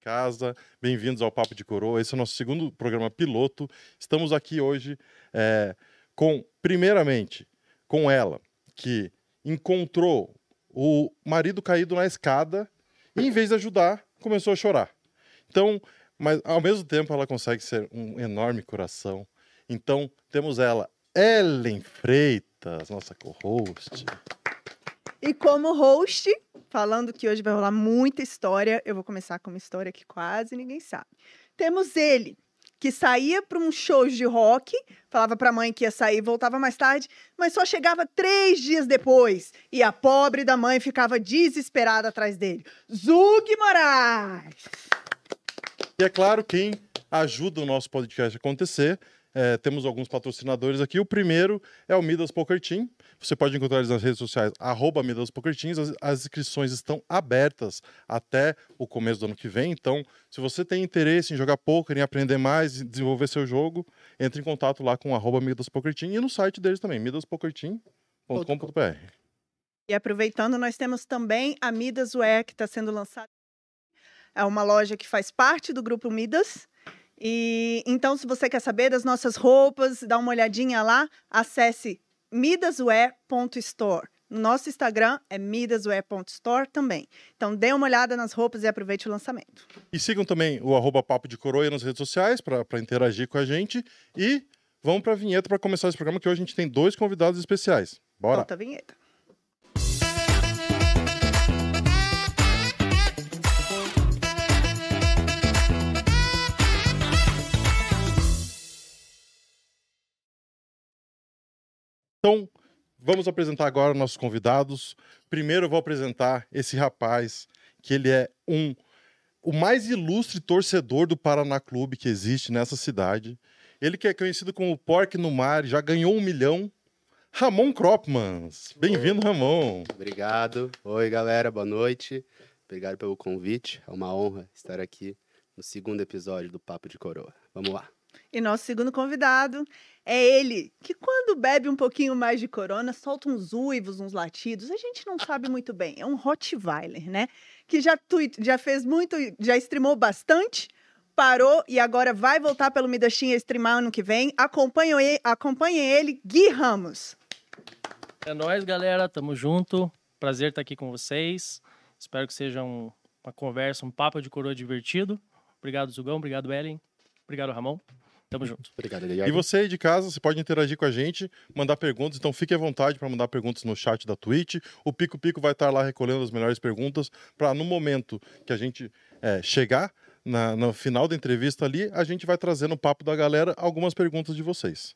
casa, bem-vindos ao Papo de Coroa. Esse é o nosso segundo programa piloto. Estamos aqui hoje é, com, primeiramente, com ela, que encontrou o marido caído na escada e, em vez de ajudar, começou a chorar. Então, mas ao mesmo tempo ela consegue ser um enorme coração. Então, temos ela, Ellen Freitas, nossa co-host. E como host, falando que hoje vai rolar muita história, eu vou começar com uma história que quase ninguém sabe. Temos ele, que saía para um show de rock, falava para a mãe que ia sair, voltava mais tarde, mas só chegava três dias depois e a pobre da mãe ficava desesperada atrás dele. Zug Moraes! E é claro, quem ajuda o nosso podcast a acontecer, é, temos alguns patrocinadores aqui. O primeiro é o Midas Poker Team. Você pode encontrar eles nas redes sociais, arroba Midas Poker Teams. As, as, inscrições estão abertas até o começo do ano que vem. Então, se você tem interesse em jogar poker, em aprender mais, em desenvolver seu jogo, entre em contato lá com arroba Midas Poker Team e no site deles também, midaspokerteam.com.br. E aproveitando, nós temos também a Midas Wear, que está sendo lançada é uma loja que faz parte do grupo Midas. E então, se você quer saber das nossas roupas, dá uma olhadinha lá, acesse midaswear.store. No nosso Instagram é midaswear.store também. Então dê uma olhada nas roupas e aproveite o lançamento. E sigam também o arroba Papo de Coroa nas redes sociais para interagir com a gente. E vamos para a vinheta para começar esse programa, que hoje a gente tem dois convidados especiais. Bora! Volta a vinheta. Então, vamos apresentar agora nossos convidados. Primeiro eu vou apresentar esse rapaz, que ele é um o mais ilustre torcedor do Paraná Clube que existe nessa cidade. Ele que é conhecido como Pork no Mar, já ganhou um milhão. Ramon Kropmans. Bem-vindo, Ramon. Obrigado. Oi, galera, boa noite. Obrigado pelo convite. É uma honra estar aqui no segundo episódio do Papo de Coroa. Vamos lá. E nosso segundo convidado é ele, que quando bebe um pouquinho mais de corona, solta uns uivos, uns latidos. A gente não sabe muito bem. É um Rottweiler, né? Que já, tweet, já fez muito, já streamou bastante, parou e agora vai voltar pelo Midastinha streamar ano que vem. Acompanhem ele, ele, Gui Ramos. É nóis, galera. Tamo junto. Prazer estar aqui com vocês. Espero que seja um, uma conversa, um papo de coroa divertido. Obrigado, Zugão. Obrigado, Ellen. Obrigado, Ramon. Tamo junto. Obrigado, E você aí de casa, você pode interagir com a gente, mandar perguntas, então fique à vontade para mandar perguntas no chat da Twitch. O Pico Pico vai estar lá recolhendo as melhores perguntas para no momento que a gente é, chegar na, no final da entrevista ali, a gente vai trazer no papo da galera algumas perguntas de vocês.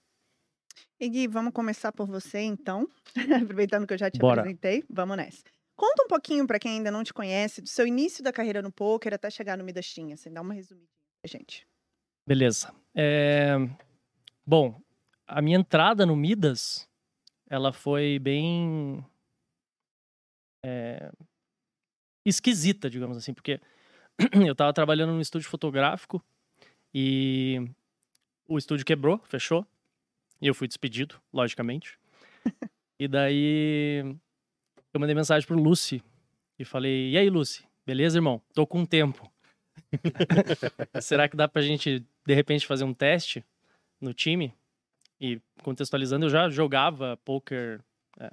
E Gui, vamos começar por você então, aproveitando que eu já te Bora. apresentei, vamos nessa. Conta um pouquinho para quem ainda não te conhece do seu início da carreira no poker até chegar no Midastinha, assim, dá uma resumidinha pra gente. Beleza. É... Bom, a minha entrada no Midas, ela foi bem é... esquisita, digamos assim, porque eu tava trabalhando num estúdio fotográfico e o estúdio quebrou, fechou, e eu fui despedido, logicamente. e daí eu mandei mensagem pro Lucy e falei: "E aí, Lucy? Beleza, irmão? Tô com tempo. Será que dá pra gente, de repente, fazer um teste no time? E contextualizando, eu já jogava poker é,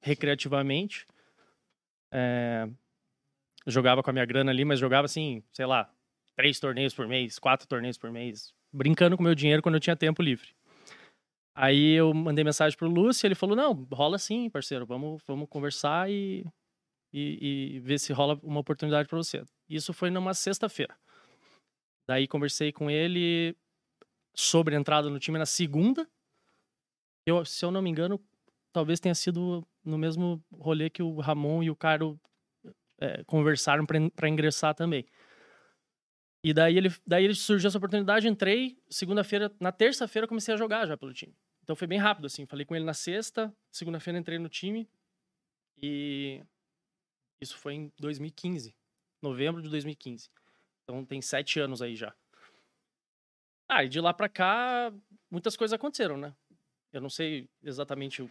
recreativamente. É, jogava com a minha grana ali, mas jogava assim, sei lá, três torneios por mês, quatro torneios por mês, brincando com meu dinheiro quando eu tinha tempo livre. Aí eu mandei mensagem pro Lúcio, ele falou: Não, rola sim, parceiro, vamos, vamos conversar e, e, e ver se rola uma oportunidade para você. Isso foi numa sexta-feira. Daí conversei com ele sobre a entrada no time na segunda. Eu, se eu não me engano, talvez tenha sido no mesmo rolê que o Ramon e o Caro é, conversaram para ingressar também. E daí ele, daí ele surgiu essa oportunidade, entrei, segunda-feira, na terça-feira comecei a jogar já pelo time. Então foi bem rápido assim, falei com ele na sexta, segunda-feira entrei no time e isso foi em 2015, novembro de 2015. Então tem sete anos aí já. Ah, e de lá pra cá, muitas coisas aconteceram, né? Eu não sei exatamente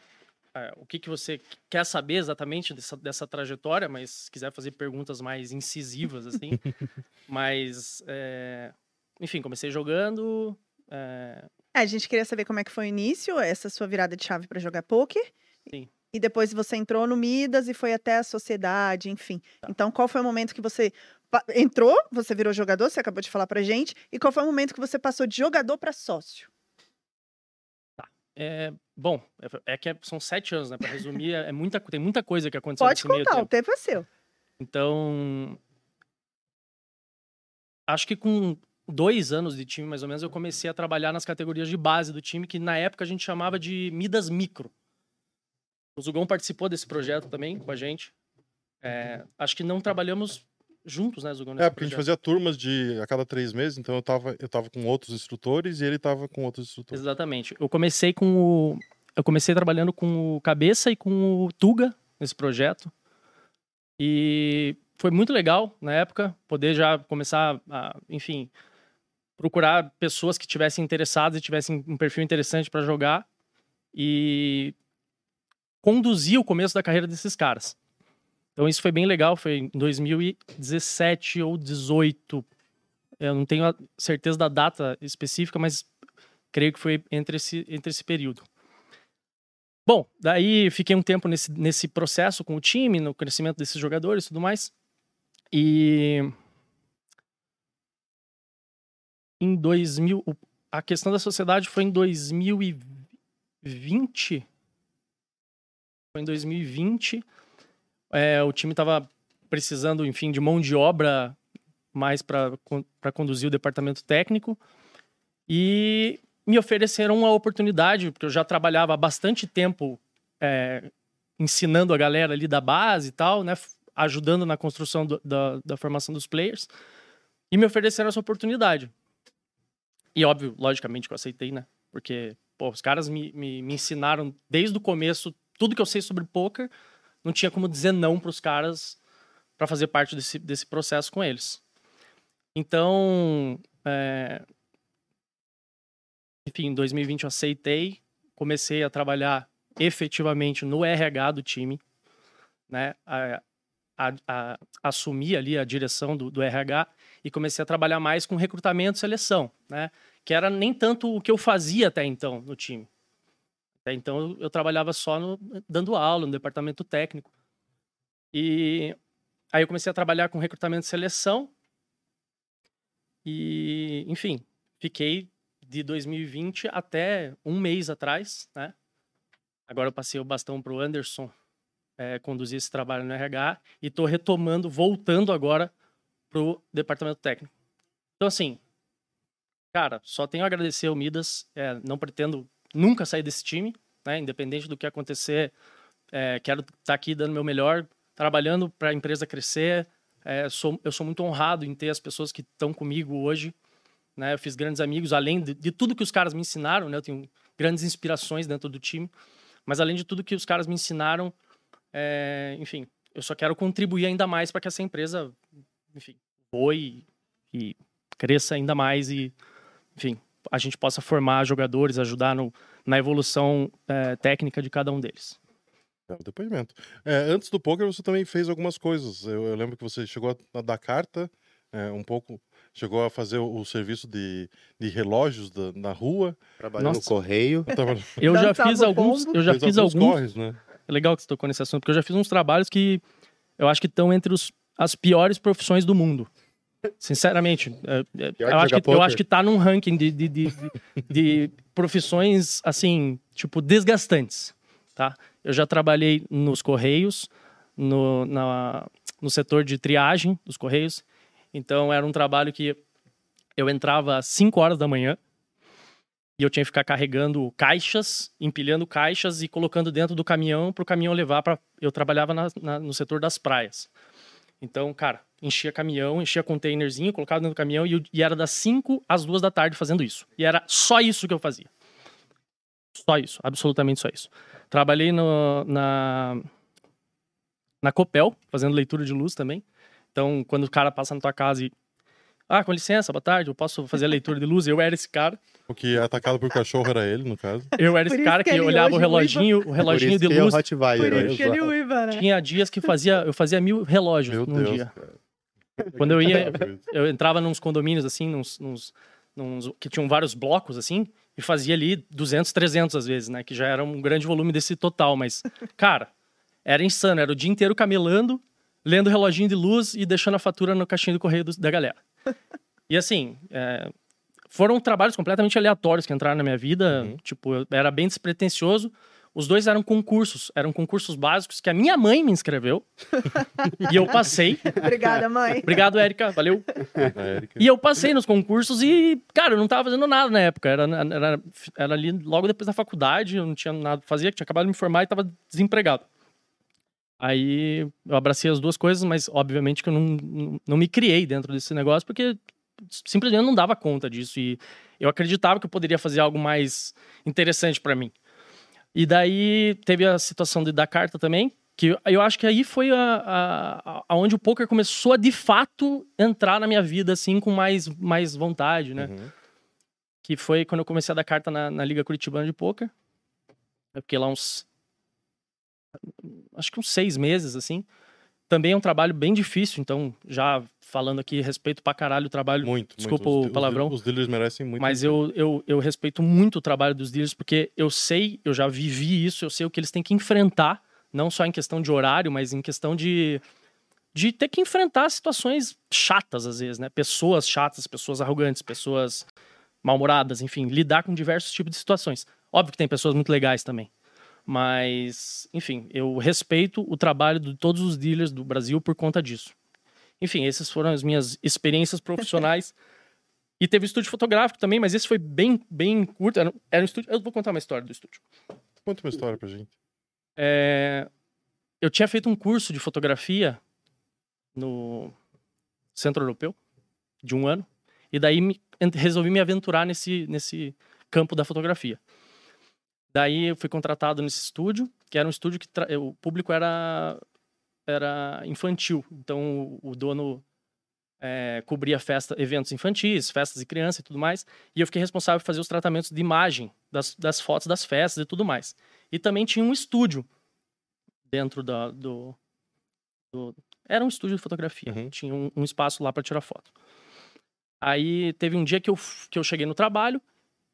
é, o que, que você quer saber exatamente dessa, dessa trajetória, mas se quiser fazer perguntas mais incisivas, assim. mas, é, enfim, comecei jogando. É... a gente queria saber como é que foi o início, essa sua virada de chave para jogar poker. Sim. E depois você entrou no Midas e foi até a sociedade, enfim. Tá. Então, qual foi o momento que você entrou, você virou jogador, você acabou de falar pra gente, e qual foi o momento que você passou de jogador para sócio? Tá. É, bom, é, é que é, são sete anos, né? Para resumir, é, é, muita, tem muita coisa que aconteceu Pode contar, o tempo é seu. Então, acho que com dois anos de time, mais ou menos, eu comecei a trabalhar nas categorias de base do time, que na época a gente chamava de Midas Micro. O Zugão participou desse projeto também com a gente. É, acho que não trabalhamos juntos, né, Zugão? É, porque projeto. a gente fazia turmas de a cada três meses, então eu tava, eu tava com outros instrutores e ele tava com outros instrutores. Exatamente. Eu comecei com o. Eu comecei trabalhando com o Cabeça e com o Tuga nesse projeto. E foi muito legal na época poder já começar a, enfim, procurar pessoas que tivessem interessadas e tivessem um perfil interessante para jogar e conduzir o começo da carreira desses caras. Então isso foi bem legal, foi em 2017 ou 18. Eu não tenho certeza da data específica, mas creio que foi entre esse, entre esse período. Bom, daí fiquei um tempo nesse, nesse processo com o time, no crescimento desses jogadores e tudo mais. E em 2000, a questão da sociedade foi em 2020. Foi em 2020 é, o time estava precisando, enfim, de mão de obra mais para conduzir o departamento técnico. E me ofereceram uma oportunidade, porque eu já trabalhava há bastante tempo é, ensinando a galera ali da base e tal, né? Ajudando na construção do, da, da formação dos players. E me ofereceram essa oportunidade. E óbvio, logicamente que eu aceitei, né? Porque, pô, os caras me, me, me ensinaram desde o começo tudo que eu sei sobre poker não tinha como dizer não para os caras para fazer parte desse, desse processo com eles. Então, é... enfim, em 2020 eu aceitei, comecei a trabalhar efetivamente no RH do time, né? A, a, a, assumir ali a direção do, do, RH e comecei a trabalhar mais com recrutamento e seleção, né? Que era nem tanto o que eu fazia até então no time. Até então eu trabalhava só no, dando aula no departamento técnico. E aí eu comecei a trabalhar com recrutamento e seleção. E, enfim, fiquei de 2020 até um mês atrás, né? Agora eu passei o bastão para o Anderson é, conduzir esse trabalho no RH e estou retomando, voltando agora para o departamento técnico. Então, assim, cara, só tenho a agradecer ao Midas. É, não pretendo nunca sair desse time, né? Independente do que acontecer, é, quero estar tá aqui dando meu melhor, trabalhando para a empresa crescer. É, sou, eu sou muito honrado em ter as pessoas que estão comigo hoje. Né? Eu fiz grandes amigos, além de, de, tudo que os caras me ensinaram, né? Eu tenho grandes inspirações dentro do time. Mas além de tudo que os caras me ensinaram, é, enfim, eu só quero contribuir ainda mais para que essa empresa, enfim, voe e cresça ainda mais e, enfim, a gente possa formar jogadores, ajudar no, na evolução é, técnica de cada um deles. É o depoimento. É, antes do poker, você também fez algumas coisas. Eu, eu lembro que você chegou a dar carta, é, um pouco, chegou a fazer o, o serviço de, de relógios da, na rua. Trabalhando no correio. Eu já fiz alguns, eu já fiz alguns. Corres, né? É legal que você tocou nesse assunto, porque eu já fiz uns trabalhos que eu acho que estão entre os, as piores profissões do mundo. Sinceramente, é, é, eu acho, que, eu acho que tá num ranking de, de, de, de, profissões, assim, tipo, desgastantes, tá? Eu já trabalhei nos Correios, no, na, no setor de triagem dos Correios. Então, era um trabalho que eu entrava às 5 horas da manhã e eu tinha que ficar carregando caixas, empilhando caixas e colocando dentro do caminhão para o caminhão levar para... Eu trabalhava na, na, no setor das praias. Então, cara, enchia caminhão, enchia containerzinho, colocava dentro do caminhão e, e era das 5 às 2 da tarde fazendo isso. E era só isso que eu fazia. Só isso, absolutamente só isso. Trabalhei no, na, na Copel, fazendo leitura de luz também. Então, quando o cara passa na tua casa e Ah, com licença, boa tarde, eu posso fazer a leitura de luz? Eu era esse cara. O que é atacado por cachorro era ele, no caso. Eu era esse cara que que, olhava o reloginho, o Por reloginho isso de que é o luz. Rottweiler, Por isso que ele uiva, né? Tinha dias que fazia, eu fazia mil relógios Meu num Deus. dia. cara. Quando eu ia, eu entrava nos condomínios assim, nos, nos- nos- que tinham vários blocos assim, e fazia ali 200, 300 às vezes, né, que já era um grande volume desse total, mas cara, era insano, era o dia inteiro camelando, lendo o reloginho de luz e deixando a fatura no caixinho do correio dos- da galera. E assim, é, foram trabalhos completamente aleatórios que entraram na minha vida, Uhum. tipo, eu era bem despretensioso. Os dois eram concursos, eram concursos básicos que a minha mãe me inscreveu. e eu passei. Obrigada, mãe. Obrigado, Érica. Valeu. Érica. E eu passei nos concursos e, cara, eu não tava fazendo nada na época. Era, era, era ali logo depois da faculdade, eu não tinha nada pra fazer, tinha acabado de me formar e tava desempregado. Aí eu abracei as duas coisas, mas obviamente que eu não, não, me criei dentro desse negócio, porque simplesmente não dava conta disso. E eu acreditava que eu poderia fazer algo mais interessante pra mim. E daí teve a situação de dar carta também, que eu- acho que aí foi a, a, aonde o poker começou a de fato entrar na minha vida assim com mais, mais vontade, né? Uhum. Que foi quando eu comecei a dar carta na, na Liga Curitibana de Poker. Eu fiquei lá uns. Acho que uns seis meses, assim. Também é um trabalho bem difícil, então, já falando aqui, respeito pra caralho o trabalho Muito. Desculpa muito. o Os- palavrão. Os, dealers merecem muito. Mas eu, eu, eu respeito muito o trabalho dos dealers, porque eu sei, eu já vivi isso, eu sei o que eles têm que enfrentar, não só em questão de horário, mas em questão de, de ter que enfrentar situações chatas, às vezes, né? Pessoas chatas, pessoas arrogantes, pessoas mal-humoradas, enfim, lidar com diversos tipos de situações. Óbvio que tem pessoas muito legais também. Mas, enfim, eu respeito o trabalho de todos os dealers do Brasil por conta disso. Enfim, essas foram as minhas experiências profissionais. E teve estúdio fotográfico também, mas esse foi bem, bem curto. Era, era um estúdio. Eu vou contar uma história do estúdio. Conta uma história pra gente. É, eu tinha feito um curso de fotografia no Centro Europeu, de um ano, e daí me- resolvi me aventurar nesse, nesse campo da fotografia. Daí eu fui contratado nesse estúdio, que era um estúdio que tra- o público era, era infantil, então o, dono é, cobria festa, eventos infantis, festas de criança e tudo mais, e eu fiquei responsável por fazer os tratamentos de imagem das, das fotos das festas e tudo mais. E também tinha um estúdio dentro da, do, do- Era um estúdio de fotografia. Uhum. Tinha um, um espaço lá para tirar foto. Aí teve um dia que eu, que eu cheguei no trabalho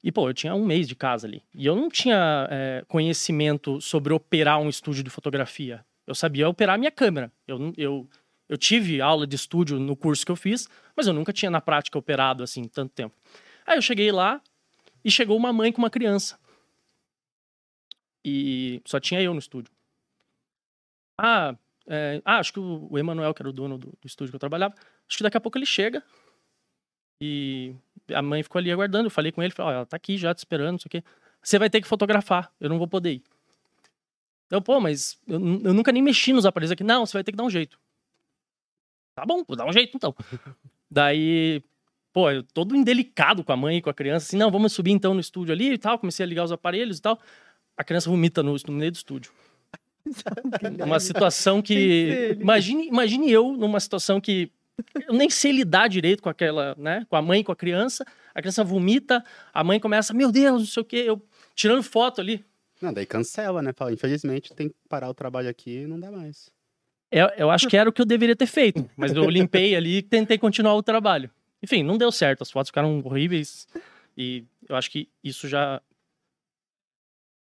e, pô, eu tinha um mês de casa ali. E eu não tinha é, conhecimento sobre operar um estúdio de fotografia. Eu sabia operar a minha câmera. Eu, eu, eu tive aula de estúdio no curso que eu fiz, mas eu nunca tinha na prática operado assim tanto tempo. Aí eu cheguei lá e chegou uma mãe com uma criança. E só tinha eu no estúdio. Ah, é, ah acho que o Emanuel, que era o dono do, do estúdio que eu trabalhava, acho que daqui a pouco ele chega. E a mãe ficou ali aguardando. Eu falei com ele, falei, ó, ela tá aqui já te esperando, não sei o quê. Você vai ter que fotografar, eu não vou poder ir. Eu, pô, mas eu, eu nunca nem mexi nos aparelhos aqui. Não, você vai ter que dar um jeito. Tá bom, vou dar um jeito então. Daí, pô, eu todo indelicado com a mãe e com a criança, assim, não, vamos subir então no estúdio ali e tal. Comecei a ligar os aparelhos e tal. A criança vomita no, no meio do estúdio. Uma situação que. Imagine, imagine eu numa situação que eu nem sei lidar direito com aquela, né? Com a mãe, com a criança. A criança vomita, a mãe começa, meu Deus, não sei o quê. Eu tirando foto ali. Não, daí cancela, né? Fala, infelizmente tem que parar o trabalho aqui e não dá mais. Eu, eu acho que era o que eu deveria ter feito, mas eu limpei ali e tentei continuar o trabalho. Enfim, não deu certo, as fotos ficaram horríveis e eu acho que isso já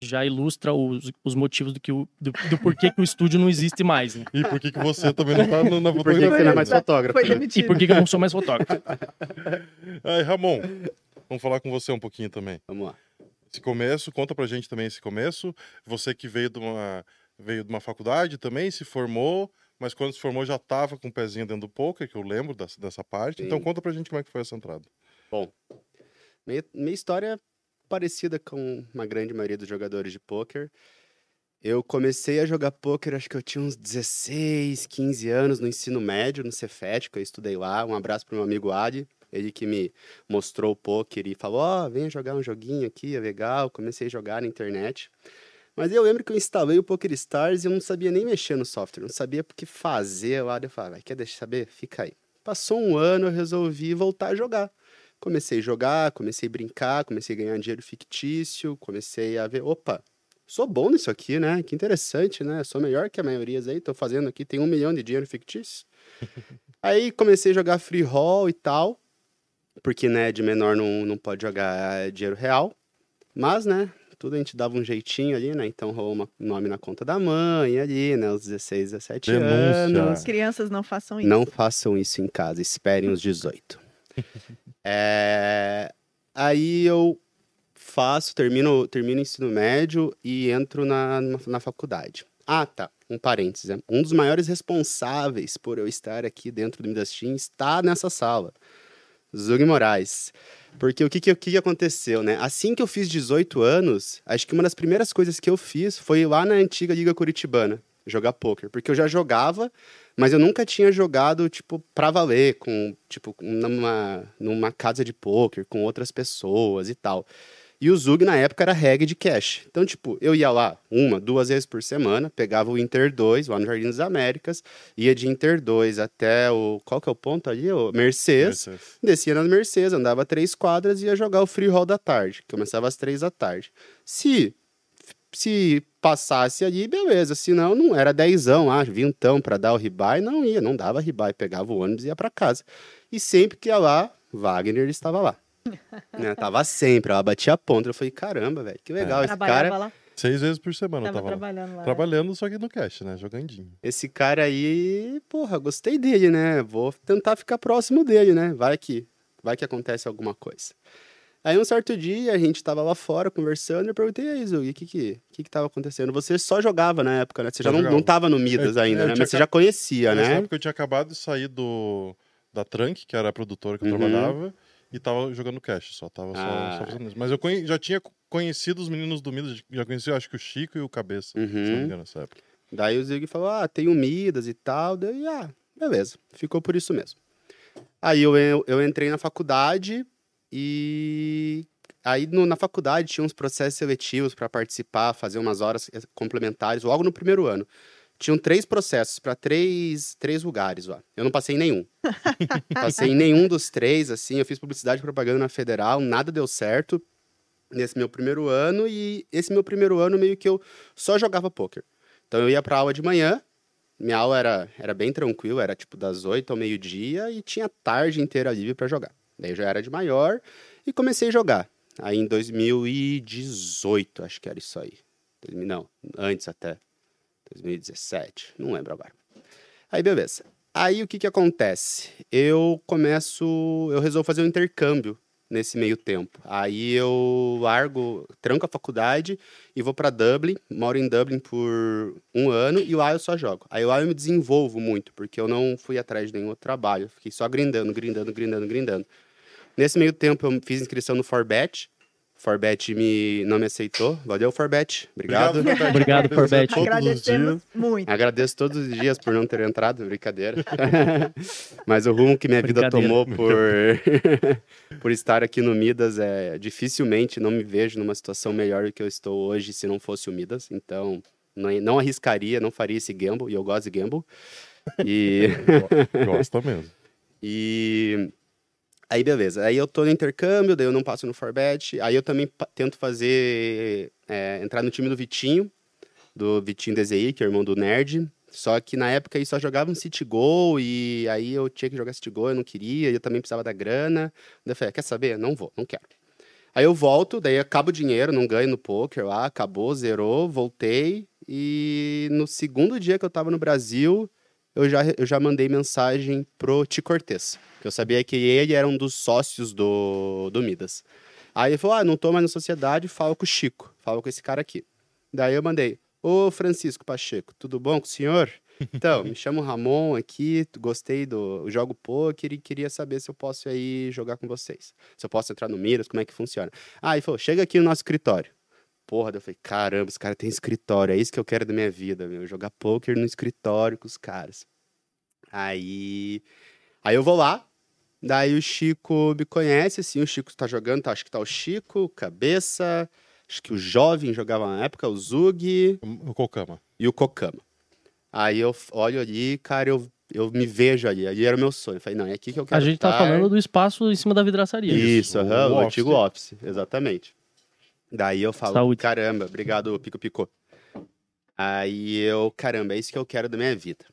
já ilustra os, os motivos do, que o, do, do porquê que o estúdio não existe mais, né? E por que, que você também não tá no- na Por que, fotografia? você não é mais fotógrafo? Foi né? E por que, que eu não sou mais fotógrafo? Aí, Ramon, vamos falar com você um pouquinho também. Vamos lá. Esse começo, conta pra gente também esse começo. Você que veio de uma, veio de uma faculdade também, se formou, mas quando se formou já tava com o pezinho dentro do poker, que eu lembro dessa, dessa parte. Sim. Então conta pra gente como é que foi essa entrada. Minha, minha história parecida com uma grande maioria dos jogadores de pôquer. Eu comecei a jogar pôquer, acho que eu tinha uns 16, 15 anos no ensino médio, no Cefet, que eu estudei lá. Um abraço pro meu amigo Adi, ele que me mostrou o pôquer e falou: Ó, venha jogar um joguinho aqui, é legal. Comecei a jogar na internet. Mas eu lembro que eu instalei o Poker Stars e eu não sabia nem mexer no software, não sabia o que fazer lá. Eu falava, "Vai, quer deixar saber? Fica aí. Passou um ano, eu resolvi voltar a jogar. Comecei a jogar, comecei a brincar, comecei a ganhar dinheiro fictício, comecei a ver, opa, sou bom nisso aqui, né? Que interessante, né? Sou melhor que a maioria aí, tô fazendo aqui, tem um milhão de dinheiro fictício. aí comecei a jogar free roll e tal, porque, né, de menor não, não pode jogar dinheiro real. Mas, né, tudo a gente dava um jeitinho ali, né? Então rolou um nome na conta da mãe ali, né? Os 16, 17 Denúncia. anos. As crianças não façam isso. Não façam isso em casa, esperem os 18. É, Aí eu faço, termino, termino o ensino médio e entro na, na, faculdade. Ah, tá. Um parênteses. né? Um dos maiores responsáveis por eu estar aqui dentro do Midas Team está nessa sala. Zug Moraes. Porque o que, que que aconteceu, né? Assim que eu fiz 18 anos, acho que uma das primeiras coisas que eu fiz foi ir lá na antiga Liga Curitibana jogar poker. Porque eu já jogava, mas eu nunca tinha jogado, tipo, pra valer, com, tipo, numa, numa casa de poker, com outras pessoas e tal. E o Zug, na época, era reggae de cash. Então, tipo, eu ia lá uma, duas vezes por semana, pegava o Inter 2, lá no Jardim das Américas, ia de Inter 2 até o... Qual que é o ponto ali? O Mercedes. Mercedes. Descia nas Mercedes, andava três quadras e ia jogar o free roll da tarde. que Começava às três da tarde. Se se passasse ali, beleza. Se não, não era dezão, ah, vintão para dar o ribai, não ia, não dava ribai, pegava o ônibus e ia para casa. E sempre que ia lá, Wagner estava lá. né? Tava sempre, ela batia a ponta. Eu falei, caramba, velho, que legal. Esse Trabalhava cara, lá. Seis vezes por semana eu Tava tava lá. trabalhando lá. Trabalhando, só que no cash, né? Jogandinho. esse cara aí, porra, gostei dele, né? Vou tentar ficar próximo dele, né? Vai que, vai que acontece alguma coisa. Aí um certo dia a gente tava lá fora conversando e eu perguntei, aí, Zug, o que que, que que tava acontecendo? Você só jogava na época, né? Você já Só não, não tava no Midas É, ainda, é, né? tinha Mas você já conhecia, Nessa né? época eu tinha acabado de sair do, da Trunk, que era a produtora que eu Uhum. trabalhava, e tava jogando cash só. Tava só, Ah. só fazendo isso. Mas eu conhe- já tinha conhecido os meninos do Midas, já conhecia, acho que o Chico e o Cabeça, se não me Uhum. engano, nessa época. Daí o Zig falou, ah, tem o Midas e tal. Daí, ah, beleza. Ficou por isso mesmo. Aí eu, eu, eu entrei na faculdade e... Aí no- na faculdade tinha uns processos seletivos para participar, fazer umas horas eh, complementares, logo no primeiro ano. Tinham três processos para três, três lugares lá. Eu não passei em nenhum. passei em nenhum dos três, assim. Eu fiz publicidade e propaganda na federal, nada deu certo nesse meu primeiro ano. E esse meu primeiro ano, meio que eu só jogava poker. Então eu ia pra aula de manhã, minha aula era, era bem tranquila, era tipo das 8 ao meio-dia e tinha a tarde inteira livre pra jogar. Daí eu já era de maior e comecei a jogar. Aí em 2018, acho que era isso aí. 2000 Não, antes até. 2017, não lembro agora. Aí beleza. Aí o que que acontece? Eu começo, eu resolvo fazer um intercâmbio nesse meio tempo. Aí eu largo, tranco a faculdade e vou para Dublin, moro em Dublin por um ano e lá eu só jogo. Aí lá eu me desenvolvo muito, porque eu não fui atrás de nenhum outro trabalho. Fiquei só grindando, grindando, grindando, grindando. Nesse meio tempo eu fiz inscrição no Forbet. Forbet me, não me aceitou. Valeu, Forbet. Obrigado. Forbet. Obrigado, Todos os Forbet. dias. Agradecemos muito. Agradeço todos os dias por não ter entrado, brincadeira. Mas o rumo que minha vida tomou por, por estar aqui no Midas é dificilmente não me vejo numa situação melhor do que eu estou hoje se não fosse o Midas. Então, não, não arriscaria, não faria esse gamble, e eu gosto de gamble. E, Gosta mesmo. e aí, beleza. Aí eu tô no intercâmbio, daí eu não passo no Forbet. Aí eu também tento fazer. é, entrar no time do Vitinho, do Vitinho DZI, que é irmão do Nerd. Só que na época aí só jogava um City Goal e aí eu tinha que jogar City Goal, eu não queria, eu também precisava da grana. Daí eu falei, "Ah, quer saber? Não vou, não quero. Aí eu volto, daí acaba o dinheiro, não ganho no poker lá, acabou, zerou, voltei. E no segundo dia que eu tava no Brasil, eu já, eu já mandei mensagem pro Ti Cortez. Que eu sabia que ele era um dos sócios do, do Midas. Aí ele falou: Ah, não tô mais na sociedade, fala com o Chico, fala com esse cara aqui. Daí eu mandei: Ô Francisco Pacheco, tudo bom com o senhor? Então, me chamo Ramon aqui, gostei do jogo poker e queria saber se eu posso aí jogar com vocês. Se eu posso entrar no Miras, como é que funciona. Ah, ele falou: chega aqui no nosso escritório. Porra, daí eu falei, caramba, esse cara tem escritório, é isso que eu quero da minha vida, meu, jogar poker no escritório com os caras. Aí, aí eu vou lá, daí o Chico me conhece, assim, o Chico tá jogando, tá, acho que tá o Chico, o Cabeça, acho que o Jovem jogava na época, o Zug O Kokama. e o Kokama. Aí eu olho ali, cara, eu, eu me vejo ali. Ali era o meu sonho. Eu falei, não, é aqui que eu quero A gente tá estar. falando do espaço em cima da vidraçaria. Isso, Isso, aham, o o, office. antigo office, exatamente. Daí eu falo, Saúde. caramba, obrigado, Pico Pico. Aí eu, caramba, é isso que eu quero da minha vida.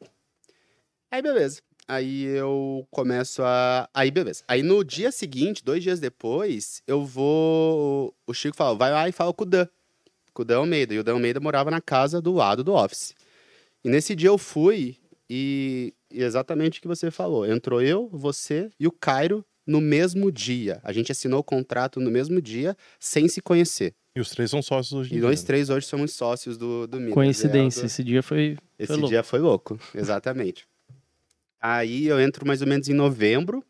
Aí beleza. Aí eu começo a. Aí beleza. Aí no dia seguinte, dois dias depois, eu vou. O Chico fala, vai lá e fala com o Dan. Com o Dan Almeida. E o Dan Almeida morava na casa do lado do office. E nesse dia eu fui e, e exatamente o que você falou. Entrou eu, você e o Cairo no mesmo dia. A gente assinou o contrato no mesmo dia, sem se conhecer. E os três são sócios hoje em E dia. nós né? três hoje somos sócios do, do Minas. Coincidência, É, esse dia foi. esse Foi louco. dia foi louco, exatamente. Aí eu entro mais ou menos em novembro.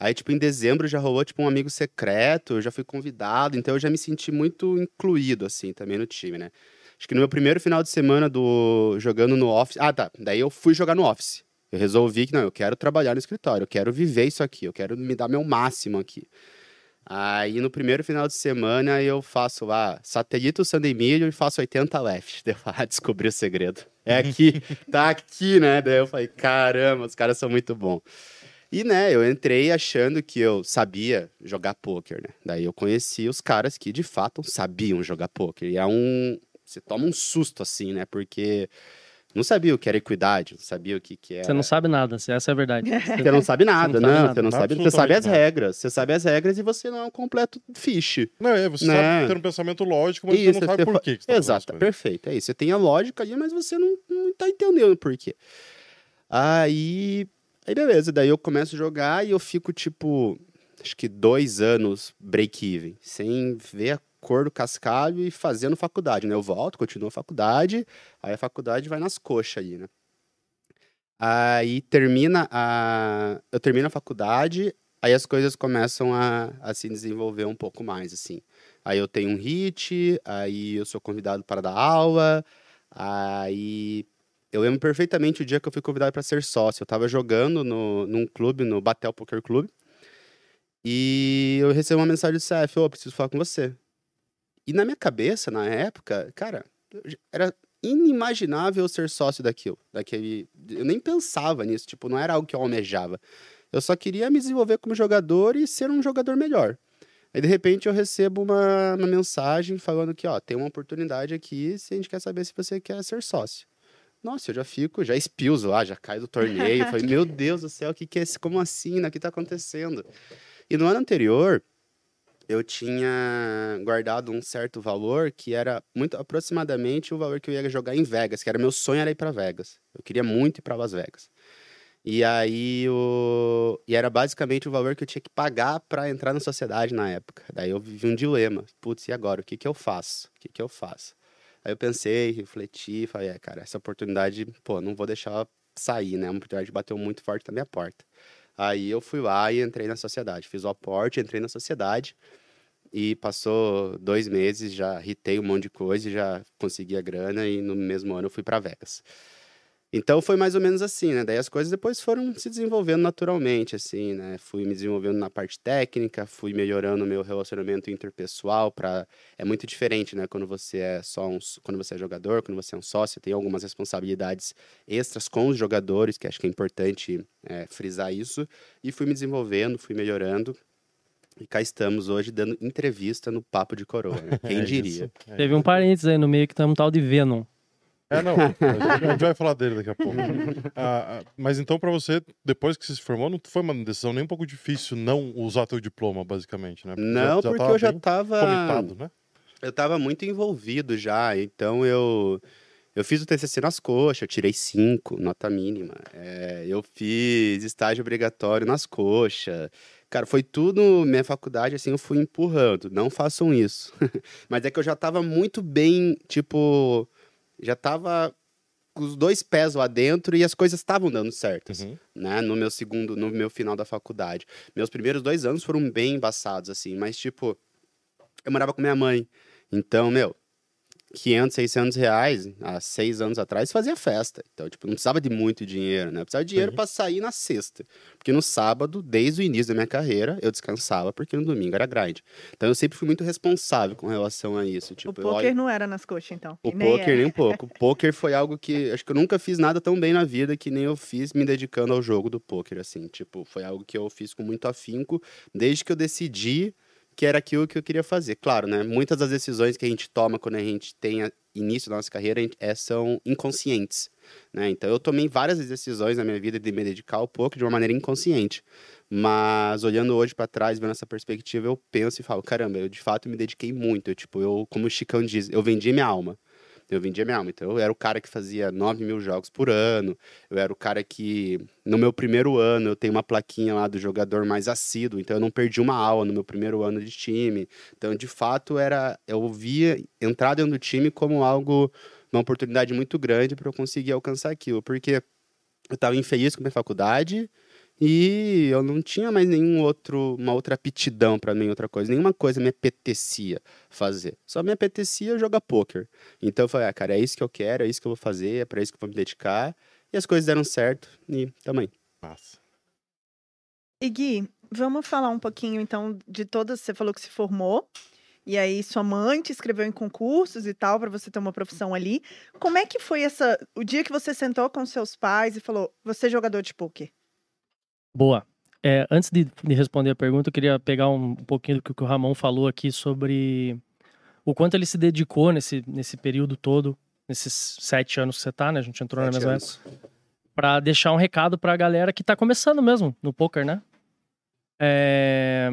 Aí, tipo, em dezembro já rolou, tipo, um amigo secreto, eu já fui convidado, então eu já me senti muito incluído, assim, também no time, né? Acho que no meu primeiro final de semana do jogando no Office... Ah, tá. Daí eu fui jogar no Office. Eu resolvi que, não, eu quero trabalhar no escritório, eu quero viver isso aqui, eu quero me dar meu máximo aqui. Aí, no primeiro final de semana, eu faço lá, satélite Sunday Milho e faço 80 left. Eu falo, ah, descobri o segredo. É aqui, tá aqui, né? Daí eu falei, caramba, os caras são muito bons. E, né, eu entrei achando que eu sabia jogar poker, né? Daí eu conheci os caras que, de fato, sabiam jogar poker. E é um... Você toma um susto, assim, né? Porque não sabia o que era equidade, não sabia o que, que era... Você não sabe nada, essa é a verdade. Você não sabe nada, Você não. Você não sabe. Você sabe as regras. Você sabe as regras e você não é um completo fiche. Não, é, você Né? sabe ter um pensamento lógico, mas você Isso, não sabe você por fa- que que você tá Exato, perfeito. É isso. Você tem a lógica ali, mas você não, não tá entendendo por quê. Aí. Aí beleza, daí eu começo a jogar e eu fico, tipo, acho que dois anos break-even, sem ver a cor do cascalho e fazendo faculdade, né? Eu volto, continuo a faculdade, aí a faculdade vai nas coxas aí, né? Aí termina a. Eu termino a faculdade, aí as coisas começam a, a se desenvolver um pouco mais, assim. Aí eu tenho um hit, aí eu sou convidado para dar aula, aí eu lembro perfeitamente o dia que eu fui convidado para ser sócio. Eu estava jogando no, num clube, no Batel Poker Club, e eu recebi uma mensagem do CF, ô, eu preciso falar com você. E na minha cabeça, na época, cara, era inimaginável ser sócio daquilo, daquele... Eu nem pensava nisso, tipo, não era algo que eu almejava. Eu só queria me desenvolver como jogador e ser um jogador melhor. Aí, de repente, eu recebo uma, uma mensagem falando que, ó, tem uma oportunidade aqui se a gente quer saber se você quer ser sócio. Nossa, eu já fico, já espiuso lá, já caio do torneio. Falei, meu Deus do céu, o que, que é isso? Como assim? O que tá acontecendo? E no ano anterior, eu tinha guardado um certo valor que era muito aproximadamente o valor que eu ia jogar em Vegas, que era meu sonho era ir para Vegas. Eu queria muito ir para Las Vegas. E aí o e era basicamente o valor que eu tinha que pagar para entrar na sociedade na época. Daí eu vivi um dilema. Putz, e agora? O que que eu faço? O que que eu faço? Aí eu pensei, refleti, falei, é, cara, essa oportunidade, pô, não vou deixar sair, né? Uma oportunidade bateu muito forte na minha porta. Aí eu fui lá e entrei na sociedade. Fiz o aporte, entrei na sociedade. E passou dois meses, já ritei um monte de coisa, já consegui a grana e no mesmo ano eu fui para Vegas. Então foi mais ou menos assim, né? Daí as coisas depois foram se desenvolvendo naturalmente, assim, né? Fui me desenvolvendo na parte técnica, fui melhorando o meu relacionamento interpessoal para é muito diferente, né? Quando você é só um, quando você é jogador, quando você é um sócio, tem algumas responsabilidades extras com os jogadores, que acho que é importante é, frisar isso. E fui me desenvolvendo, fui melhorando. E cá estamos hoje dando entrevista no Papo de Coroa, né? Quem É diria? isso, é Teve um parênteses aí no meio que tem um tal de Venom. É, não. A gente vai falar dele daqui a pouco. Ah, ah, mas então, pra você, depois que você se formou, não foi uma decisão nem um pouco difícil não usar teu diploma, basicamente, né? Não, porque eu já tava. Comitado, né? Eu tava muito envolvido já, então eu. Eu fiz o TCC nas coxas, eu tirei cinco, nota mínima. É, eu fiz estágio obrigatório nas coxas. Cara, foi tudo, minha faculdade, assim, eu fui empurrando. Não façam isso. Mas é que eu já tava muito bem, tipo, já tava com os dois pés lá dentro e as coisas estavam dando certas Uhum. né, no meu segundo, no meu final da faculdade. Meus primeiros dois anos foram bem embaçados, assim, mas, tipo, eu morava com minha mãe, então, meu, 500, 600 reais, há seis anos atrás, fazia festa. Então, tipo, não precisava de muito dinheiro, né? Eu precisava de dinheiro Sim. para sair na sexta. Porque no sábado, desde o início da minha carreira, eu descansava, porque no domingo era grind. Então, eu sempre fui muito responsável com relação a isso. Tipo, o poker olho- não era nas coxas, então. o nem poker é. nem um pouco. O poker foi algo que acho que eu nunca fiz nada tão bem na vida que nem eu fiz me dedicando ao jogo do poker, assim. Tipo, foi algo que eu fiz com muito afinco desde que eu decidi que era aquilo que eu queria fazer. Claro, né? Muitas das decisões que a gente toma quando a gente tem início da nossa carreira é, são inconscientes, né? Então eu tomei várias decisões na minha vida de me dedicar ao poker de uma maneira inconsciente. Mas olhando hoje pra trás, vendo essa perspectiva, eu penso e falo, caramba, eu de fato me dediquei muito. Eu, tipo, eu, como o Chicão diz, eu vendi minha alma. Eu vendia minha alma. Então, eu era o cara que fazia 9 mil jogos por ano. Eu era o cara que, no meu primeiro ano, eu tenho uma plaquinha lá do jogador mais assíduo. Então, eu não perdi uma aula no meu primeiro ano de time. Então, de fato, era eu via entrar dentro do time como algo, uma oportunidade muito grande para eu conseguir alcançar aquilo. Porque eu estava infeliz com a minha faculdade e eu não tinha mais nenhum outro, uma outra aptidão para nenhuma outra coisa. Nenhuma coisa me apetecia fazer. Só me apetecia jogar poker. Então eu falei, ah, cara, é isso que eu quero, é isso que eu vou fazer, é para isso que eu vou me dedicar. E as coisas deram certo e também. Massa. E Gui, vamos falar um pouquinho, então, de todas. Você falou que se formou. E aí, sua mãe te escreveu em concursos e tal, para você ter uma profissão ali. Como é que foi essa. O dia que você sentou com seus pais e falou: você é jogador de poker? Boa. É, antes de, de responder a pergunta, eu queria pegar um, pouquinho do que o Ramon falou aqui sobre o quanto ele se dedicou nesse, nesse período todo, nesses sete anos que você tá, né? A gente entrou na Sete mesma anos. época. Pra deixar um recado pra galera que tá começando mesmo no poker, né? É...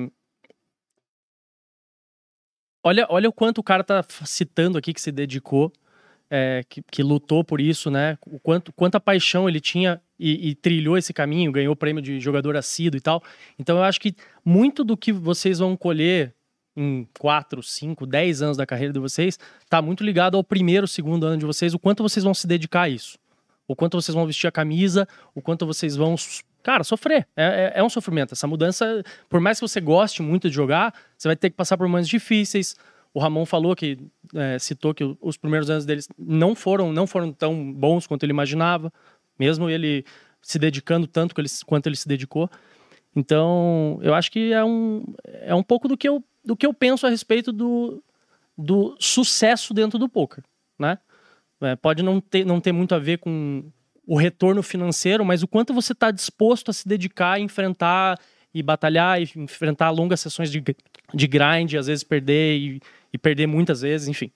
Olha, olha o quanto o cara tá citando aqui que se dedicou, é, que, que lutou por isso, né? O quanto, quanta paixão ele tinha e, e trilhou esse caminho, ganhou o prêmio de jogador assíduo e tal. Então eu acho que muito do que vocês vão colher em 4, 5, 10 anos da carreira de vocês tá muito ligado ao primeiro, segundo ano de vocês, o quanto vocês vão se dedicar a isso. O quanto vocês vão vestir a camisa, o quanto vocês vão, cara, sofrer. É, é, é um sofrimento. Essa mudança, por mais que você goste muito de jogar, você vai ter que passar por momentos difíceis. O Ramon falou que é, citou que os primeiros anos deles não foram não foram tão bons quanto ele imaginava, mesmo ele se dedicando tanto que ele- quanto ele se dedicou. Então, eu acho que é um, é um pouco do que eu, do que eu penso a respeito do, do sucesso dentro do poker, né? É, pode não ter, não ter muito a ver com o retorno financeiro, mas o quanto você está disposto a se dedicar, a enfrentar e batalhar, e enfrentar longas sessões de, de grind, às vezes perder e, e perder muitas vezes, enfim.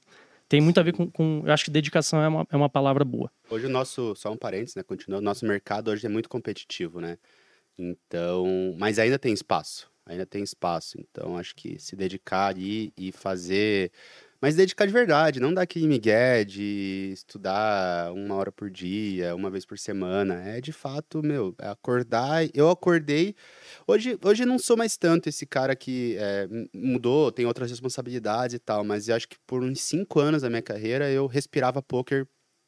Tem muito a ver com, com- Eu acho que dedicação é uma, é uma palavra boa. Hoje o nosso, só um parênteses, né? Continuando, o nosso mercado hoje é muito competitivo, né? Então, mas ainda tem espaço, ainda tem espaço. Então, acho que se dedicar ali e fazer, mas dedicar de verdade, não dar aquele migué de estudar uma hora por dia, uma vez por semana. É de fato, meu, é acordar. Eu acordei. Hoje, hoje não sou mais tanto esse cara que é, mudou, tem outras responsabilidades e tal, mas eu acho que por uns cinco anos da minha carreira eu respirava poker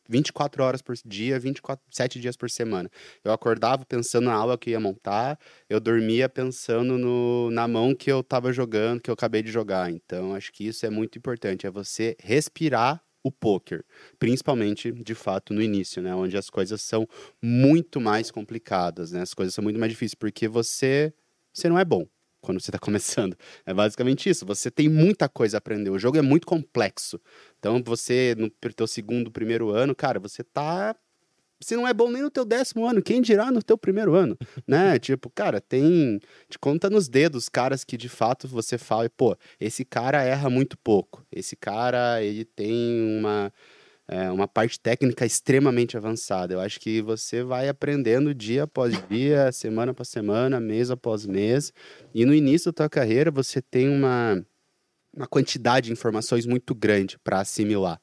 24 horas por dia, 24, 7 dias por semana. Eu acordava pensando na aula que eu ia montar, eu dormia pensando no, na mão que eu tava jogando, que eu acabei de jogar. Então, acho que isso é muito importante, é você respirar o poker, principalmente, de fato, no início, né, onde as coisas são muito mais complicadas, né? As coisas são muito mais difíceis porque você você não é bom quando você está começando. É basicamente isso. Você tem muita coisa a aprender. O jogo é muito complexo. Então, você, no teu segundo, primeiro ano, cara, você tá. Você não é bom nem no teu décimo ano, quem dirá no teu primeiro ano, né? Tipo, cara, tem. Te conta nos dedos caras que de fato você fala, pô, esse cara erra muito pouco. Esse cara, ele tem uma. É, uma parte técnica extremamente avançada. Eu acho que você vai aprendendo dia após dia, semana após semana, mês após mês. E no início da tua carreira você tem uma, uma quantidade de informações muito grande para assimilar.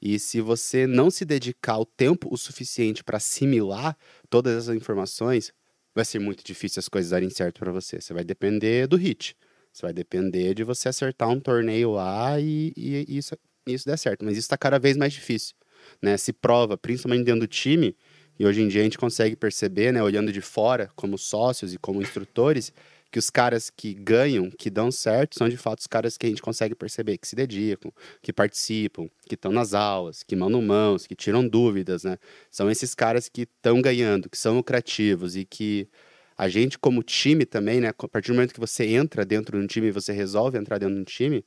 E se você não se dedicar o tempo o suficiente para assimilar todas essas informações, vai ser muito difícil as coisas darem certo para você. Você vai depender do hit. Você vai depender de você acertar um torneio lá e, e- e isso, isso der certo. Mas isso está cada vez mais difícil. Né? Se prova, principalmente dentro do time, e hoje em dia a gente consegue perceber, né, olhando de fora, como sócios e como instrutores, que os caras que ganham, que dão certo, são de fato os caras que a gente consegue perceber, que se dedicam, que participam, que estão nas aulas, que mandam mãos, que tiram dúvidas, né? São esses caras que estão ganhando, que são lucrativos e que a gente, como time também, né? A partir do momento que você entra dentro de um time e você resolve entrar dentro de um time,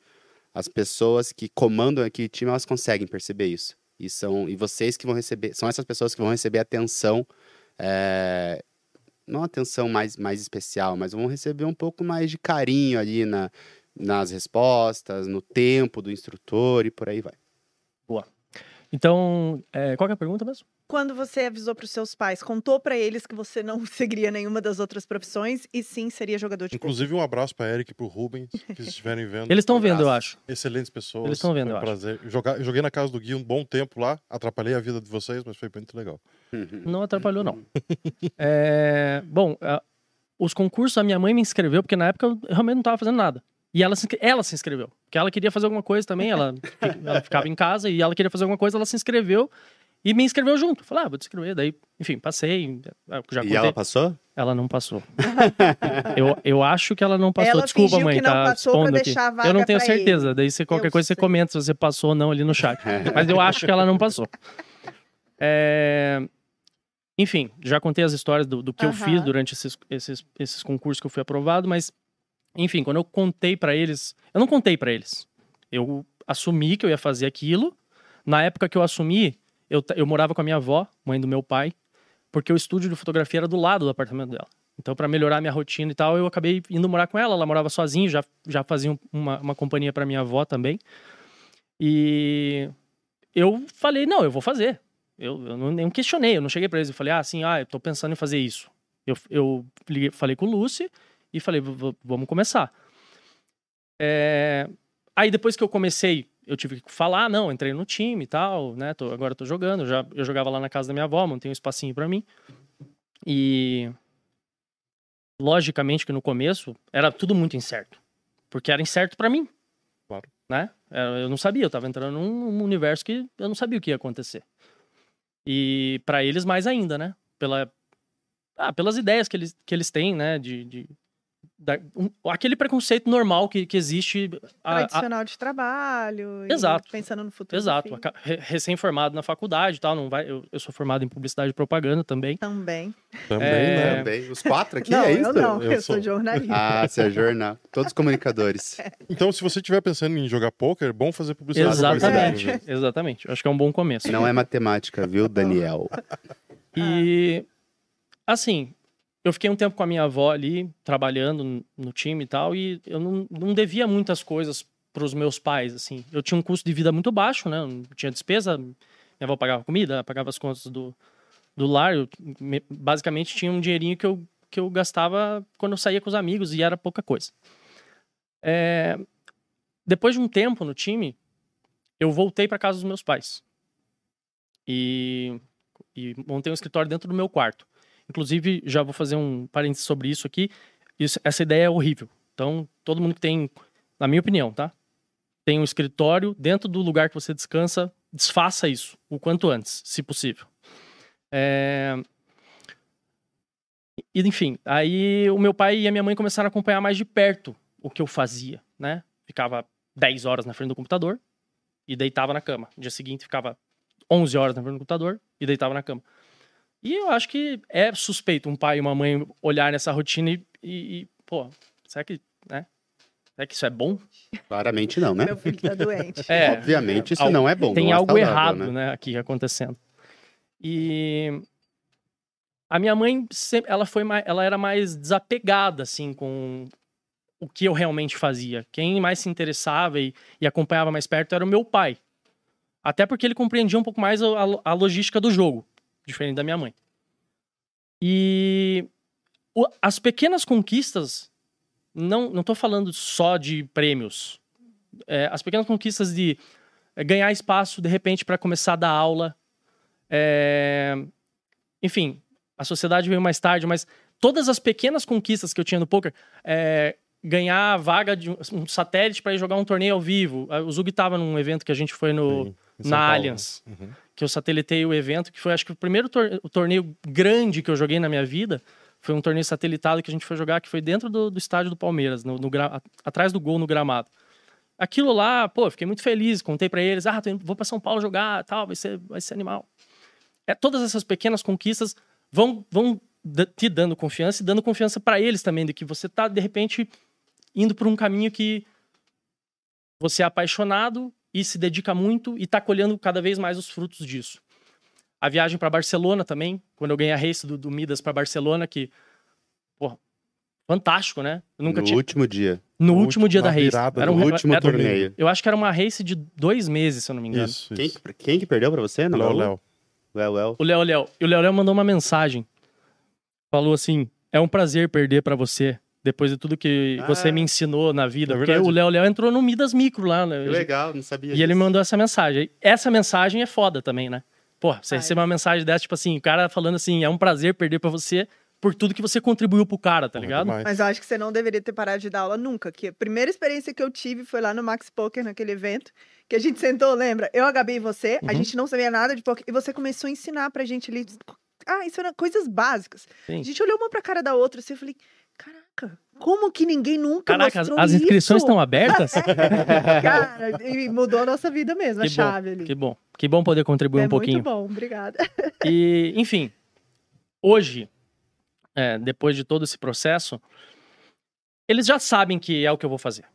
as pessoas que comandam aquele time, elas conseguem perceber isso. E são e vocês que vão receber, são essas pessoas que vão receber atenção, é, não atenção mais, mais especial, mas vão receber um pouco mais de carinho ali na, nas respostas, no tempo do instrutor e por aí vai. Então, é, qual é a pergunta mesmo? Quando você avisou para os seus pais, contou para eles que você não seguiria nenhuma das outras profissões e sim seria jogador de? Inclusive, um abraço para Eric e pro Rubens, que estiverem vendo. Eles estão vendo, eu acho. Excelentes pessoas. Eles estão vendo, Foi um eu acho. prazer. Jogar, joguei na casa do Gui um bom tempo lá, atrapalhei a vida de vocês, mas foi muito legal. Não atrapalhou, não. É, bom, a- os concursos, a minha mãe me inscreveu, porque na época eu realmente não estava fazendo nada. E ela se, ela se inscreveu. Porque ela queria fazer alguma coisa também, ela, ela ficava em casa e ela queria fazer alguma coisa, ela se inscreveu e me inscreveu junto. Falei, ah, vou te inscrever. Daí, enfim, passei. eu Já e ela passou? Ela não passou. eu, eu acho que ela não passou. Ela Desculpa, mãe, que não tá passou pra deixar a vaga Eu não tenho pra certeza. Daí, se qualquer Eu coisa, você sei. comenta se você passou ou não ali no chat. Mas eu acho que ela não passou. É, Enfim, já contei as histórias do, do que eu Aham. fiz durante esses, esses, esses concursos que eu fui aprovado, mas, enfim, quando eu contei pra eles. Eu não contei pra eles. Eu assumi que eu ia fazer aquilo. Na época que eu assumi, eu, eu morava com a minha avó, mãe do meu pai, porque o estúdio de fotografia era do lado do apartamento dela. Então, pra melhorar minha rotina e tal, eu acabei indo morar com ela. Ela morava sozinha, já, já fazia um- uma, uma companhia pra minha avó também. E eu falei, não, eu vou fazer. Eu, eu não, nem questionei, eu não cheguei pra eles e falei, ah, assim, ah, eu tô pensando em fazer isso. Eu, eu liguei- falei com o Lucy e falei, "V- v- vamos começar. É, Aí depois que eu comecei, eu tive que falar, não, entrei no time e tal, né? Tô, agora tô jogando. Já, eu jogava lá na casa da minha avó, montei um espacinho pra mim. E logicamente que no começo era tudo muito incerto. Porque era incerto pra mim. Claro. Né? Era- Eu não sabia, eu tava entrando num universo que eu não sabia o que ia acontecer. E pra eles mais ainda, né? Pela, ah, pelas ideias que eles, que eles têm, né? De, de- da- um- aquele preconceito normal que, que existe. a- a- Tradicional de trabalho. Exato. pensando no futuro. Exato, recém-formado na faculdade e tal, não vai, eu, eu sou formado em publicidade e propaganda também. Também. Também, É. né? Também. Os quatro aqui, não, é isso? eu não. Eu Eu, sou jornalista. Ah, você é jornal. Todos comunicadores. Então, se você estiver pensando em jogar poker, é bom fazer publicidade. Exatamente, né? exatamente. Eu acho que é um bom começo. Não é matemática, viu, Daniel? E assim, eu fiquei um tempo com a minha avó ali, trabalhando no- time e tal, e eu não, não devia muitas coisas para os meus pais, assim. Eu tinha um custo de vida muito baixo, né? Não tinha despesa, minha avó pagava comida, pagava as contas do, do lar, eu me- basicamente tinha um dinheirinho que eu, que eu gastava quando eu saía com os amigos e era pouca coisa. É, depois de um tempo no time, eu voltei para casa dos meus pais. E e montei um escritório dentro do meu quarto. Inclusive, já vou fazer um parênteses sobre isso aqui. Isso- essa ideia é horrível. Então, todo mundo que tem, na minha opinião, tá? Tem um escritório dentro do lugar que você descansa, desfaça isso o quanto antes, se possível. É... E, enfim, aí o meu pai e a minha mãe começaram a acompanhar mais de perto o que eu fazia, né? Ficava 10 horas na frente do computador e deitava na cama. No dia seguinte ficava 11 horas na frente do computador e deitava na cama. E eu acho que é suspeito um pai e uma mãe olhar nessa rotina e, e- e, pô, será que, né? Será que isso é bom? Claramente não, né? Meu filho tá doente. É, Obviamente isso Al- não é bom. tem é algo saudável, errado, né? né? aqui acontecendo. E a minha mãe, sempre, ela foi mais, ela era mais desapegada assim com o que eu realmente fazia. Quem mais se interessava e, e acompanhava mais perto era o meu pai. Até porque ele compreendia um pouco mais a- a logística do jogo, diferente da minha mãe. E o- as pequenas conquistas, não, não tô falando só de prêmios. É, as pequenas conquistas de é, ganhar espaço, de repente, para começar a dar aula. É, Enfim, a sociedade veio mais tarde, mas todas as pequenas conquistas que eu tinha no poker, é, ganhar a vaga de um- satélite para ir jogar um torneio ao vivo. O Zug estava num evento que a gente foi no, Sim, na Paulo, Allianz, Uhum. Que eu satelitei o evento, que foi acho que o primeiro tor- o torneio grande que eu joguei na minha vida Foi um torneio satelitado que a gente foi jogar, que foi dentro do, do estádio do Palmeiras, no, no atrás do gol no gramado. Aquilo lá, pô, fiquei muito feliz, contei pra eles, ah, indo- vou pra São Paulo jogar, tal, vai ser, vai ser animal. É, todas essas pequenas conquistas vão, vão te dando confiança e dando confiança pra eles também, de que você tá, de repente, indo por um caminho que você é apaixonado e se dedica muito e tá colhendo cada vez mais os frutos disso. A viagem para Barcelona também, quando eu ganhei a race do, do Midas para Barcelona, que, pô, fantástico, né? Eu nunca no tinha. último dia. No No último dia último- da na race. virada Era um, No último era- torneio. Eu acho que era uma race de dois meses, se eu não me engano. Isso, Quem, isso. que- quem que perdeu pra você? Não, Léo, Léo. Léo, Léo. O Léo Léo. E o Léo Léo mandou uma mensagem. Falou assim: é um prazer perder pra você. Depois de tudo que Ah, você me ensinou na vida. é porque verdade. o Léo Léo entrou no Midas Micro lá, né? Que legal, não sabia E ele disso. mandou essa mensagem. Essa mensagem é foda também, né? Pô, você Ai. recebe uma mensagem dessa, tipo assim, o cara falando assim, é um prazer perder pra você por tudo que você contribuiu pro cara, tá ligado? Mas eu acho que você não deveria ter parado de dar aula nunca. Que a primeira experiência que eu tive foi lá no Max Poker, naquele evento, que a gente sentou, lembra? Eu, a Gabi e você, a Uhum. gente não sabia nada de poker, e você começou a ensinar pra gente ali. Ah, isso eram coisas básicas. Sim. A gente olhou uma pra cara da outra assim, eu falei, caraca, como que ninguém nunca Caraca, mostrou as inscrições isso? estão abertas? Cara, e mudou a nossa vida mesmo, a Que bom, chave ali. que bom. Que bom poder contribuir é um pouquinho. muito bom, obrigada. E, enfim, hoje, é, depois de todo esse processo, eles já sabem que é o que eu vou fazer.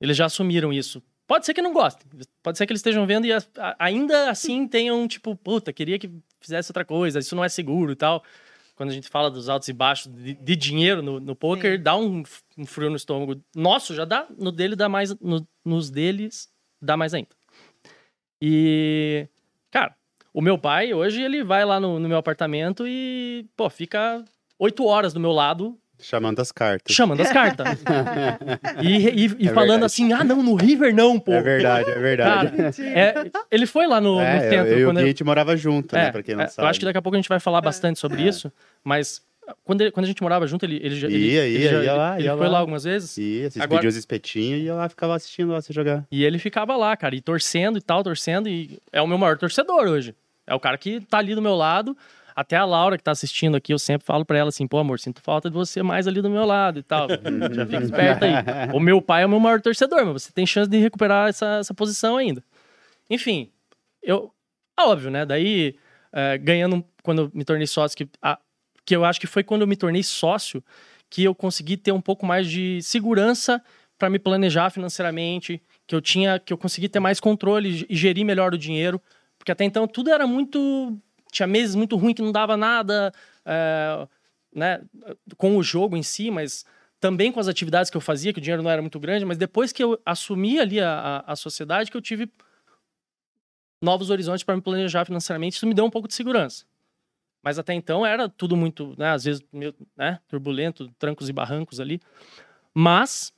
Eles já assumiram isso. Pode ser que não gostem. Pode ser que eles estejam vendo e a- a- ainda assim tenham, tipo, puta, queria que fizesse outra coisa, isso não é seguro e tal. Quando a gente fala dos altos e baixos de, de dinheiro no, no poker, Sim. dá um, um frio no estômago. Nosso já dá, no dele dá mais, no- nos deles dá mais ainda. E, cara, o meu pai, hoje, ele vai lá no, no meu apartamento e, pô, fica oito horas do meu lado Chamando as cartas. chamando as cartas. e e, e É falando verdade. assim, ah, não, no River não, pô. É verdade, é verdade. Cara, é, ele foi lá no, no É, eu, centro. eu e o quando eu- a gente morava junto, é, né? Pra quem não é, sabe. eu acho que daqui a pouco a gente vai falar bastante sobre isso, mas quando, ele- quando a gente morava junto, ele, ele já. ele- Ia, ele ia, já- ia lá, ele ia foi lá. lá algumas vezes. E vocês Agora- os espetinhos e ia lá, ficava assistindo lá você jogar. E ele ficava lá, cara, e torcendo e tal, torcendo, e é o meu maior torcedor hoje. É o cara que tá ali do meu lado. Até a Laura que tá assistindo aqui, eu sempre falo pra ela assim, pô, amor, sinto falta de você mais ali do meu lado e tal. Já fica esperto aí. O meu pai é o meu maior torcedor, mas você tem chance de recuperar essa, essa posição ainda. Enfim, eu. Ah, óbvio, né? Daí, é, ganhando, quando eu me tornei sócio, que, a- que eu acho que foi quando eu me tornei sócio que eu consegui ter um pouco mais de segurança para me planejar financeiramente, que eu tinha, que eu consegui ter mais controle e gerir melhor o dinheiro, porque até então tudo era muito, tinha meses muito ruins que não dava nada, é, né, com o jogo em si, mas também com as atividades que eu fazia, que o dinheiro não era muito grande, mas depois que eu assumi ali a, a, a sociedade, que eu tive novos horizontes para me planejar financeiramente, isso me deu um pouco de segurança. Mas até então era tudo muito, né, às vezes meio, né, turbulento, trancos e barrancos ali. Mas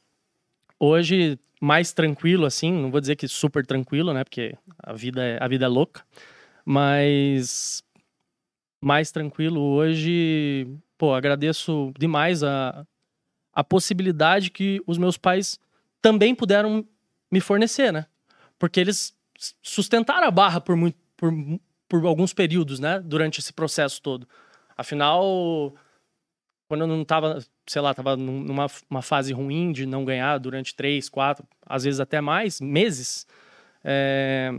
hoje mais tranquilo assim, não vou dizer que super tranquilo, né, porque a vida é, a vida é louca, mas mais tranquilo hoje, pô, agradeço demais a a possibilidade que os meus pais também puderam me fornecer, né? Porque eles sustentaram a barra por muito por, por alguns períodos, né, durante esse processo todo. Afinal, quando eu não tava, sei lá, tava num- numa uma fase ruim de não ganhar durante três, quatro, às vezes até mais meses, é,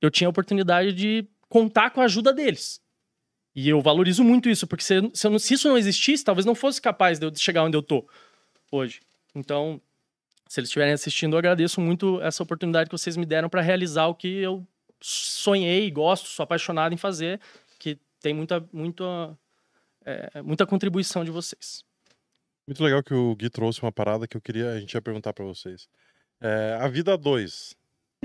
eu tinha a oportunidade de contar com a ajuda deles. E eu valorizo muito isso, porque se, se, se isso não existisse, talvez não fosse capaz de eu chegar onde eu tô hoje. Então, se eles estiverem assistindo, eu agradeço muito essa oportunidade que vocês me deram para realizar o que eu sonhei, gosto, sou apaixonado em fazer, que tem muita, muita, é, muita contribuição de vocês. Muito legal que o Gui trouxe uma parada que eu queria, a gente ia perguntar pra vocês. É, a vida a dois.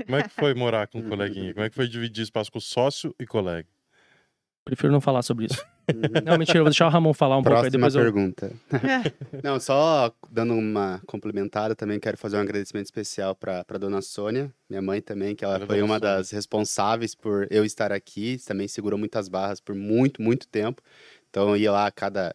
Como é que foi morar com o coleguinha? Como é que foi dividir espaço com sócio e colega? Prefiro não falar sobre isso. Uhum. Não, mentira, eu vou deixar o Ramon falar um pouco aí Próxima depois eu... pergunta. Não, só dando uma complementada, também quero fazer um agradecimento especial para a dona Sônia, minha mãe também, que ela Olha, foi uma Sônia. das responsáveis por eu estar aqui, também segurou muitas barras por muito, muito tempo. Então eu ia lá a cada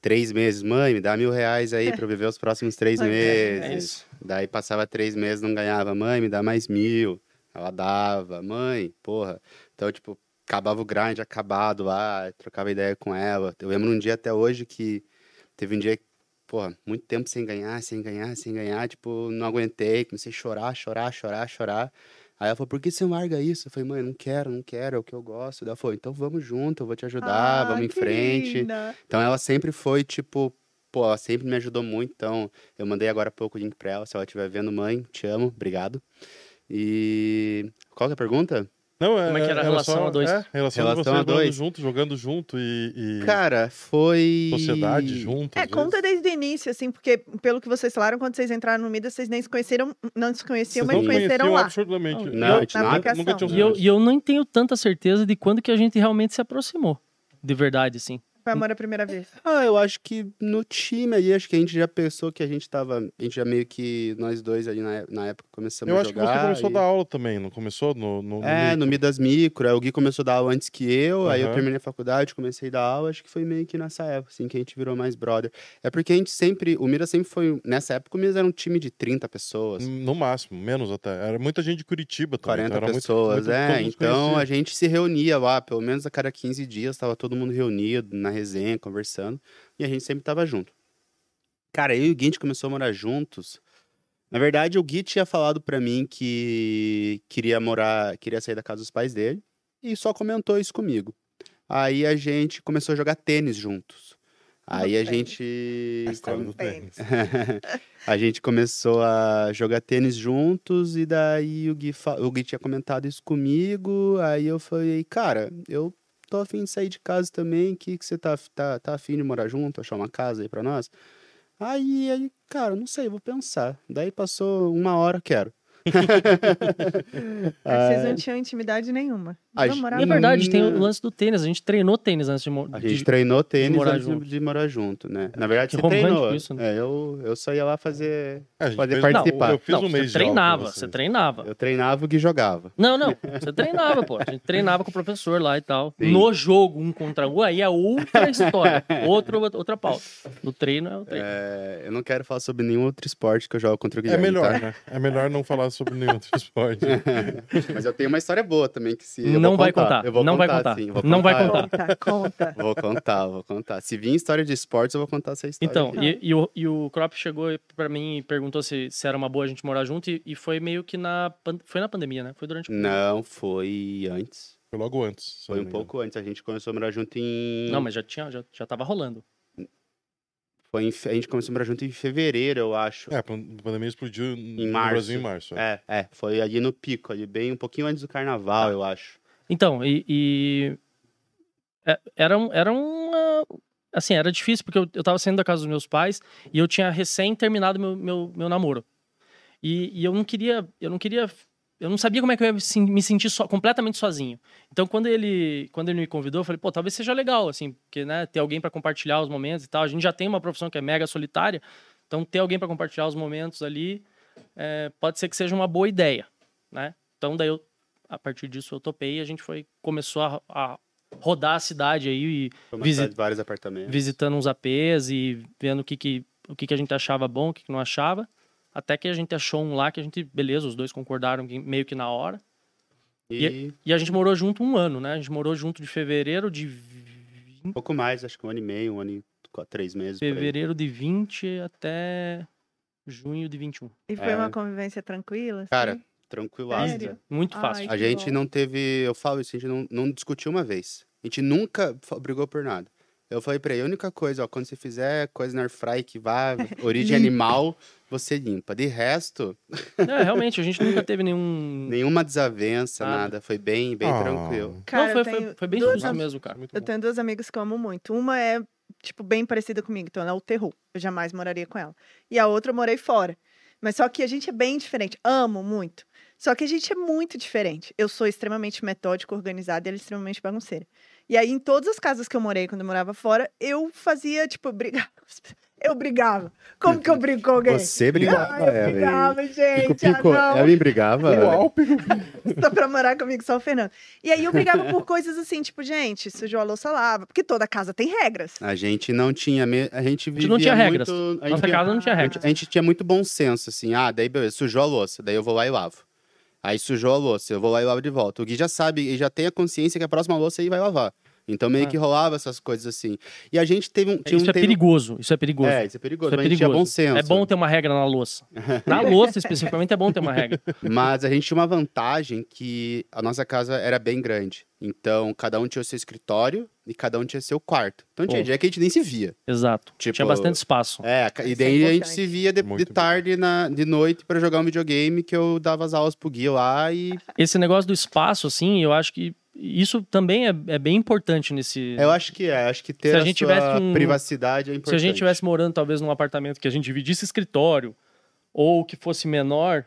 três meses, mãe, me dá mil reais aí para eu viver os próximos três é, meses. É isso. Daí passava três meses, não ganhava, mãe, me dá mais mil. Ela dava, mãe, porra. Então, tipo, acabava o grind acabado lá, trocava ideia com ela. Eu lembro um dia até hoje que teve um dia que, porra, muito tempo sem ganhar, sem ganhar, sem ganhar, tipo, não aguentei, comecei a chorar, chorar, chorar, chorar. Aí ela falou, por que você larga isso? Eu falei, mãe, não quero, não quero, é o que eu gosto. Ela falou, então vamos junto, eu vou te ajudar, Ah, vamos em frente. linda. Então ela sempre foi, tipo, pô, ela sempre me ajudou muito. Então eu mandei agora há pouco o link pra ela. Se ela estiver vendo, mãe, te amo, obrigado. E qual que é a pergunta? Não, é, Como é que era a era relação só, a dois? É, relação, Relação de a dois. junto, jogando junto e, e Cara, foi. sociedade junto. É, conta vezes. desde o início, assim, porque pelo que vocês falaram, quando vocês entraram no Midas, vocês nem se conheceram, não se conheciam, Vocês mas não conheceram lá. absurdamente. Não, gente na nada- nunca tinham E eu, e eu não tenho tanta certeza de quando que a gente realmente se aproximou. De verdade, assim. Foi amor à primeira vez. Ah, eu acho que no time aí, acho que a gente já pensou que a gente tava. A gente já meio que. Nós dois ali na, na época começamos Eu a acho que jogar. você começou e- a dar aula também, não começou? No, no, no É, no micro? Midas Micro. Aí o Gui começou a dar aula antes que eu. Aí eu terminei a faculdade, comecei a dar aula. Acho que foi meio que nessa época, assim, que a gente virou mais brother. É porque a gente sempre. O Midas sempre foi. Nessa época, o Midas era um time de 30 pessoas. No máximo, menos até. Era muita gente de Curitiba também. 40 então era muito- pessoas, muito- todo é. Então conhecia. a gente se reunia lá, pelo menos a cada 15 dias, tava todo mundo reunido na resenha, conversando, e a gente sempre tava junto. Cara, eu e o Gui a gente começou a morar juntos. Na verdade, o Gui tinha falado pra mim que queria morar, queria sair da casa dos pais dele, e só comentou isso comigo. Aí a gente começou a jogar tênis juntos. Aí a Tênis. gente A Tênis. tênis. a gente começou a jogar tênis juntos e daí o Gui, fa- o Gui tinha comentado isso comigo. Aí eu falei, cara, eu tô afim de sair de casa também. Que que você tá, tá, tá afim de morar junto, achar uma casa aí pra nós? Aí, aí, cara, não sei, vou pensar. Daí passou uma hora, quero. Aí Vocês não tinham intimidade nenhuma. A gente- morar é verdade, tem o Não. lance do tênis. A gente treinou tênis antes de, mo- A de- gente treinou tênis morar antes de- junto. de morar junto, né? Na verdade, Que você treinou. isso, né? É, eu, eu só ia lá fazer... É, a gente Poder fez- participar. Eu fiz Não, um mês você de treinava, você treinava. Eu treinava, o Gui jogava. Não, não, você treinava, pô. A gente treinava com o professor lá e tal. Sim. No jogo, um contra um, aí é outra história. Outro, outra pauta. No treino é o treino. É, eu não quero falar sobre nenhum outro esporte que eu jogo contra o É Guilherme, melhor, tá? né? É melhor não falar sobre nenhum outro esporte. Mas eu tenho uma história boa também que se eu não vai contar. Eu vou não vai contar, contar. sim, vou não vai contar. contar. Conta, conta. Vou contar, vou contar. Se vir história de esportes, eu vou contar essa história. Então, e, e o, e o Crop chegou pra mim e perguntou se, se era uma boa a gente morar junto e, e foi meio que na... Foi na pandemia, né? Foi durante... a pandemia. Não, foi antes. Foi logo antes. Foi um engano. pouco antes. A gente começou a morar junto em. Não, mas já tinha, já, já tava rolando. Foi em A gente começou a morar junto em fevereiro, eu acho. É, a pan- a pandemia explodiu no março. Brasil em março. é. É, é. Foi ali no pico, ali bem um pouquinho antes do carnaval, eu acho. Então, e... e- é- era, era uma... Assim, era difícil porque eu, eu tava saindo da casa dos meus pais e eu tinha recém terminado meu, meu, meu namoro. E, e eu não queria... Eu não queria... Eu não sabia como é que eu ia me sen- me sentir so- completamente sozinho. Então, quando ele, quando ele me convidou, eu falei, pô, talvez seja legal, assim, porque, né, ter alguém pra compartilhar os momentos e tal. A gente já tem uma profissão que é mega solitária, então ter alguém pra compartilhar os momentos ali é, pode ser que seja uma boa ideia, né? Então, daí eu, a partir disso, eu topei e a gente foi, começou a, a rodar a cidade aí e Foi uma Visi- cidade de vários apartamentos. visitando uns APs e vendo o que, que, o que, que a gente achava bom, o que, que não achava. Até que a gente achou um lá que a gente, beleza, os dois concordaram que- meio que na hora. E E a gente morou junto um ano, né? A gente morou junto de fevereiro de um pouco mais, acho que um ano e meio, um ano e três meses. fevereiro de 20 até junho de 21. E foi É. uma convivência tranquila? assim? Cara, tranquilaço. Sério? Muito Ai, fácil. A que gente bom. não teve, eu falo isso, a gente não, não discutiu uma vez. A gente nunca brigou por nada. Eu falei pra ele, a única coisa, ó, quando você fizer coisa na airfry que vá, origem animal, você limpa. De resto, É, realmente, a gente nunca teve nenhum. nenhuma desavença, Nada. nada. Foi bem, bem Ah, tranquilo. Cara, não, foi, foi, foi bem duas justo am- mesmo, cara. Muito Eu bom. tenho duas amigas que eu amo muito. Uma é, tipo, bem parecida comigo, então ela é o terror. Eu jamais moraria com ela. E a outra eu morei fora. Mas só que a gente é bem diferente. Amo muito. Só que a gente é muito diferente. Eu sou extremamente metódica, organizada e ela é extremamente bagunceira. E aí, em todas as casas que eu morei, quando eu morava fora, eu fazia, tipo, brigar. Eu brigava. Como que eu brigo com alguém? Você brigava, Ah, eu brigava, gente. Pico, pico, ah, não. Ela me brigava. Uau, Pico. Só pra morar comigo, só o Fernando. E aí eu brigava por coisas assim, tipo, gente, sujou a louça, lava. Porque toda casa tem regras. A gente não tinha, me- a gente vivia não tinha muito- regras. a gente Nossa via- casa não tinha a regra. gente, a gente tinha muito bom senso, assim, ah, daí beleza, sujou a louça, daí eu vou lá e lavo. Aí sujou a louça, eu vou lá e lavo de volta. O Gui já sabe e já tem a consciência que a próxima louça ele vai lavar. Então meio Ah. que rolava essas coisas assim. E a gente teve um. Tinha Isso um, é teve um- perigoso, isso é perigoso. É, isso é perigoso. Isso é mas a gente tinha perigoso. bom senso. É bom ter uma regra na louça. Na louça, especificamente, é bom ter uma regra. Mas a gente tinha uma vantagem que a nossa casa era bem grande. Então, cada um tinha o seu escritório e cada um tinha seu quarto. Então, tinha Bom. dia que a gente nem se via. Exato. Tipo, Tinha bastante espaço. É, e é daí a gente se via de, de tarde, na, de noite, pra jogar um videogame que eu dava as aulas pro Gui lá e Esse negócio do espaço, assim, eu acho que isso também é, é bem importante nesse. eu acho que é, acho que ter Se a a, gente sua tivesse um- privacidade é Se importante. a gente estivesse morando, talvez, num apartamento que a gente dividisse escritório, ou que fosse menor,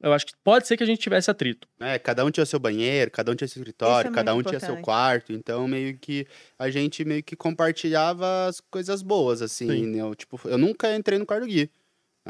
eu acho que pode ser que a gente tivesse atrito. É, cada um tinha seu banheiro, cada um tinha seu escritório, é cada um muito tinha seu importante. quarto, então meio que a gente meio que compartilhava as coisas boas, assim, Sim. né? Eu, tipo, eu nunca entrei no quarto do Gui.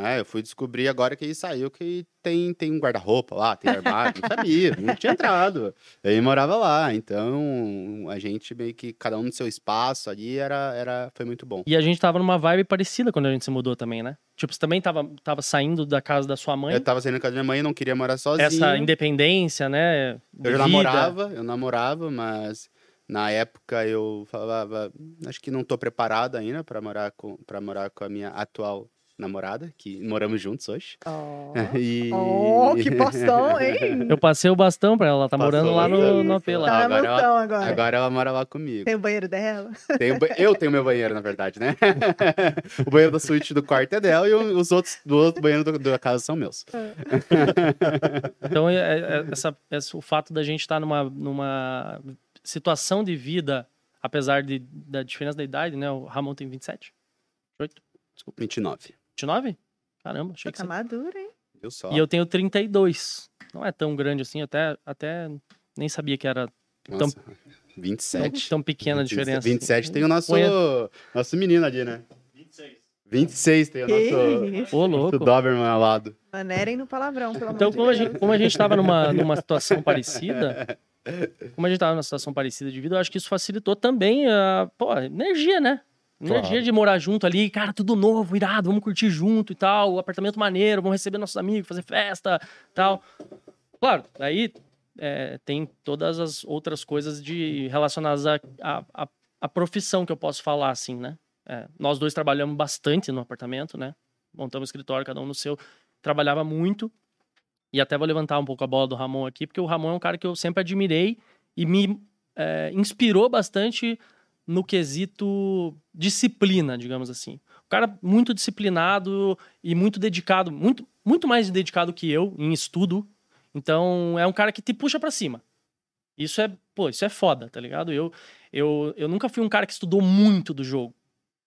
É, eu fui descobrir agora que ele saiu que tem, tem um guarda-roupa lá, tem armário, não sabia, não tinha entrado. Ele morava lá, então a gente meio que, cada um no seu espaço ali, era, era, foi muito bom. E a gente tava numa vibe parecida quando a gente se mudou também, né? Tipo, você também tava, tava saindo da casa da sua mãe. Eu tava saindo da casa da minha mãe, não queria morar sozinho. Essa independência, né? Eu já namorava, eu namorava, mas na época eu falava, acho que não tô preparado ainda para morar com para morar com a minha atual namorada, que moramos juntos hoje. Oh, E oh, que poção, hein? Eu passei o bastão pra ela, ela tá Passou, morando lá no, no AP lá. Tá agora ela- agora. Agora ela mora lá comigo. Tem o banheiro dela? Tem o ba- Eu tenho meu banheiro, na verdade, né? o banheiro da suíte do quarto é dela e os outros do outro banheiro do- da casa são meus. Então, é- é- essa, essa- o fato da gente estar numa, numa situação de vida, apesar de, da diferença da idade, né? O Ramon tem 27? 28? 29. 29? Caramba, achei que Tá você... maduro, hein? Viu só? E eu tenho 32. Não é tão grande assim, até, até nem sabia que era Nossa, tão, 27. tão pequena a diferença. 27 tem o nosso, nosso menino ali, né? 26 tem o nosso? Ô, louco. Doberman ao lado. Manerem no palavrão, pelo Então, amor como a de Deus. gente, como a gente tava numa, numa situação parecida, como a gente tava numa situação parecida de vida, eu acho que isso facilitou também a, pô, a energia, né? Energia Claro. de morar junto ali, cara, tudo novo, irado, vamos curtir junto e tal, apartamento maneiro, vamos receber nossos amigos, fazer festa tal. Claro, aí é, tem todas as outras coisas de relacionadas à à- à- à profissão que eu posso falar, assim, né? É, nós dois trabalhamos bastante no apartamento, né? Montamos escritório, cada um no seu. Trabalhava muito. E até vou levantar um pouco a bola do Ramon aqui, porque o Ramon é um cara que eu sempre admirei e me é, inspirou bastante no quesito disciplina, digamos assim. O cara muito disciplinado e muito dedicado, muito, muito mais dedicado que eu em estudo. Então, é um cara que te puxa pra cima. Isso é, pô, isso é foda, tá ligado? Eu, eu, eu nunca fui um cara que estudou muito do jogo.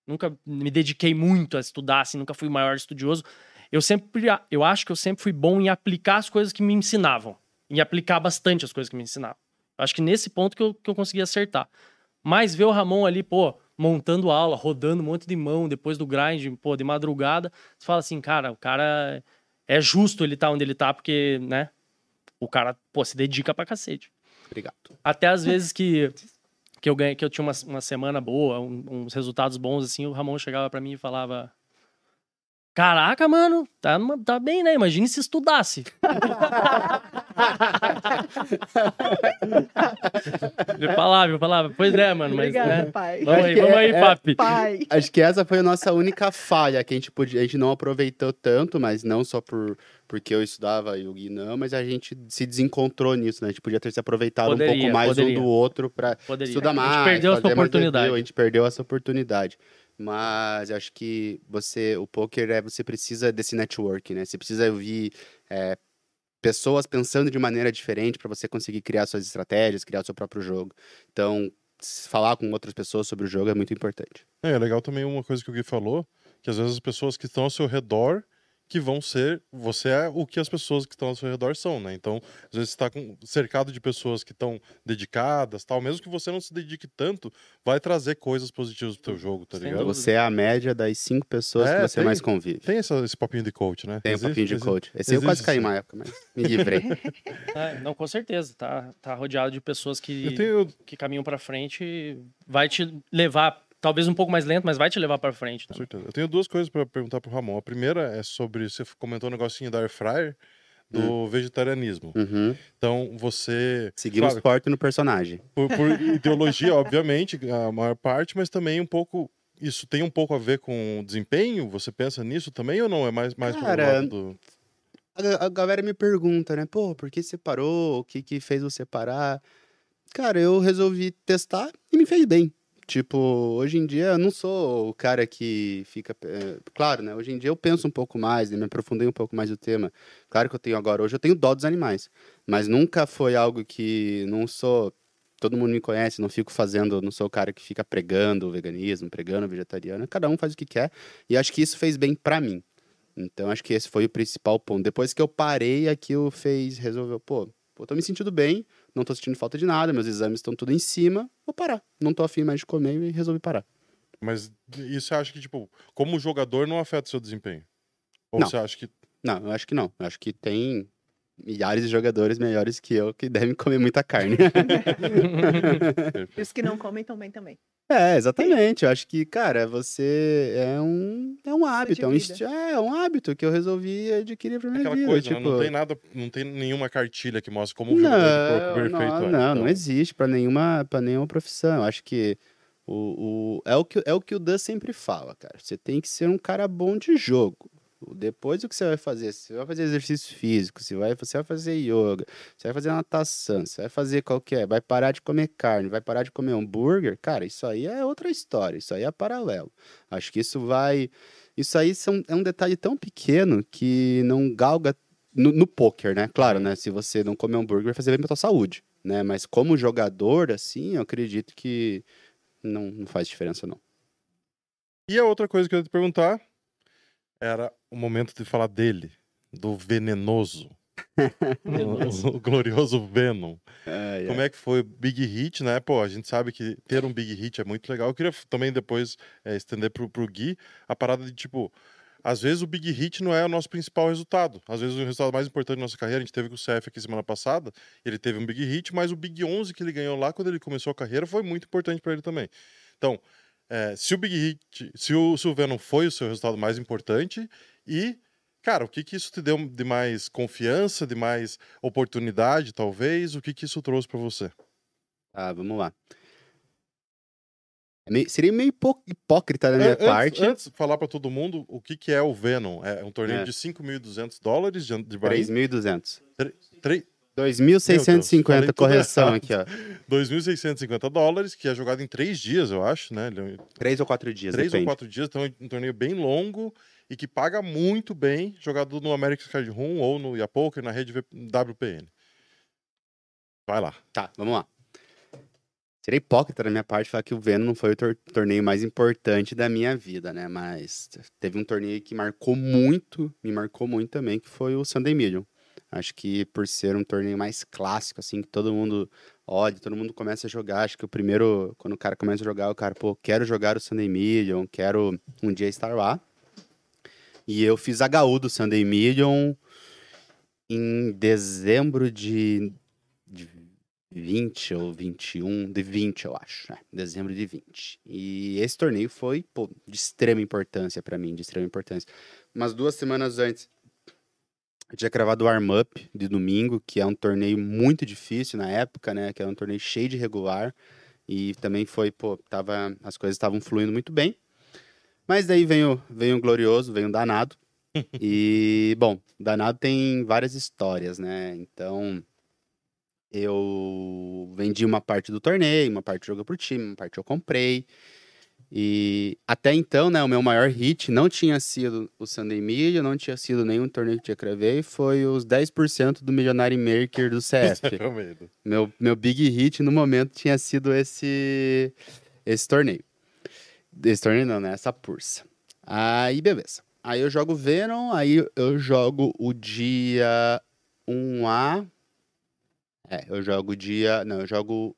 Nunca me dediquei muito a estudar, assim, nunca fui o maior estudioso. Eu sempre, eu acho que eu sempre fui bom em aplicar as coisas que me ensinavam. Em aplicar bastante as coisas que me ensinavam. Eu acho que nesse ponto que eu, que eu consegui acertar. Mas ver o Ramon ali, pô, montando aula, rodando um monte de mão depois do grind, pô, de madrugada, você fala assim, cara, o cara é justo ele tá onde ele tá, porque, né, o cara, pô, se dedica pra cacete. Obrigado. Até às vezes que, que eu ganhei, que eu tinha uma, uma semana boa, um- uns resultados bons, assim, o Ramon chegava pra mim e falava. Caraca, mano, tá, tá bem, né? Imagine se estudasse. eu falava, eu falava, pois é, mano, mas, Obrigada, né? pai. Vamos aí, vamos é- aí, é- papi. Pai. Acho que essa foi a nossa única falha, que a gente, podia, a gente não aproveitou tanto, mas não só por, porque eu estudava e o Gui não, mas a gente se desencontrou nisso, né? A gente podia ter se aproveitado um Poderia, pouco mais poderia. um do outro para estudar mais. A gente perdeu essa oportunidade. review, a gente perdeu essa oportunidade. Mas eu acho que você, o poker é, você precisa desse network, né? Você precisa ouvir é, pessoas pensando de maneira diferente para você conseguir criar suas estratégias, criar seu próprio jogo. Então, falar com outras pessoas sobre o jogo é muito importante. É, é legal também uma coisa que o Gui falou, que às vezes as pessoas que estão ao seu redor que vão ser, você é o que as pessoas que estão ao seu redor são, né? Então, às vezes você está cercado de pessoas que estão dedicadas, tal, mesmo que você não se dedique tanto, vai trazer coisas positivas pro teu jogo, tá Sem ligado? dúvida. Você é a média das cinco pessoas É, que você tem- mais convive. Tem essa- esse papinho de coach, né? Tem o Existe- papinho de existe- coach. Esse aí eu quase existe caí uma época, mas me livrei. É, não, com certeza. Tá, tá rodeado de pessoas que, tenho, que caminham pra frente. Vai te levar, talvez um pouco mais lento, mas vai te levar pra frente. Com certeza. Eu tenho duas coisas para perguntar pro Ramon. A primeira é sobre. Você comentou um negocinho da Air Fryer. do vegetarianismo. Uhum. Então, você. Seguimos claro, forte no personagem. por, por ideologia, obviamente, a maior parte, mas também um pouco. Isso tem um pouco a ver com o desempenho? Você pensa nisso também ou não? É mais, mais Cara, lado do. A, a galera me pergunta, né? Pô, por que você parou? O que que fez você parar? Cara, eu resolvi testar e me fez bem. Tipo, hoje em dia eu não sou o cara que fica. é, claro, né? Hoje em dia eu penso um pouco mais, me aprofundei um pouco mais no tema. Claro que eu tenho agora, hoje eu tenho dó dos animais. Mas nunca foi algo que. Não sou. Todo mundo me conhece, não fico fazendo. Não sou o cara que fica pregando o veganismo, pregando o vegetariano. Cada um faz o que quer. E acho que isso fez bem pra mim. Então acho que esse foi o principal ponto. Depois que eu parei, aquilo fez. Resolveu, pô, pô, tô me sentindo bem, não tô sentindo falta de nada, meus exames estão tudo em cima, vou parar. Não tô afim mais de comer e resolvi parar. Mas isso você acha que, tipo, como jogador não afeta o seu desempenho? Ou Não. você acha que. Não, eu acho que não. Eu acho que tem milhares de jogadores melhores que eu que devem comer muita carne. E os que não comem também também. É, exatamente. Eu acho que, cara, você é um, é um hábito, é um, é, é um hábito que eu resolvi adquirir pra minha Aquela vida. coisa, né? tipo... Não tem nada, não tem nenhuma cartilha que mostra como um jogador Não, perfeito não, é. não, Então, não existe para nenhuma, pra nenhuma profissão. Eu acho que o, o, é, o que é o que o Dan sempre fala, cara. Você tem que ser um cara bom de jogo. Depois o que você vai fazer? Você vai fazer exercício físico, você vai, você vai fazer yoga, você vai fazer natação, você vai fazer qualquer, vai parar de comer carne, vai parar de comer hambúrguer, cara, isso aí é outra história, isso aí é paralelo. Acho que isso vai. Isso aí são, é um detalhe tão pequeno que não galga no, no poker, né? Claro, né? Se você não comer hambúrguer, vai fazer bem pra tua saúde, né? Mas como jogador, assim, eu acredito que não, não faz diferença, não. E a outra coisa que eu ia te perguntar era o momento de falar dele, do venenoso. o, o glorioso Venom. Como é que foi o Big Hit, né? Pô, a gente sabe que ter um Big Hit é muito legal. Eu queria também depois eh, estender pro, pro Gui a parada de tipo. Às vezes o Big Hit não é o nosso principal resultado. Às vezes o resultado mais importante da nossa carreira, a gente teve com o CF aqui semana passada, ele teve um Big Hit, mas o Big 11 que ele ganhou lá quando ele começou a carreira foi muito importante para ele também. Então, eh, se o Big Hit, se o, se o Venom foi o seu resultado mais importante e Cara, o que que isso te deu de mais confiança, de mais oportunidade, talvez? O que que isso trouxe pra você? Tá, vamos lá. É meio- seria meio hipócrita da minha antes, parte. Antes, falar pra todo mundo o que que é o Venom. É um torneio É. de 5.200 dólares de, de Bahia. 3.200. Tre- 2.650, falei tudo correção aqui, ó. 2.650 dólares, que é jogado em três dias, eu acho, né? É Três ou quatro dias, Três ou depende. quatro dias, então é um torneio bem longo e que paga muito bem, jogado no American Card Room ou no Yapoker, na rede WPN. Vai lá. Tá, vamos lá. Seria hipócrita da minha parte falar que o Venom não foi o tor- torneio mais importante da minha vida, né? Mas teve um torneio que marcou muito, me marcou muito também, que foi o Sunday Million. Acho que por ser um torneio mais clássico, assim, que todo mundo olha, todo mundo começa a jogar. Acho que o primeiro, quando o cara começa a jogar, o cara, pô, quero jogar o Sunday Million, quero um dia estar lá. E eu fiz HU do Sunday Million em dezembro de, de 20 ou 21, de 20, eu acho. É, dezembro de 20. E esse torneio foi, pô, de extrema importância pra mim, de extrema importância. Umas duas semanas antes, eu tinha gravado o Arm Up de domingo, que é um torneio muito difícil na época, né? Que era um torneio cheio de regular. E também foi, pô, tava, as coisas estavam fluindo muito bem. Mas daí vem o, vem o glorioso, vem o danado. e, bom, danado tem várias histórias, né? Então, eu vendi uma parte do torneio, uma parte jogo por time, uma parte eu comprei. E até então, né, o meu maior hit não tinha sido o Sunday Million, não tinha sido nenhum torneio que tinha cravei, foi os 10% do Milionário Maker do medo. meu, meu big hit no momento tinha sido esse esse torneio. Esse torneio não, né? Essa pursa. Aí, beleza. Aí eu jogo Venom, aí eu jogo o dia 1A. É, eu jogo o dia. Não, eu jogo.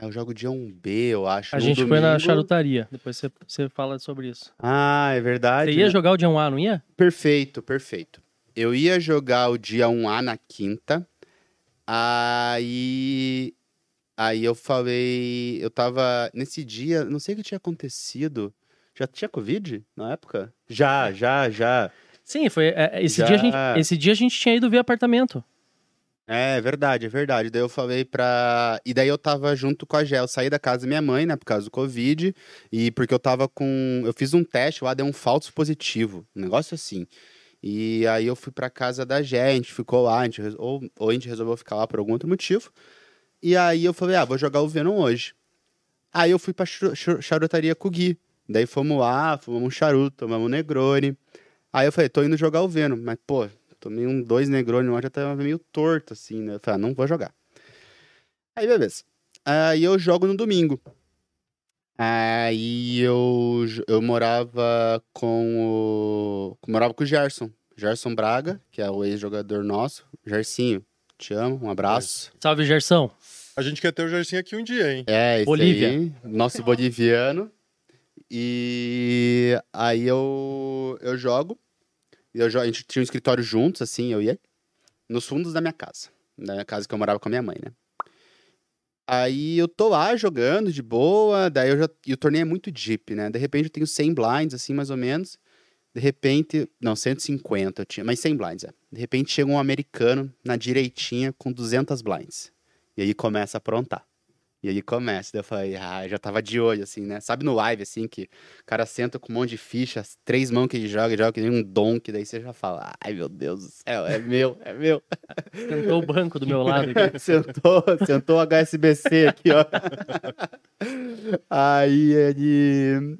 Eu jogo o dia 1B, eu acho. A gente foi na domingo. charutaria. Depois você, você fala sobre isso. Ah, é verdade. Você ia né? jogar o dia 1A, não ia? Perfeito, perfeito. Eu ia jogar o dia 1A na quinta. Aí. Aí eu falei. Eu tava. Nesse dia, não sei o que tinha acontecido. Já tinha Covid na época? Já, já, já. Sim, foi. é, esse, Já- dia a gente, esse dia a gente tinha ido ver apartamento. É verdade, é verdade. Daí eu falei pra. E daí eu tava junto com a Gel. Eu saí da casa da minha mãe, né, por causa do Covid. E porque eu tava com. Eu fiz um teste lá, deu um falso positivo. Um negócio assim. E aí eu fui pra casa da Gé, a gente ficou lá, a gente... ou, ou a gente resolveu ficar lá por algum outro motivo. E aí eu falei, ah, vou jogar o Venom hoje. Aí eu fui pra charu- charu- charutaria com o Gui. Daí fomos lá, fumamos um charuto, tomamos um Negroni. Aí eu falei, tô indo jogar o Venom. Mas, pô, tomei um dois Negroni lá, já tava meio torto, assim, né? Eu falei, ah, não vou jogar. Aí, beleza. Aí eu jogo no domingo. Aí eu, eu morava com o. Morava com o Gerson. Gerson Braga, que é o ex-jogador nosso. Gersinho, te amo, um abraço. Salve, Gersão. A gente quer ter o Jarcinho aqui um dia, hein? É, esse Bolívia. aí, nosso boliviano. E aí eu, eu jogo. E Eu, a gente tinha um escritório juntos, assim, eu ia. Nos fundos da minha casa. Da minha casa que eu morava com a minha mãe, né? Aí eu tô lá jogando de boa, daí eu já. E o torneio é muito deep, né? De repente eu tenho 100 blinds, assim, mais ou menos. De repente. Não, 150 eu tinha, mas 100 blinds, é. De repente chega um americano na direitinha com 200 blinds. E aí começa a aprontar. E aí começa, daí eu falei, ah, eu já tava de olho, assim, né? Sabe no live, assim, que o cara senta com um monte de fichas, três mãos que ele joga, joga que nem um donk, daí você já fala, ai meu Deus do céu, é meu, é meu. Sentou o banco do meu lado aqui. sentou, sentou o HSBC aqui, ó. Aí ele.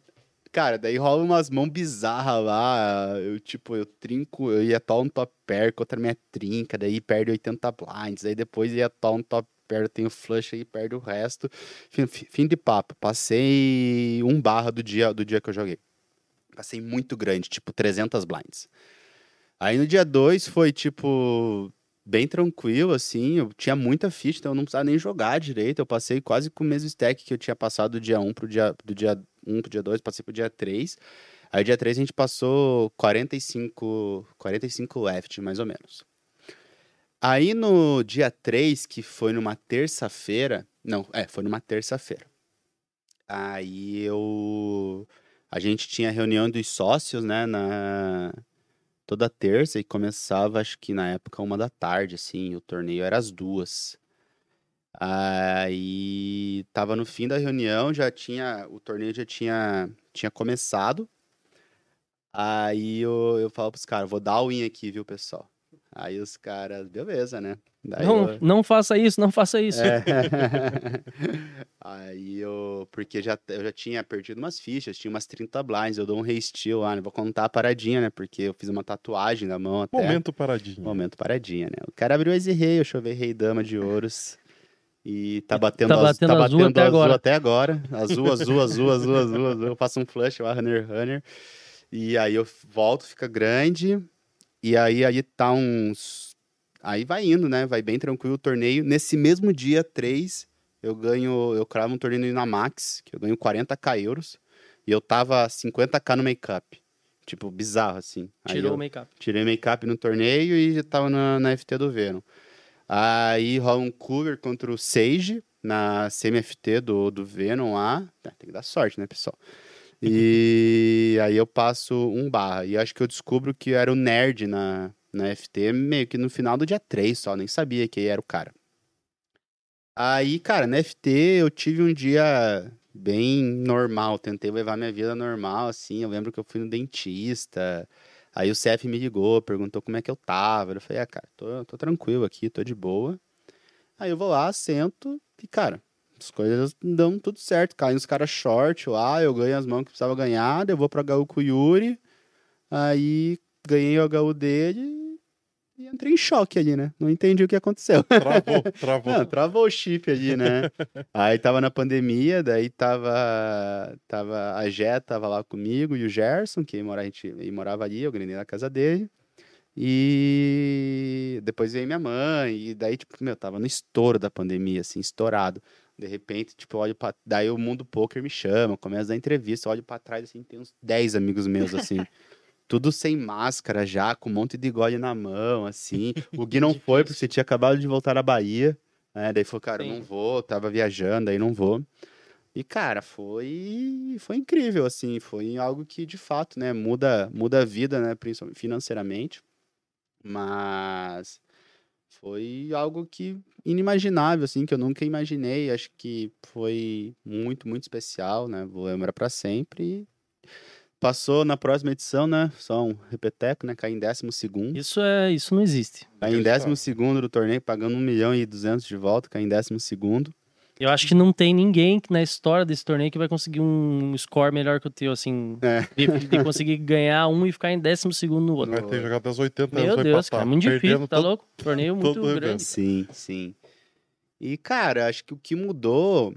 Cara, daí rola umas mãos bizarras lá. Eu, tipo, eu trinco, eu ia tal um top pair, que outra minha trinca, daí perde 80 blinds. Aí depois ia tal um top pair, eu tenho flush aí, perde o resto. Fim, fim de papo. Passei um barra do dia, do dia que eu joguei. Passei muito grande, tipo 300 blinds. Aí no dia 2 foi tipo bem tranquilo, assim. Eu tinha muita ficha, então eu não precisava nem jogar direito. Eu passei quase com o mesmo stack que eu tinha passado do dia 1 pro dia, do dia 1 pro dia 2, passei pro dia 3. Aí dia 3 a gente passou 45, 45 left, mais ou menos. Aí no dia 3, que foi numa terça-feira. Não, é, foi numa terça-feira. Aí eu. A gente tinha reunião dos sócios, né, na, toda terça e começava, acho que na época, uma da tarde, assim, o torneio era às duas. Aí tava no fim da reunião, já tinha, o torneio já tinha, tinha começado. Aí eu, eu falo pros caras, vou dar o win aqui, viu, pessoal? Aí os caras, beleza, né? Daí Não, eu- não faça isso, não faça isso. é. Aí eu. Porque já, eu já tinha perdido umas fichas, tinha umas 30 blinds. Eu dou um resteel lá, né? Vou contar a paradinha, né? Porque eu fiz uma tatuagem na mão até. Momento paradinho. Momento paradinha, né? O cara abriu esse rei, eu chovei rei dama de ouros. E tá batendo, tá batendo tá azul batendo até azul agora. até agora. Azul, azul, azul, azul, azul, azul. Eu faço um flush lá, runner, runner. E aí eu volto, fica grande. E aí, aí tá uns. Aí vai indo, né? Vai bem tranquilo o torneio. Nesse mesmo dia, 3, eu ganho. Eu cravo um torneio na Max, que eu ganho 40k euros. E eu tava 50k no make-up. Tipo, bizarro, assim. Aí Tirou o make-up. Tirei make-up no torneio e já tava na, na FT do Venom. Aí rola um cover contra o Sage na CMFT do, do Venom lá. Tem que dar sorte, né, pessoal? E aí eu passo um barra. E acho que eu descubro que eu era o nerd na, na FT meio que no final do dia 3 só. Nem sabia que era o cara. Aí, cara, na FT eu tive um dia bem normal. Tentei levar minha vida normal, assim. Eu lembro que eu fui no dentista. Aí o CF me ligou, perguntou como é que eu tava. Eu falei, ah, cara, tô, tô tranquilo aqui, tô de boa. Aí eu vou lá, sento e, cara, as coisas dão tudo certo. Caem os caras short lá, eu ganho as mãos que precisava ganhar, eu vou pra HU com o Yuri. Aí ganhei o HU dele e entrei em choque ali, né? Não entendi o que aconteceu. Travou, travou. Não, travou o chip ali, né? Aí tava na pandemia, daí tava, tava a Jé tava lá comigo e o Gerson, que mora, a gente, morava ali, eu grinei na casa dele. E depois veio minha mãe, e daí, tipo, meu, tava no estouro da pandemia, assim, estourado. De repente, tipo, olho pra... Daí o mundo poker me chama, começa a dar entrevista, olho pra trás, assim, tem uns 10 amigos meus, assim. Tudo sem máscara já, com um monte de gole na mão, assim. O Gui não foi, porque você tinha acabado de voltar à Bahia. né? daí falou, cara, eu não Sim. vou, tava viajando, aí não vou. E, cara, foi, foi incrível, assim, foi algo que, de fato, né, muda, muda a vida, né, principalmente financeiramente, mas foi algo que inimaginável, assim, que eu nunca imaginei, acho que foi muito, muito especial, né, vou lembrar para sempre Passou na próxima edição, né? Só um repeteco, né? Cai em décimo segundo. Isso é, isso não existe. Cai em décimo segundo do torneio, pagando um milhão e duzentos de volta, cai em décimo segundo. Eu acho que não tem ninguém na história desse torneio que vai conseguir um score melhor que o teu, assim. É. De, de conseguir ganhar um e ficar em décimo segundo no outro. Vai ter jogado até os 80 Meu anos, Deus, vai cara, muito difícil, tá louco? Torneio muito todo evento. grande. Sim, sim. E, cara, acho que o que mudou.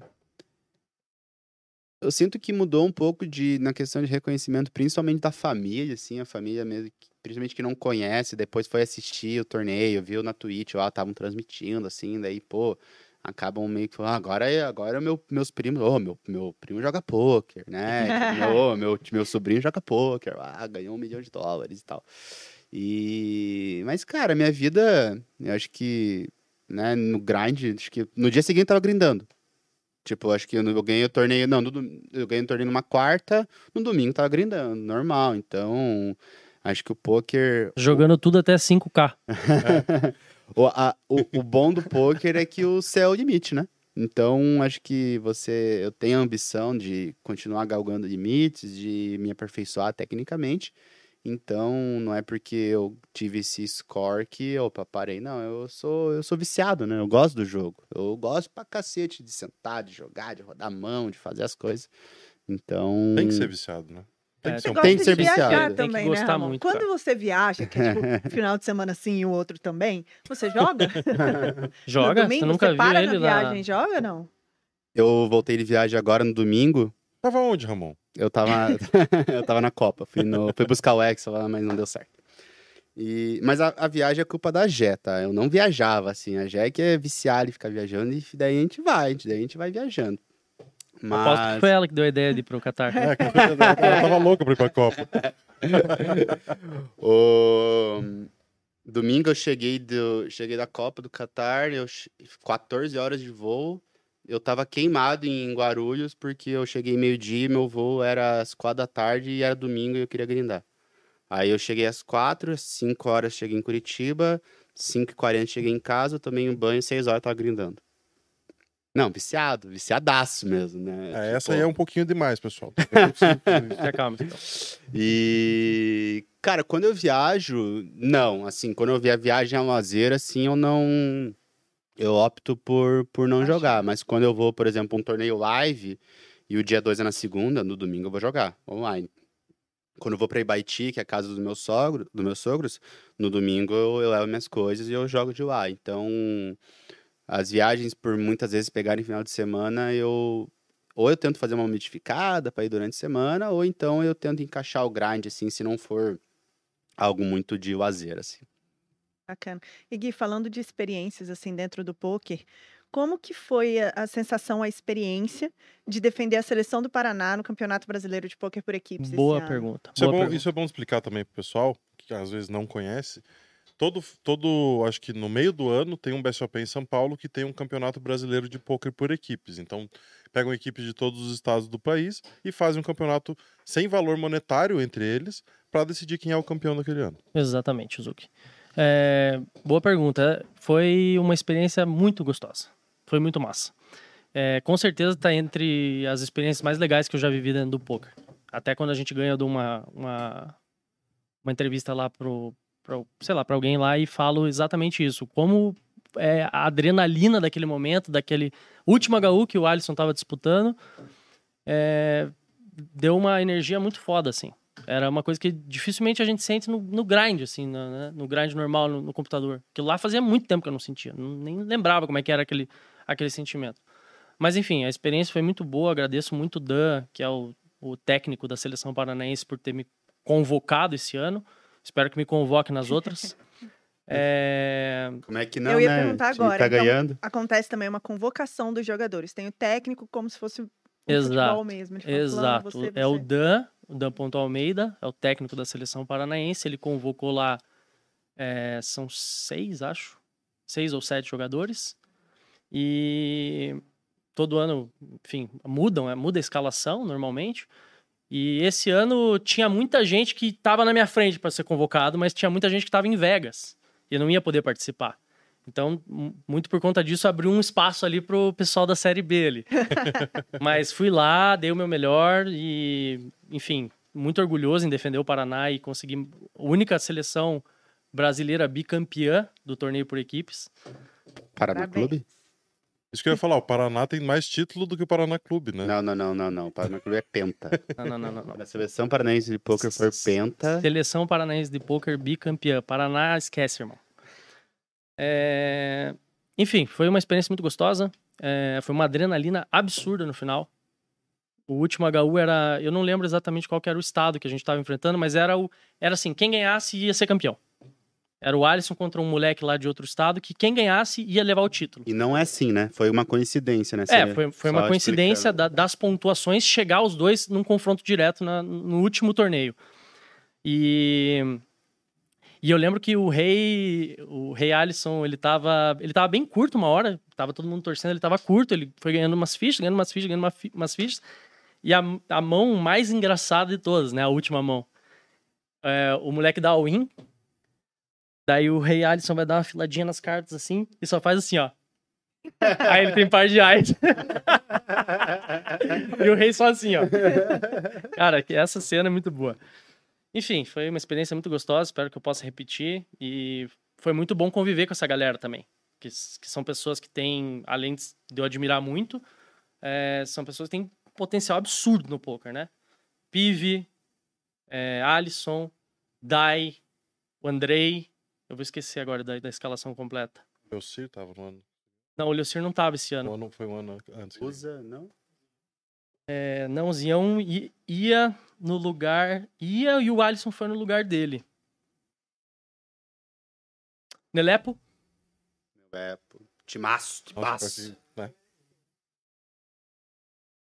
Eu sinto que mudou um pouco de na questão de reconhecimento, principalmente da família, assim, a família mesmo, principalmente que não conhece, depois foi assistir o torneio, viu na Twitch, ó, estavam transmitindo, assim, daí, pô, acabam meio que falando, ah, agora, é- agora meu, meus primos, ô, meu, meu primo joga pôquer, né? Tipo, meu, meu, meu sobrinho joga pôquer, ah, ganhou um milhão de dólares e tal. E, mas, cara, minha vida, eu acho que, né, no grind, acho que no dia seguinte eu tava grindando. Tipo, acho que eu, eu ganhei o torneio, não, no eu ganhei o torneio numa quarta, no domingo tava grindando, normal. Então, acho que o poker, Jogando tudo até 5K. o, a- o, o bom do poker é que o céu é o limite, né? Então, acho que você, eu tenho a ambição de continuar galgando limites, de me aperfeiçoar tecnicamente. Então, não é porque eu tive esse score que, opa, parei. Não, eu sou, eu sou viciado, né? Eu gosto do jogo. Eu gosto pra cacete de sentar, de jogar, de rodar a mão, de fazer as coisas. Então. Tem que ser viciado, né? Tem É, que ser Tem que Gosta ser de viajar viciado. Tem que também, gostar né, Ramon? muito, Quando cara. você viaja, que é tipo final de semana sim e o outro também, você joga? Joga? No domingo, você nunca viu para ele na lá? viagem, joga não? Eu voltei de viagem agora no domingo. Tava onde, Ramon? Eu tava, eu tava na Copa. Fui, no, fui buscar o Excel lá, mas não deu certo. E, mas a, a viagem é culpa da Jé, tá? Eu não viajava, assim. A Jé que é viciada e ficar viajando, e daí a gente vai, daí a gente vai viajando. Aposto que Mas. foi ela que deu a ideia de ir pro Qatar. É, ela tava louca pra ir pra Copa. O... Domingo eu cheguei, do... cheguei da Copa do Catar, eu... che- 14 horas de voo. Eu tava queimado em Guarulhos porque eu cheguei meio-dia, meu voo era às 4 da tarde e era domingo e eu queria grindar. Aí eu cheguei às 4, às 5 horas cheguei em Curitiba, 5h40 cheguei em casa, tomei um banho, 6 horas tava grindando. Não, viciado, viciadaço mesmo, né? É, essa Tipo, aí é um pouquinho demais, pessoal. Fica calmo, então. E, cara, quando eu viajo, não, assim, quando eu via viagem a lazer, assim, eu não. Eu opto por, por não Achei. jogar. Mas quando eu vou, por exemplo, um torneio live e o dia 2 é na segunda, no domingo eu vou jogar online. Quando eu vou pra Ibaiti, que é a casa do meu sogro, dos meus sogros, no domingo eu, eu levo minhas coisas e eu jogo de lá. Então, as viagens, por muitas vezes pegarem final de semana, eu ou eu tento fazer uma modificada para ir durante a semana, ou então eu tento encaixar o grind, assim, se não for algo muito de lazer, assim. Bacana. E Gui, falando de experiências assim dentro do poker, como que foi a, a sensação, a experiência de defender a seleção do Paraná no Campeonato Brasileiro de Poker por Equipes esse Boa ano? pergunta. Isso é, boa bom, pergunta. isso é bom explicar também pro pessoal, que às vezes não conhece. Todo, todo, acho que no meio do ano tem um BSOP em São Paulo que tem um campeonato brasileiro de pôquer por equipes. Então, pegam equipes de todos os estados do país e fazem um campeonato sem valor monetário entre eles para decidir quem é o campeão daquele ano. Exatamente, Zuki. É, boa pergunta. Foi uma experiência muito gostosa. Foi muito massa. É, com certeza está entre as experiências mais legais que eu já vivi dentro do poker. Até quando a gente ganha de uma, uma, uma entrevista lá pro, sei lá, para alguém lá e falo exatamente isso. Como é, a adrenalina daquele momento, daquele último HU que o Alisson estava disputando, é, deu uma energia muito foda, assim. Era uma coisa que dificilmente a gente sente no, no grind, assim, no, né? no grind normal, no, no computador. Aquilo lá fazia muito tempo que eu não sentia. nem lembrava como é que era aquele, aquele sentimento. Mas, enfim, a experiência foi muito boa. Agradeço muito o Dan, que é o, o técnico da seleção paranaense, por ter me convocado esse ano. Espero que me convoque nas outras. É, Como é que não, Eu ia né? perguntar O agora, Tá então- ganhando. Acontece também uma convocação dos jogadores. Tem o técnico como se fosse um Exato, futebol mesmo. Ele fala, "Fulano, Exato. você, É o você." Dan, o Dan Ponto Almeida, é o técnico da seleção paranaense. Ele convocou lá, é, são seis, acho, seis ou sete jogadores. E todo ano, enfim, mudam, é, muda a escalação normalmente. E esse ano tinha muita gente que estava na minha frente para ser convocado, mas tinha muita gente que estava em Vegas e não ia poder participar. Então, muito por conta disso, abriu um espaço ali pro pessoal da Série B ali. mas fui lá, dei o meu melhor e, enfim, muito orgulhoso em defender o Paraná e conseguir a única seleção brasileira bicampeã do torneio por equipes. Paraná Parabéns. Clube? Isso que eu ia falar, o Paraná tem mais título do que o Paraná Clube, né? Não, não, não, não, não. O Paraná Clube é penta. Não, não, não, não. não. A seleção paranaense de poker foi penta. Seleção Paranaense de Poker bicampeã. Paraná, esquece, irmão. É, Enfim, foi uma experiência muito gostosa. É, Foi uma adrenalina absurda no final. O último HU era. Eu não lembro exatamente qual que era o estado que a gente estava enfrentando, mas era o. Era assim: quem ganhasse ia ser campeão. Era o Alisson contra um moleque lá de outro estado que quem ganhasse ia levar o título. E não é assim, né? Foi uma coincidência, né? É, Você- foi, foi só uma coincidência da- das pontuações chegar os dois num confronto direto na- no último torneio. E, e eu lembro que o rei, o rei Alisson, ele tava, ele tava bem curto uma hora, tava todo mundo torcendo, ele tava curto, ele foi ganhando umas fichas, ganhando umas fichas, ganhando uma umas fichas. E a, a mão mais engraçada de todas, né, a última mão. É, o moleque dá win, daí o rei Alisson vai dar uma filadinha nas cartas assim, e só faz assim, ó. Aí ele tem par de ais. E o rei só assim, ó. Cara, essa cena é muito boa. Enfim, foi uma experiência muito gostosa, espero que eu possa repetir. E foi muito bom conviver com essa galera também. Que, que são pessoas que têm, além de eu admirar muito, é, são pessoas que têm potencial absurdo no poker, né? Pive, é, Alisson, Dai, o Andrei. Eu vou esquecer agora da, da escalação completa. Meu Cir tava no ano. Não, o Leocir não tava esse ano. O ano foi um ano antes. Usa, não? É, não, o Zião ia no lugar. Ia e o Alisson foi no lugar dele. Nelepo? Pô, timaço, timaço. né?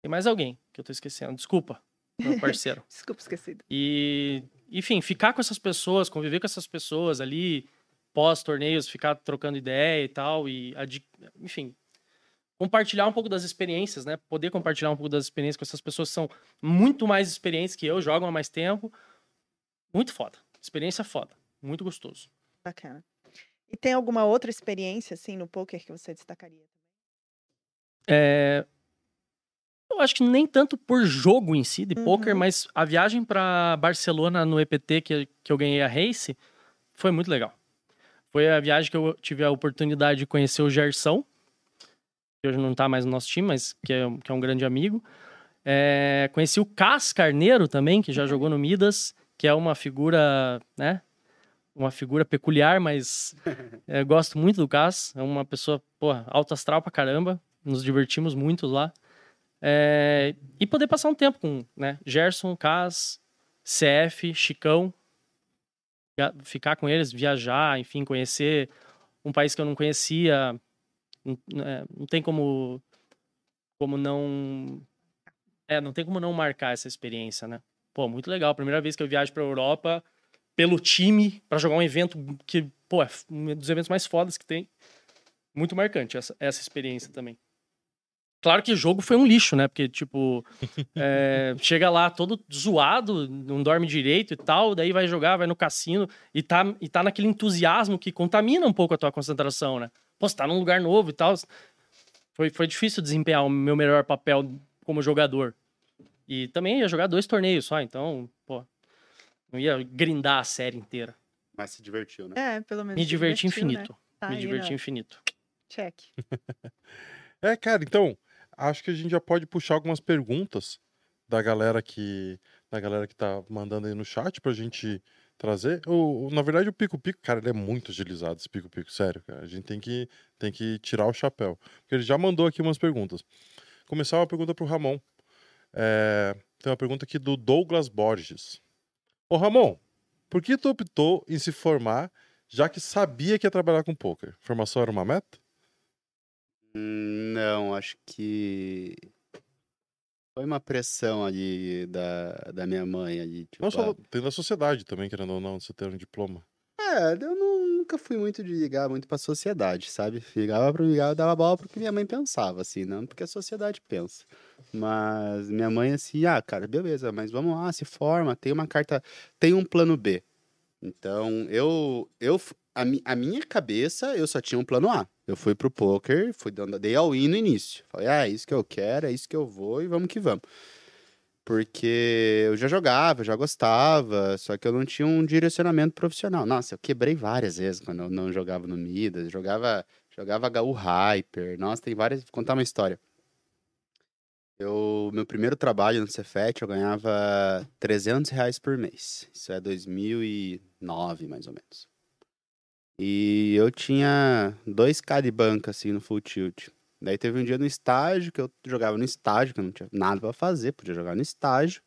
Tem mais alguém que eu tô esquecendo. Desculpa, meu parceiro. Desculpa, esquecido. E, enfim, ficar com essas pessoas, conviver com essas pessoas ali, pós-torneios, ficar trocando ideia e tal, e, enfim, compartilhar um pouco das experiências, né? Poder compartilhar um pouco das experiências com essas pessoas que são muito mais experientes que eu, jogam há mais tempo. Muito foda. Experiência foda. Muito gostoso. Bacana. E tem alguma outra experiência, assim, no poker que você destacaria? É, Eu acho que nem tanto por jogo em si, de Uhum. poker, mas a viagem para Barcelona no EPT que, que eu ganhei a Race foi muito legal. Foi a viagem que eu tive a oportunidade de conhecer o Gersão, que hoje não tá mais no nosso time, mas que é, que é um grande amigo. É, conheci o Cas Carneiro também, que já jogou no Midas, que é uma figura, né? Uma figura peculiar, mas é, gosto muito do Cas. É uma pessoa, porra, alto astral pra caramba. Nos divertimos muito lá. É, e poder passar um tempo com né, Gerson, Cas, CF, Chicão, ficar com eles, viajar, enfim, conhecer um país que eu não conhecia. Não, é, não tem como, como não. É, não tem como não marcar essa experiência, né? Pô, muito legal. Primeira vez que eu viajo pra Europa pelo time para jogar um evento que, pô, é um dos eventos mais fodas que tem. Muito marcante essa, essa experiência também. Claro que o jogo foi um lixo, né? Porque, tipo, é, chega lá todo zoado, não dorme direito e tal, daí vai jogar, vai no cassino e tá, e tá naquele entusiasmo que contamina um pouco a tua concentração, né? Pô, você tá num lugar novo e tal. Foi, foi difícil desempenhar o meu melhor papel como jogador. E também ia jogar dois torneios só, então, pô, não ia grindar a série inteira. Mas se divertiu, né? É, pelo menos. Me diverti divertiu, né? infinito. Tá Me aí, diverti né? infinito. Check. É, cara, então, acho que a gente já pode puxar algumas perguntas da galera que da galera que tá mandando aí no chat pra gente trazer. O, na verdade, o Pico Pico, cara, ele é muito agilizado, esse Pico Pico, sério, cara. A gente tem que, tem que tirar o chapéu. Porque ele já mandou aqui umas perguntas. Começar uma pergunta pro Ramon. É, tem uma pergunta aqui do Douglas Borges. Ô, Ramon, por que tu optou em se formar já que sabia que ia trabalhar com poker? Formação era uma meta? Hum, Não, acho que foi uma pressão ali da, da minha mãe ali, tipo, Não só ah, tem da sociedade também, querendo ou não, você ter um diploma. É, eu não- nunca fui muito de ligar muito pra sociedade, sabe? Ligava pra ligar, eu dava bola porque minha mãe pensava, assim, não porque a sociedade pensa. Mas minha mãe, assim, ah, cara, beleza, mas vamos lá, se forma, tem uma carta, tem um plano B. Então, eu, eu, a, mi- a minha cabeça, eu só tinha um plano A. Eu fui pro poker, fui dando, dei all-in no início. Falei, ah, é isso que eu quero, é isso que eu vou e vamos que vamos. Porque eu já jogava, já gostava, só que eu não tinha um direcionamento profissional. Nossa, eu quebrei várias vezes quando eu não jogava no Midas, jogava, jogava HU Hyper. Nossa, tem várias. Vou contar uma história. Eu, meu primeiro trabalho no Cefet, eu ganhava 300 reais por mês. Isso é 2009, mais ou menos. E eu tinha 2k de banca, assim, no Full Tilt. Daí teve um dia no estágio, que eu jogava no estágio, que eu não tinha nada pra fazer, podia jogar no estágio.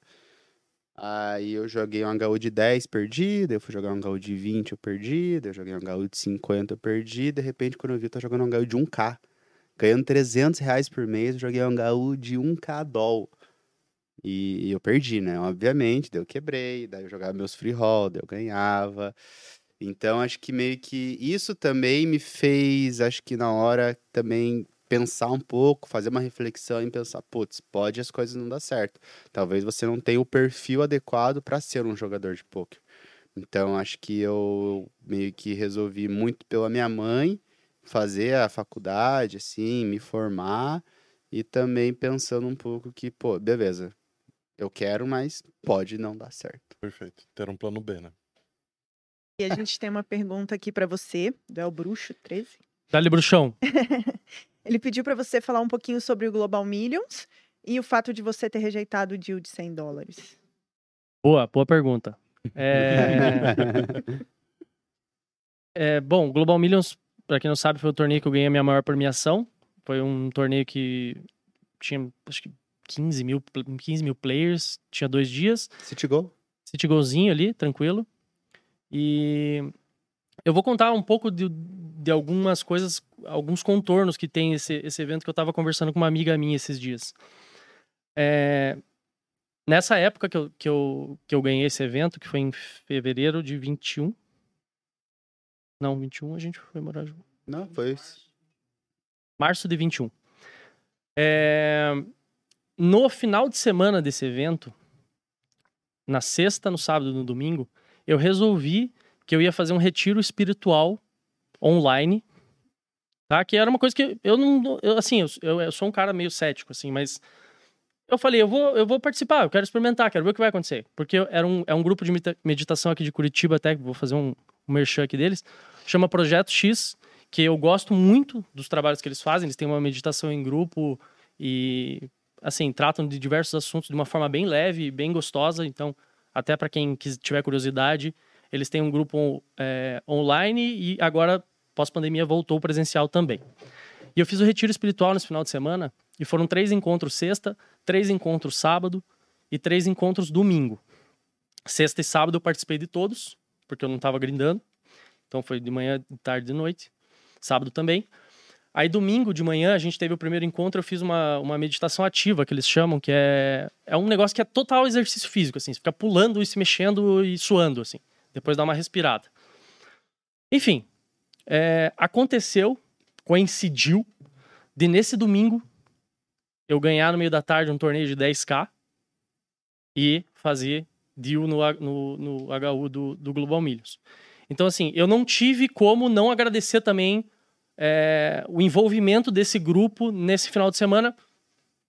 Aí eu joguei um HU de 10, perdi, daí eu fui jogar um HU de 20, eu perdi, daí eu joguei um HU de 50, eu perdi, de repente quando eu vi, eu tô jogando um HU de 1k. Ganhando 300 reais por mês, eu joguei um HU de 1k doll. E, e eu perdi, né? Obviamente, daí eu quebrei, daí eu jogava meus free roll, daí eu ganhava. Então, acho que meio que isso também me fez, acho que na hora também pensar um pouco, fazer uma reflexão e pensar, putz, pode as coisas não dar certo. Talvez você não tenha o perfil adequado para ser um jogador de poker. Então, acho que eu meio que resolvi muito pela minha mãe fazer a faculdade, assim, me formar e também pensando um pouco que, pô, beleza, eu quero, mas pode não dar certo. Perfeito. Ter um plano B, né? E a gente tem uma pergunta aqui pra você, do El Bruxo 13. Dali, bruxão. Ele pediu pra você falar um pouquinho sobre o Global Millions e o fato de você ter rejeitado o deal de 100 dólares. Boa, boa pergunta. É, é, bom, Global Millions, pra quem não sabe, foi o torneio que eu ganhei a minha maior premiação. Foi um torneio que tinha, acho que 15 mil, 15 mil players, tinha dois dias. City Goal? City golzinho ali, tranquilo. E eu vou contar um pouco de, de algumas coisas, alguns contornos que tem esse, esse evento que eu tava conversando com uma amiga minha esses dias. É, nessa época que eu, que, eu, que eu ganhei esse evento, que foi em fevereiro de 21. Não, 21 a gente foi morar junto. Não, foi isso. Março de 21. É, no final de semana desse evento, na sexta, no sábado e no domingo, eu resolvi que eu ia fazer um retiro espiritual online, tá? Que era uma coisa que eu não, eu, assim, eu, eu, sou um cara meio cético, assim, mas eu falei, eu vou, eu vou participar, eu quero experimentar, quero ver o que vai acontecer, porque era um, é um grupo de medita- meditação aqui de Curitiba, até vou fazer um, um merchan aqui deles, chama Projeto X, que eu gosto muito dos trabalhos que eles fazem, eles têm uma meditação em grupo e assim, tratam de diversos assuntos de uma forma bem leve, bem gostosa. Então, até para quem tiver curiosidade, eles têm um grupo é, online e agora, pós-pandemia, voltou presencial também. E eu fiz o retiro espiritual nesse final de semana e foram três encontros sexta, três encontros sábado e três encontros domingo. Sexta e sábado eu participei de todos, porque eu não estava grindando. Então foi de manhã, de tarde e de noite. Sábado também. Aí domingo de manhã a gente teve o primeiro encontro, eu fiz uma, uma meditação ativa, que eles chamam, que é, é um negócio que é total exercício físico, assim, você fica pulando e se mexendo e suando, assim, depois dá uma respirada. Enfim, é, aconteceu, coincidiu, de nesse domingo eu ganhar no meio da tarde um torneio de 10k e fazer deal no, no, no HU do, do Global Millions. Então, assim, eu não tive como não agradecer também é, o envolvimento desse grupo nesse final de semana.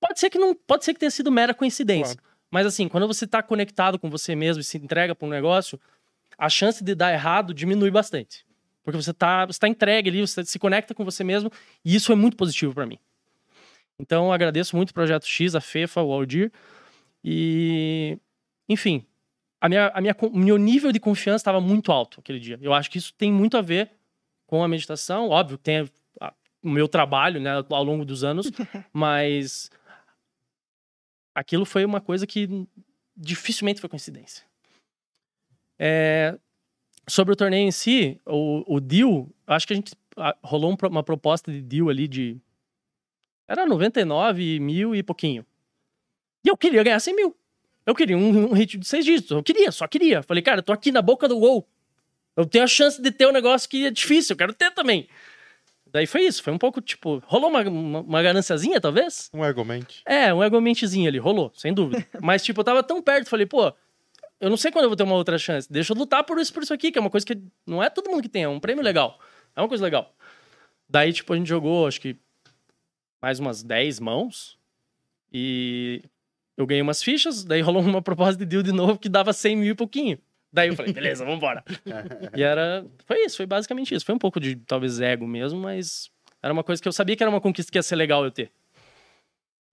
Pode ser que não, pode ser que tenha sido mera coincidência. Mas assim, quando você está conectado com você mesmo e se entrega para um negócio, a chance de dar errado diminui bastante. Porque você está você tá entregue ali, você se conecta com você mesmo, e isso é muito positivo para mim. Então, eu agradeço muito o Projeto X, a FEFA, o Aldir. E, enfim, a minha, a minha, meu nível de confiança estava muito alto aquele dia. Eu acho que isso tem muito a ver com a meditação. Óbvio, tem a- o meu trabalho né, ao longo dos anos, mas aquilo foi uma coisa que dificilmente foi coincidência. É, sobre o torneio em si, o, o deal, acho que a gente ah, rolou um uma proposta de deal ali de. Era 99 mil e pouquinho. E eu queria ganhar 100 mil. Eu queria um, um hit de seis dígitos. Eu queria, só queria. Falei, cara, eu tô aqui na boca do gol. Eu tenho a chance de ter um negócio que é difícil, eu quero ter também. Daí foi isso, foi um pouco, tipo, rolou uma, uma, uma gananciazinha, talvez? Um argumento. É, um argumentezinho ali, rolou, sem dúvida. Mas, tipo, eu tava tão perto, falei, pô, eu não sei quando eu vou ter uma outra chance. Deixa eu lutar por isso, por isso aqui, que é uma coisa que não é todo mundo que tem, é um prêmio legal. É uma coisa legal. Daí, tipo, a gente jogou, acho que mais umas 10 mãos. E eu ganhei umas fichas, daí rolou uma proposta de deal de novo que dava 100 mil e pouquinho. Daí eu falei, beleza, vambora. e era. Foi isso, foi basicamente isso. Foi um pouco de talvez ego mesmo, mas era uma coisa que eu sabia que era uma conquista que ia ser legal eu ter.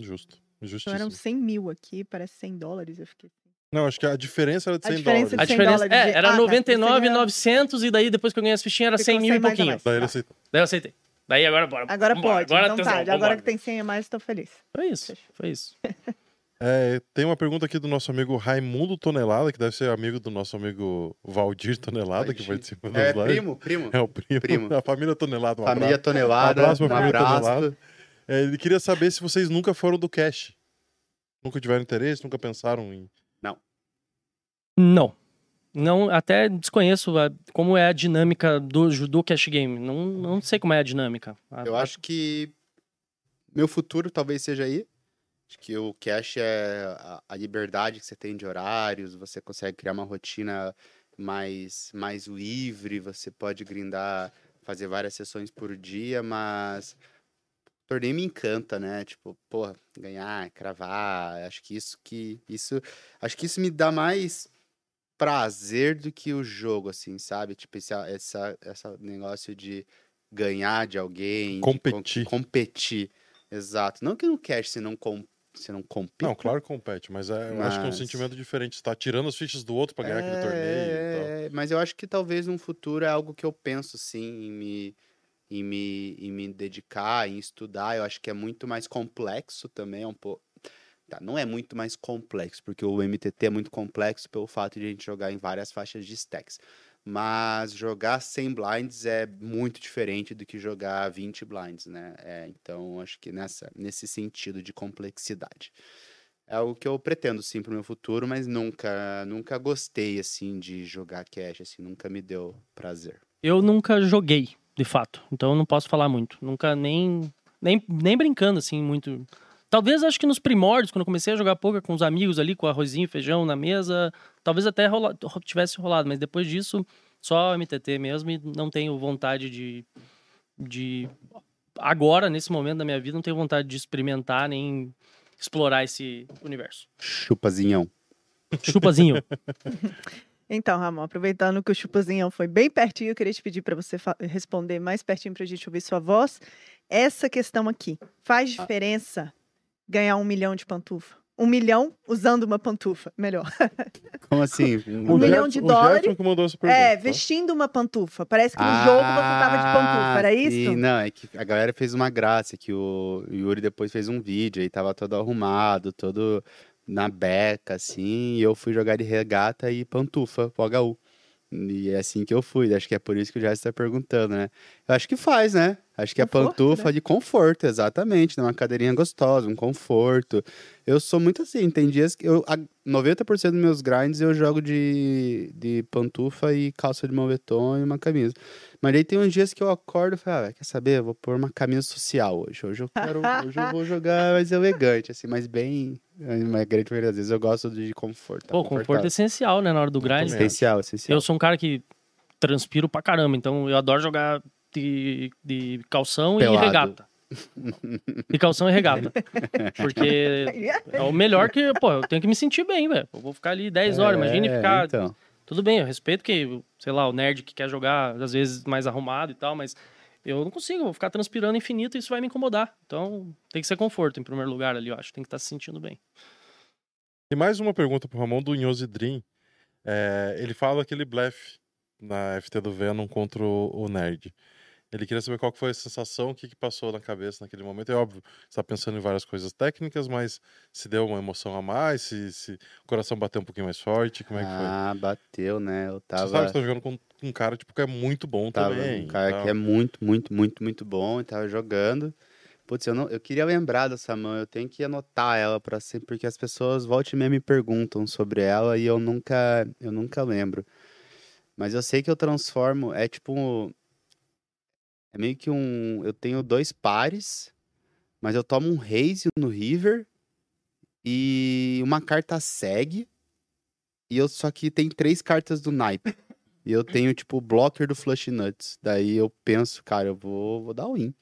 Justo. Então Justíssimo. eram 100 mil aqui, parece 100 dólares. Eu fiquei. Não, acho que a diferença era de A 100 diferença dólares. A 100 diferença dólares é, era Ah, tá. 99, Você ganhou- 900 e daí depois que eu ganhei as fichinhas era Ficou 100 mil e 100 mais a pouquinho. Daí ele Tá. aceitou. Daí eu aceitei. Daí agora bora. Agora vambora, pode. Agora, então tesão, tá. Agora que tem 100 a mais, tô feliz. Foi isso, foi isso. É, tem uma pergunta aqui do nosso amigo Raimundo Tonelada, que deve ser amigo do nosso amigo Valdir Tonelada, que Valdir. participa das É, lives. primo, primo. É o primo. Primo. A família Tonelada. Um Família abraço. Tonelada, Abraço um família abraço. Tonelada. É, ele queria saber se vocês nunca foram do cash. Nunca tiveram interesse, nunca pensaram em. Não. Não, até desconheço a- como é a dinâmica do, do cash game. Não, não sei como é a dinâmica. A- Eu acho que meu futuro talvez seja aí. Acho que o cash é a, a liberdade que você tem de horários, você consegue criar uma rotina mais, mais livre, você pode grindar, fazer várias sessões por dia, mas o torneio me encanta, né? Tipo, porra, ganhar, cravar, acho que isso que isso, acho que isso me dá mais prazer do que o jogo, assim, sabe? Tipo, esse, essa, essa negócio de ganhar de alguém, de con- Competir. competir. Exato. Não que no cash você não, com, você não compete. Não, claro que compete, mas é, eu acho que é um sentimento diferente. Você tá tirando as fichas do outro pra ganhar aquele torneio e tal. É, mas eu acho que talvez no futuro é algo que eu penso, sim, em me, em me, em me dedicar, em estudar. Eu acho que é muito mais complexo também, é um pouco... Tá, não é muito mais complexo, porque o MTT é muito complexo pelo fato de a gente jogar em várias faixas de stacks. Mas jogar 100 blinds é muito diferente do que jogar 20 blinds, né? É, então, acho que nessa, nesse sentido de complexidade. É algo que eu pretendo sim pro meu futuro, mas nunca, nunca gostei assim de jogar cash, assim, nunca me deu prazer. Eu nunca joguei, de fato. Então eu não posso falar muito. Nunca nem, nem, nem brincando, assim, muito. Talvez acho que nos primórdios, quando eu comecei a jogar poker com os amigos ali, com arrozinho e feijão na mesa, talvez até rola, ro- tivesse rolado, mas depois disso, só MTT mesmo e não tenho vontade de. de agora, nesse momento da minha vida, não tenho vontade de experimentar nem explorar esse universo. Chupazinhão. Chupazinho. Então, Ramon, aproveitando que o chupazinho foi bem pertinho, eu queria te pedir para você responder mais pertinho para a gente ouvir sua voz. Essa questão aqui, faz diferença ganhar um milhão de pantufa? Um milhão usando uma pantufa, melhor. Como assim? Um milhão de dólares? Que mandou essa pergunta. É, tá? vestindo uma pantufa. Parece que no jogo você tava de pantufa, era Ah, isso? sim, não, é que a galera fez uma graça, que o Yuri depois fez um vídeo, aí tava todo arrumado, todo na beca, assim, e eu fui jogar de regata e pantufa pro HU. E é assim que eu fui, acho que é por isso que o Jéssica tá perguntando, né? Eu acho que faz, né? Acho que a Conforto, pantufa né? de conforto, exatamente, né? Uma cadeirinha gostosa, um conforto. Eu sou muito assim, tem dias que eu, a 90% dos meus grinds eu jogo de, de pantufa e calça de moletom e uma camisa. Mas aí tem uns dias que eu acordo e falo, ah, quer saber? Eu vou pôr uma camisa social hoje. Hoje eu quero, hoje eu vou jogar mais elegante, assim, mas bem. Mas grande maioria das vezes eu gosto de conforto. tá Pô, conforto é essencial, né, na hora do grind. essencial, essencial. Eu sou um cara que transpiro pra caramba, então eu adoro jogar de, de calção Pelado. e regata. De calção e regata. Porque é o melhor que, pô, eu tenho que me sentir bem, velho. Eu vou ficar ali 10 horas, imagine É, ficar. Então. Tudo bem, eu respeito que, sei lá, o nerd que quer jogar, às vezes, mais arrumado e tal, mas eu não consigo, vou ficar transpirando infinito e isso vai me incomodar. Então, tem que ser conforto em primeiro lugar ali, eu acho. Tem que estar se sentindo bem. E mais uma pergunta pro Ramon do Nhosi Dream. É, ele fala aquele blefe na FT do Venom contra o Nerd. Ele queria saber qual foi a sensação, o que, que passou na cabeça naquele momento. É óbvio, você tá pensando em várias coisas técnicas, mas se deu uma emoção a mais, se, se o coração bateu um pouquinho mais forte, como é que foi? Ah, bateu, né? Eu Você tava. sabe que você tá jogando com um cara tipo, que é muito bom Tava também. um cara tal. que é muito, muito, muito, muito bom e tava jogando. Putz, eu, não, eu queria lembrar dessa mão, eu tenho que anotar ela para sempre, porque as pessoas voltam e meia me perguntam sobre ela e eu nunca, eu nunca lembro. Mas eu sei que eu transformo. É tipo. É meio que um. Eu tenho dois pares, mas eu tomo um raise no river e uma carta segue. E eu só que tem três cartas do naipe. E eu tenho, tipo, o blocker do Flush Nuts. Daí eu penso, cara, eu vou, vou dar o win.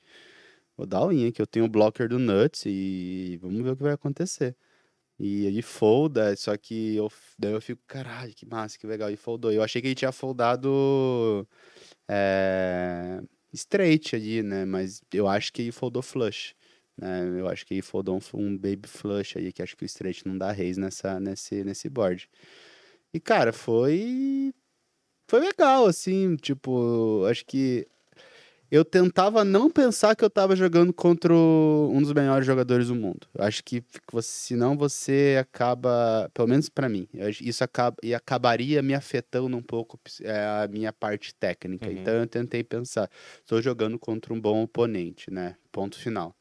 Vou dar o win aqui. Eu tenho o blocker do Nuts e vamos ver o que vai acontecer. E ele folda, só que eu, daí eu fico, caralho, que massa, que legal. E foldou. Eu achei que ele tinha foldado é, straight ali, né? Mas eu acho que ele foldou flush. Né? Eu acho que ele foldou um, um baby flush aí, que acho que o straight não dá raise nessa, nesse, nesse board. E, cara, foi. Foi legal, assim, tipo, acho que eu tentava não pensar que eu tava jogando contra um dos melhores jogadores do mundo. Eu acho que senão você acaba, pelo menos para mim, isso acaba e acabaria me afetando um pouco é, a minha parte técnica. Uhum. Então eu tentei pensar, estou jogando contra um bom oponente, né? Ponto final.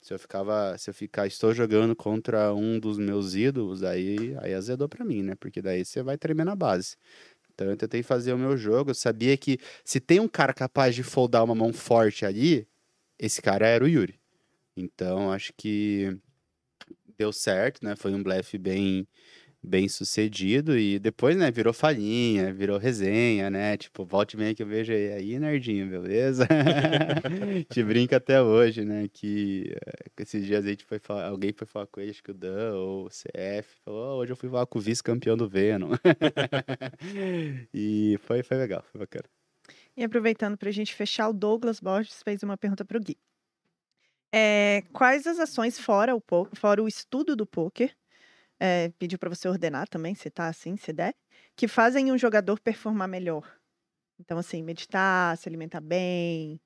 Se eu ficava, se eu ficar, estou jogando contra um dos meus ídolos, aí, aí azedou para mim, né? Porque daí você vai tremer na base. Então eu tentei fazer o meu jogo. Eu sabia que se tem um cara capaz de foldar uma mão forte ali, esse cara era o Yuri. Então acho que deu certo, né? Foi um blefe bem bem sucedido e depois, né, virou falinha, virou resenha, né? Tipo, volte bem que eu vejo aí, aí nerdinho, beleza? te brinca até hoje, né? Que uh, esses dias a gente foi falar, alguém foi falar com ele, acho que o Dan ou o CF, falou, oh, hoje eu fui falar com o vice-campeão do Venom. e foi, foi legal, foi bacana. E aproveitando para a gente fechar, o Douglas Borges fez uma pergunta para o Gui. É, quais as ações fora o, fora o estudo do poker é, pediu para você ordenar também, se tá assim, se der, que fazem um jogador performar melhor. Então, assim, meditar, se alimentar bem.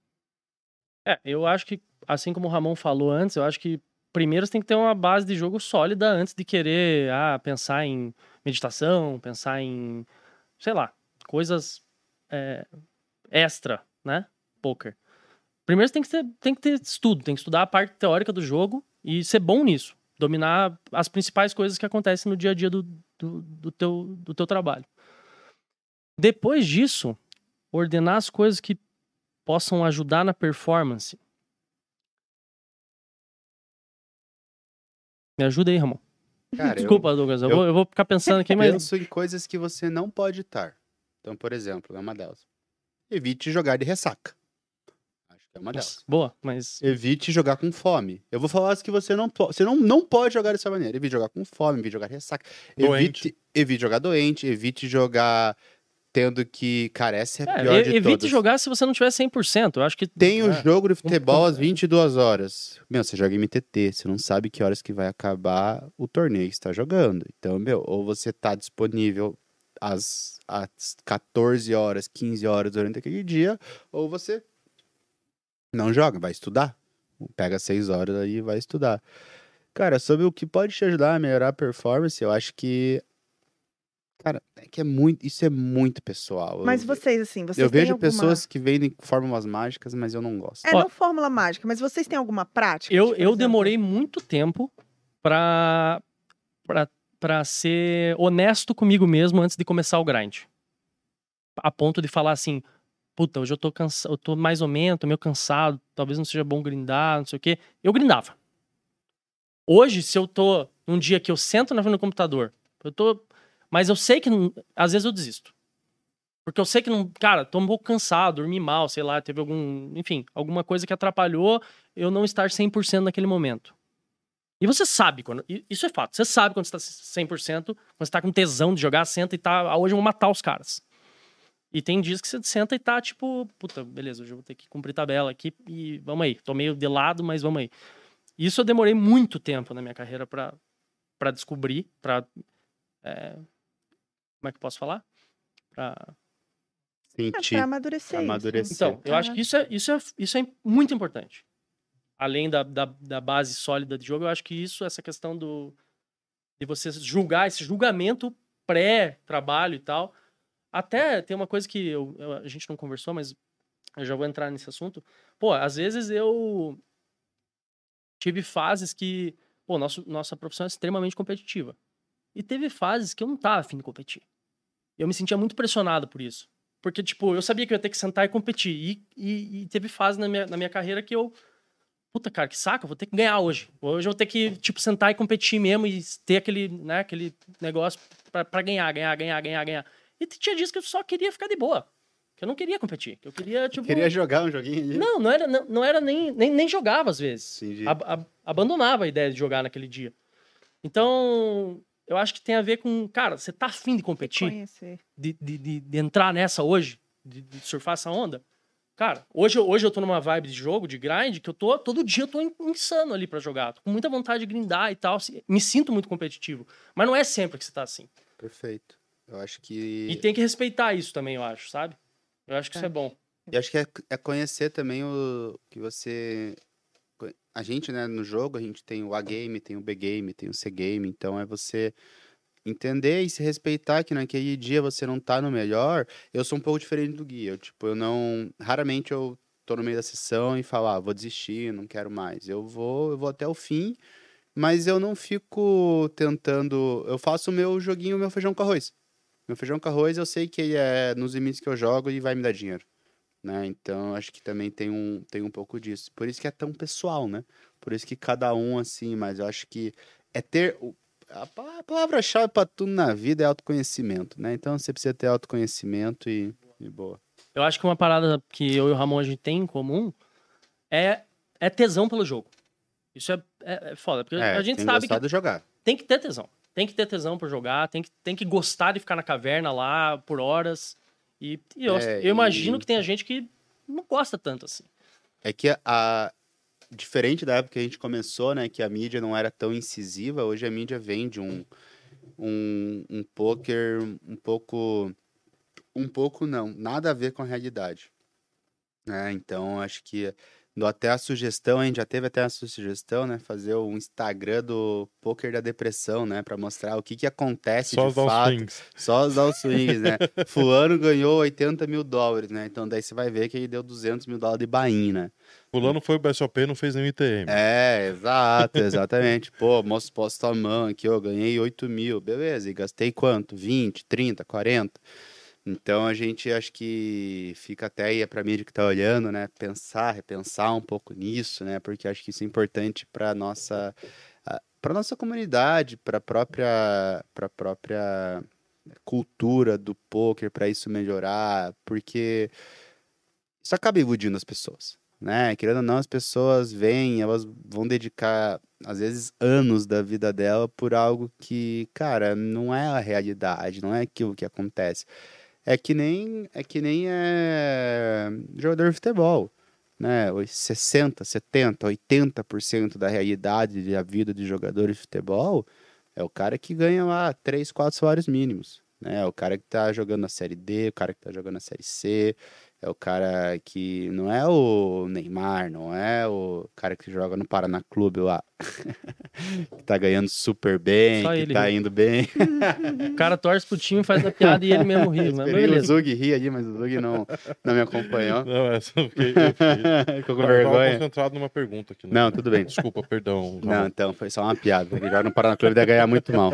É, eu acho que, assim como o Ramon falou antes, eu acho que primeiro você tem que ter uma base de jogo sólida antes de querer ah, pensar em meditação, pensar em, sei lá, coisas é, extra, né? Poker. Primeiro você tem que, ter, tem que ter estudo, tem que estudar a parte teórica do jogo e ser bom nisso dominar as principais coisas que acontecem no dia a dia do, do, do, teu, do teu trabalho. Depois disso, ordenar as coisas que possam ajudar na performance. Me ajuda aí, Ramon. Cara, Desculpa, eu, Douglas, eu, eu, vou, eu vou ficar pensando aqui, mas. Penso em coisas que você não pode estar. Então, por exemplo, é uma delas. Evite jogar de ressaca. É uma delas. Boa, mas. Evite jogar com fome. Eu vou falar as que você não pode. Você não, não pode jogar dessa maneira. Evite jogar com fome, evite jogar ressaca. Evite, evite jogar doente, evite jogar tendo que. Cara, essa é a é, pior de evite todas. jogar se você não tiver 100%. Eu acho que. Tem o é, jogo de futebol às 22 horas. Meu, você joga MTT, você não sabe que horas que vai acabar o torneio que está jogando. Então, meu, ou você tá disponível às, às 14 horas, 15 horas durante aquele dia, ou você não joga, vai estudar. Pega seis horas aí e vai estudar. Cara, sobre o que pode te ajudar a melhorar a performance, eu acho que. Cara, é que é muito. Isso é muito pessoal. Mas eu, vocês, assim, vocês Eu vejo alguma... pessoas que vendem fórmulas mágicas, mas eu não gosto. É, Ó, não fórmula mágica, mas vocês têm alguma prática? Eu, eu demorei muito tempo pra, pra, pra ser honesto comigo mesmo antes de começar o grind. A ponto de falar assim, puta, hoje eu tô cansado, eu tô mais ou menos, tô meio cansado, talvez não seja bom grindar, não sei o quê. Eu grindava. Hoje, se eu tô num dia que eu sento na frente do computador, eu tô. Mas eu sei que às vezes eu desisto. Porque eu sei que não. Cara, tô um pouco cansado, dormi mal, sei lá, teve algum. Enfim, alguma coisa que atrapalhou eu não estar 100% naquele momento. E você sabe quando. Isso é fato. Você sabe quando você tá 100%, quando você tá com tesão de jogar, senta e tá. Hoje eu vou matar os caras. E tem dias que você senta e tá tipo, puta, beleza, hoje eu vou ter que cumprir tabela aqui e vamos aí. Tô meio de lado, mas vamos aí. Isso eu demorei muito tempo na minha carreira para para descobrir, para é, como é que eu posso falar? Para sentir, é, pra amadurecer. amadurecer. Então, eu acho que isso é, isso é, isso é muito importante. Além da, da, da base sólida de jogo, eu acho que isso, essa questão do de você julgar, esse julgamento pré-trabalho e tal, até tem uma coisa que eu, eu, a gente não conversou, mas eu já vou entrar nesse assunto. Pô, às vezes eu tive fases que, pô, nosso, nossa profissão é extremamente competitiva. E teve fases que eu não tava afim de competir. Eu me sentia muito pressionado por isso. Porque, tipo, eu sabia que eu ia ter que sentar e competir. E, e, e teve fase na minha, na minha carreira que eu. Puta, cara, que saco, vou ter que ganhar hoje. Hoje eu vou ter que, tipo, sentar e competir mesmo e ter aquele, né, aquele negócio pra ganhar, ganhar, ganhar, ganhar, ganhar. E tinha dias que eu só queria ficar de boa. Que eu não queria competir. Que eu queria, tipo. Queria jogar um joguinho ali. Não, não era, não, não era nem, nem, nem jogava às vezes. Entendi. Ab- ab- abandonava a ideia de jogar naquele dia. Então, eu acho que tem a ver com, cara, você tá afim de competir? De, de, de, de entrar nessa hoje, de, de surfar essa onda. Cara, hoje, eu- hoje eu tô numa vibe de jogo, de grind, que eu tô. Todo dia eu tô in- insano ali pra jogar. Tô com muita vontade de grindar e tal. Me sinto muito competitivo. Mas não é sempre que você tá assim. Perfeito. Eu acho que. E tem que respeitar isso também, eu acho, sabe? Eu acho que isso é bom. E acho que é, é conhecer também o que você. A gente, né, no jogo, a gente tem o A-game, tem o B-game, tem o C-game. Então é você entender e se respeitar que naquele dia você não tá no melhor. Eu sou um pouco diferente do Gui. Eu, tipo, eu não. Raramente eu tô no meio da sessão e falo, ah, vou desistir, não quero mais. Eu vou, eu vou até o fim, mas eu não fico tentando. Eu faço o meu joguinho, o meu feijão com arroz. Meu feijão com arroz eu sei que ele é nos limites que eu jogo e vai me dar dinheiro né? Então acho que também tem um, tem um pouco disso. Por isso que é tão pessoal, né? Por isso que cada um assim, mas eu acho que é ter a pa- a palavra-chave para tudo na vida é autoconhecimento, né? Então você precisa ter autoconhecimento e, e boa. Eu acho que uma parada que eu e o Ramon a gente tem em comum é, é tesão pelo jogo. Isso é, é, é foda, porque É, a gente sabe que jogar. tem que ter tesão. Tem que ter tesão por jogar, tem que, tem que gostar de ficar na caverna lá por horas. E, e eu, É, eu imagino e- que tenha gente que não gosta tanto assim. É que a, a- diferente da época que a gente começou, né, que a mídia não era tão incisiva, hoje a mídia vende um um, um poker um pouco um pouco não, nada a ver com a realidade. Né? Então acho que dou até a sugestão, a gente já teve até a sugestão, né, fazer um Instagram do poker da depressão, né, para mostrar o que que acontece Só de os fato. swings. Só os os swings, né? Fulano ganhou 80 mil dólares, né? Então daí você vai ver que ele deu 200 mil dólares de bain, né? Fulano foi o BSOP não fez nenhum ITM. É, exato, exatamente. Pô, mostro posto a mão aqui, eu ganhei 8 mil, beleza. E gastei quanto? 20, 30, 40? Então a gente acho que fica até aí pra mídia que tá olhando, né? Pensar, repensar um pouco nisso, né? Porque acho que isso é importante pra nossa para nossa comunidade, para própria para própria cultura do poker, para isso melhorar, porque isso acaba iludindo as pessoas, né? Querendo ou não, as pessoas vêm, elas vão dedicar às vezes anos da vida dela por algo que, cara, não é a realidade, não é aquilo que acontece. É que nem é que nem é jogador de futebol, né? Os 60, 70, 80% da realidade da vida de jogador de futebol é o cara que ganha lá 3, 4 salários mínimos, né? É o cara que tá jogando na série D, o cara que tá jogando na série C, é o cara que não é o Neymar, não é o cara que joga no Paraná Clube lá. que tá ganhando super bem, Só que ele tá ri. indo bem. O cara torce pro time, faz a piada e ele mesmo ri. Mas o. Zug rir ali, mas o Zug não, não me acompanhou. Não, eu fiquei, eu fiquei- Ficou com eu tava vergonha. concentrado numa pergunta aqui. né? Não, tudo bem. Desculpa, perdão. Não, Ramon. então, foi só uma piada. Ele joga no Paraná Clube deve ganhar muito mal.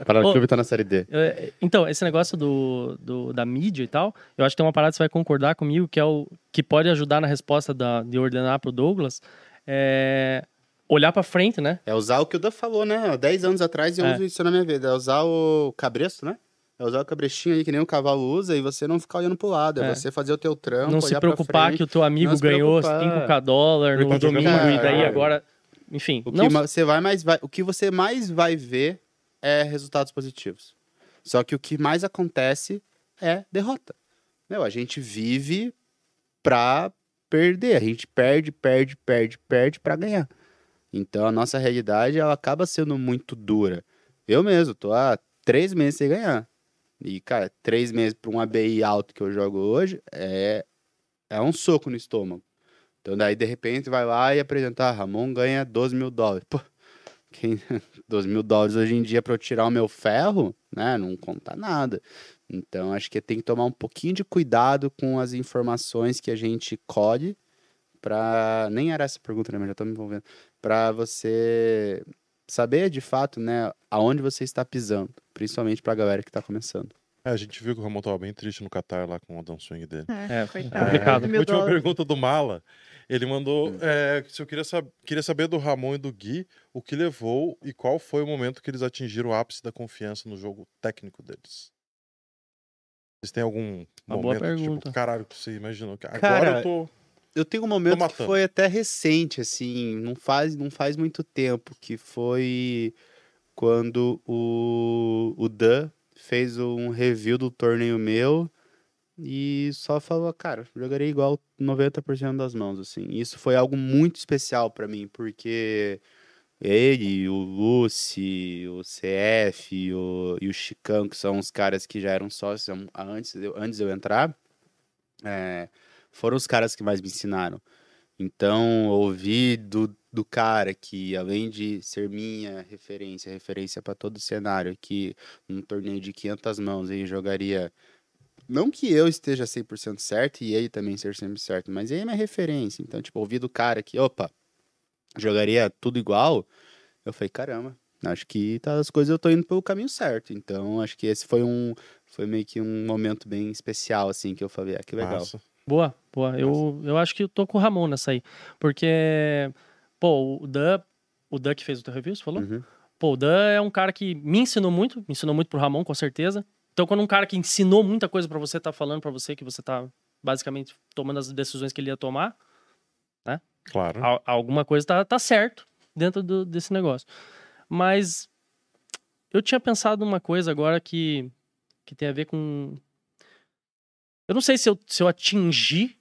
O Paraná Ô. Clube tá na série D. É, Então, esse negócio do, do- da mídia e tal, eu acho que tem uma parada que você vai concordar comigo, que é o que pode ajudar na resposta da, de ordenar pro Douglas, é olhar pra frente, né? É usar o que o Dan falou, né? Há 10 anos atrás eu É. uso isso na minha vida. É usar o cabresto, né? É usar o cabrestinho aí que nem o cavalo usa e você não ficar olhando pro lado. É, É. você fazer o teu trampo, não se preocupar frente. que o teu amigo ganhou preocupar. 5k dólar no domingo pra e daí caralho. agora... Enfim, O que, não você vai mais vai, o que você mais vai ver é resultados positivos. Só que o que mais acontece é derrota. Meu, a gente vive pra perder. A gente perde, perde, perde, perde pra ganhar. Então a nossa realidade ela acaba sendo muito dura. Eu mesmo tô há três meses sem ganhar. E, cara, três meses pra um ABI alto que eu jogo hoje é, é um soco no estômago. Então daí, de repente, vai lá e apresentar, Ramon ganha 12 mil dólares. Pô, quem, 12 mil dólares hoje em dia para eu tirar o meu ferro, né? Não conta nada. Então, acho que tem que tomar um pouquinho de cuidado com as informações que a gente colhe para Nem era essa a pergunta, né? Mas já tô me envolvendo. Para você saber, de fato, né? Aonde você está pisando. Principalmente pra galera que tá começando. É, a gente viu que o Ramon tava bem triste no Qatar lá com o down swing dele. É, coitado. complicado. Mil Última pergunta do Mala. Ele mandou é, se eu queria, sab queria saber do Ramon e do Gui o que levou e qual foi o momento que eles atingiram o ápice da confiança no jogo técnico deles. Vocês têm algum Uma momento tipo, caralho, que você imaginou que agora Cara, eu tô. Eu tenho um momento que foi até recente, assim, não faz, não faz muito tempo, que foi quando o, o Dan fez um review do torneio meu e só falou, cara, jogarei igual 90% das mãos, assim. Isso foi algo muito especial pra mim, porque ele, o Lucy, o CF e o, e o Chicão, que são os caras que já eram sócios antes de antes de eu entrar, é, foram os caras que mais me ensinaram. Então, ouvir do, do cara que, além de ser minha referência, referência para todo o cenário, que num torneio de 500 mãos ele jogaria. Não que eu esteja 100% certo e ele também ser sempre certo, mas ele é minha referência. Então, tipo, ouvir do cara que, opa, jogaria tudo igual, eu falei, caramba, acho que tá, as coisas eu tô indo pelo caminho certo. Então, acho que esse foi um. Foi meio que um momento bem especial, assim, que eu falei, ah, que legal. Massa. Boa, boa. Eu, eu acho que eu tô com o Ramon nessa aí. Porque, pô, o Dan, o Dan que fez o teu review, você falou? Uhum. Pô, o Dan é um cara que me ensinou muito, me ensinou muito pro Ramon, com certeza. Então, quando um cara que ensinou muita coisa pra você, tá falando pra você que você tá basicamente tomando as decisões que ele ia tomar, Claro. al- alguma coisa tá, tá certo dentro do- desse negócio. Mas eu tinha pensado numa coisa agora que, que tem a ver com. Eu não sei se eu, se eu atingi,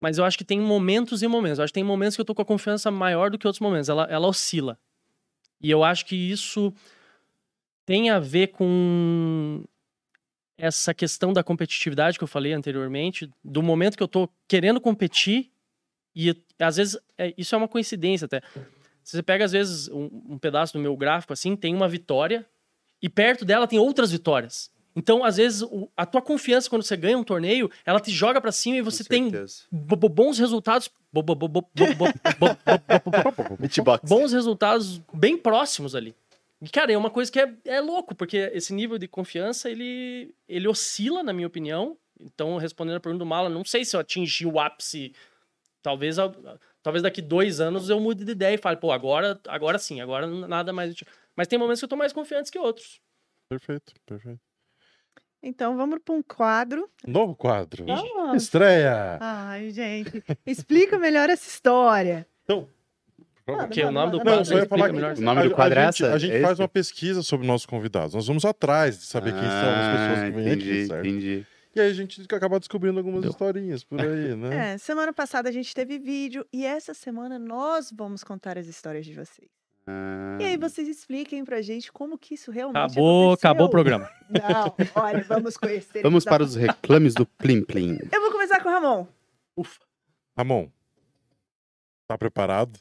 mas eu acho que tem momentos e momentos. Eu acho que tem momentos que eu tô com a confiança maior do que outros momentos. Ela, ela oscila. E eu acho que isso tem a ver com essa questão da competitividade que eu falei anteriormente, do momento que eu tô querendo competir e às vezes, é, isso é uma coincidência até. Você pega, às vezes, um, um, pedaço do meu gráfico assim, tem uma vitória, e perto dela tem outras vitórias. Então, às vezes, o, a tua confiança quando você ganha um torneio, ela te joga para cima e você tem bons resultados. Bons resultados bem próximos ali. E, cara, é uma coisa que é, é louco, porque esse nível de confiança, ele, ele oscila, na minha opinião. Então, respondendo a pergunta do Mala, não sei se eu atingi o ápice Talvez, a- talvez daqui dois anos eu mude de ideia e fale, pô, agora, agora sim, agora nada mais. Mas tem momentos que eu tô mais confiante que outros. Perfeito, perfeito. Então vamos para um quadro. Novo quadro. Vamos. Estreia! Ai, gente, explica melhor essa história. Então, Manda, Porque o nome do manda, Não, quadro só ia explica falar melhor. O nome do a- quadro a é gente, essa? a gente É faz esse? uma pesquisa sobre nossos convidados. Nós vamos atrás de saber quem são as pessoas que vêm Ah, entendi, aqui, certo? Entendi. E aí a gente acaba descobrindo algumas Deu. historinhas por aí, né? É, semana passada a gente teve vídeo e essa semana nós vamos contar as histórias de vocês. Ah, E aí vocês expliquem pra gente como que isso realmente Acabou, aconteceu. acabou o programa. Não, olha, vamos conhecer. Vamos para os reclames do Plim Plim. Eu vou começar com o Ramon. Ufa. Ramon, tá preparado?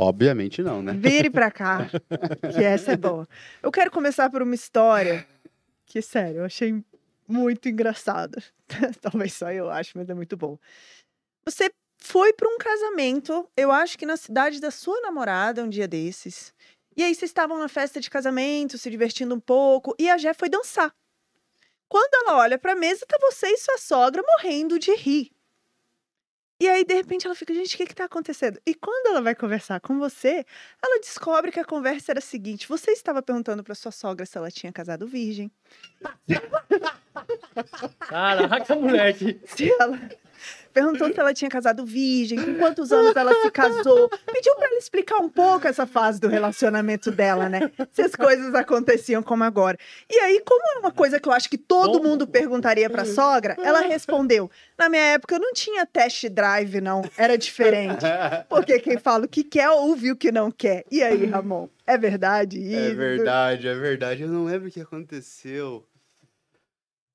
Obviamente não, né? Vire pra cá, que essa é boa. Eu quero começar por uma história que, sério, eu achei muito engraçada. Talvez só eu acho, mas é muito bom. Você foi para um casamento, eu acho que na cidade da sua namorada, um dia desses. E aí vocês estavam na festa de casamento, se divertindo um pouco, e a Jé foi dançar. Quando ela olha pra mesa, tá você e sua sogra morrendo de rir. E aí, de repente, ela fica, gente, o que que tá acontecendo? E quando ela vai conversar com você, ela descobre que a conversa era a seguinte: você estava perguntando para sua sogra se ela tinha casado virgem. Caraca, moleque. Se ela perguntou se ela tinha casado virgem, com quantos anos ela se casou. Pediu para ela explicar um pouco essa fase do relacionamento dela, né? Se as coisas aconteciam como agora. E aí, como é uma coisa que eu acho que todo mundo perguntaria para sogra, ela respondeu: "Na minha época não tinha test drive não, era diferente". Porque quem fala o que quer ouve o que não quer. E aí, Ramon? É verdade isso? É verdade, é verdade. Eu não lembro o que aconteceu.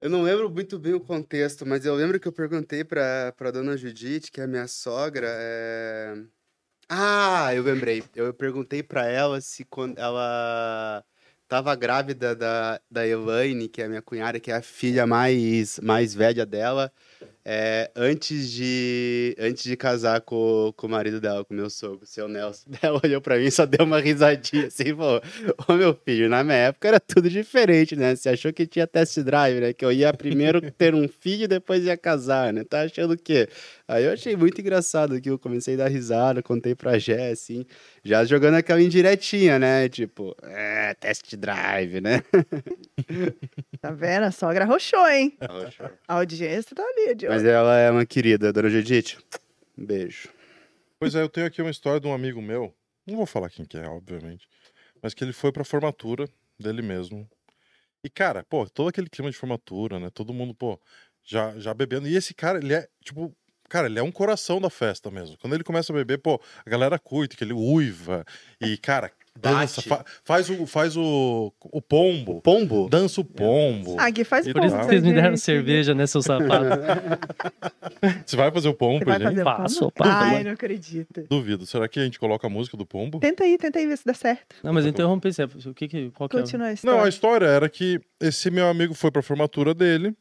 Eu não lembro muito bem o contexto, mas eu lembro que eu perguntei pra, pra dona Judite, que é a minha sogra, é... Ah, eu lembrei. Eu perguntei pra ela se quando ela tava grávida da, da Elaine, que é a minha cunhada, que é a filha mais, mais velha dela, É, antes de antes de casar com, com o marido dela, com o meu sogro, o seu Nelson, ela olhou pra mim e só deu uma risadinha assim e falou: Ô meu filho, na minha época era tudo diferente, né? Você achou que tinha test drive, né? Que eu ia primeiro ter um filho e depois ia casar, né? Tá achando o quê? Aí eu achei muito engraçado que eu comecei a dar risada, contei pra Jé, assim, já jogando aquela indiretinha, né? Tipo, é, test drive, né? Tá vendo? A sogra roxou, hein? A audiência tá ali, de olho. ela é uma querida, dona Judite. Um beijo. Pois é, eu tenho aqui uma história de um amigo meu. Não vou falar quem que é, obviamente. Mas que ele foi pra formatura dele mesmo. E, cara, pô, todo aquele clima de formatura, né? Todo mundo, pô, já, já bebendo. E esse cara, ele é, tipo, cara, ele é um coração da festa mesmo. Quando ele começa a beber, pô, a galera curte, que ele uiva. E, cara, dança, fa- faz o, faz o, o pombo. Pombo? Dança o pombo. Ah, Gui faz E Por ponto, isso que vocês me deram cerveja, né, seu sapato? Você vai fazer o pombo, Você vai gente? Faço, pombo? Ai, não acredito. Duvido. Será que a gente coloca a música do pombo? Tenta aí, tenta aí ver se dá certo. Não, mas eu interrompi sempre. O que que, qual que é? o- Continua a Não, história. a história era que esse meu amigo foi pra formatura dele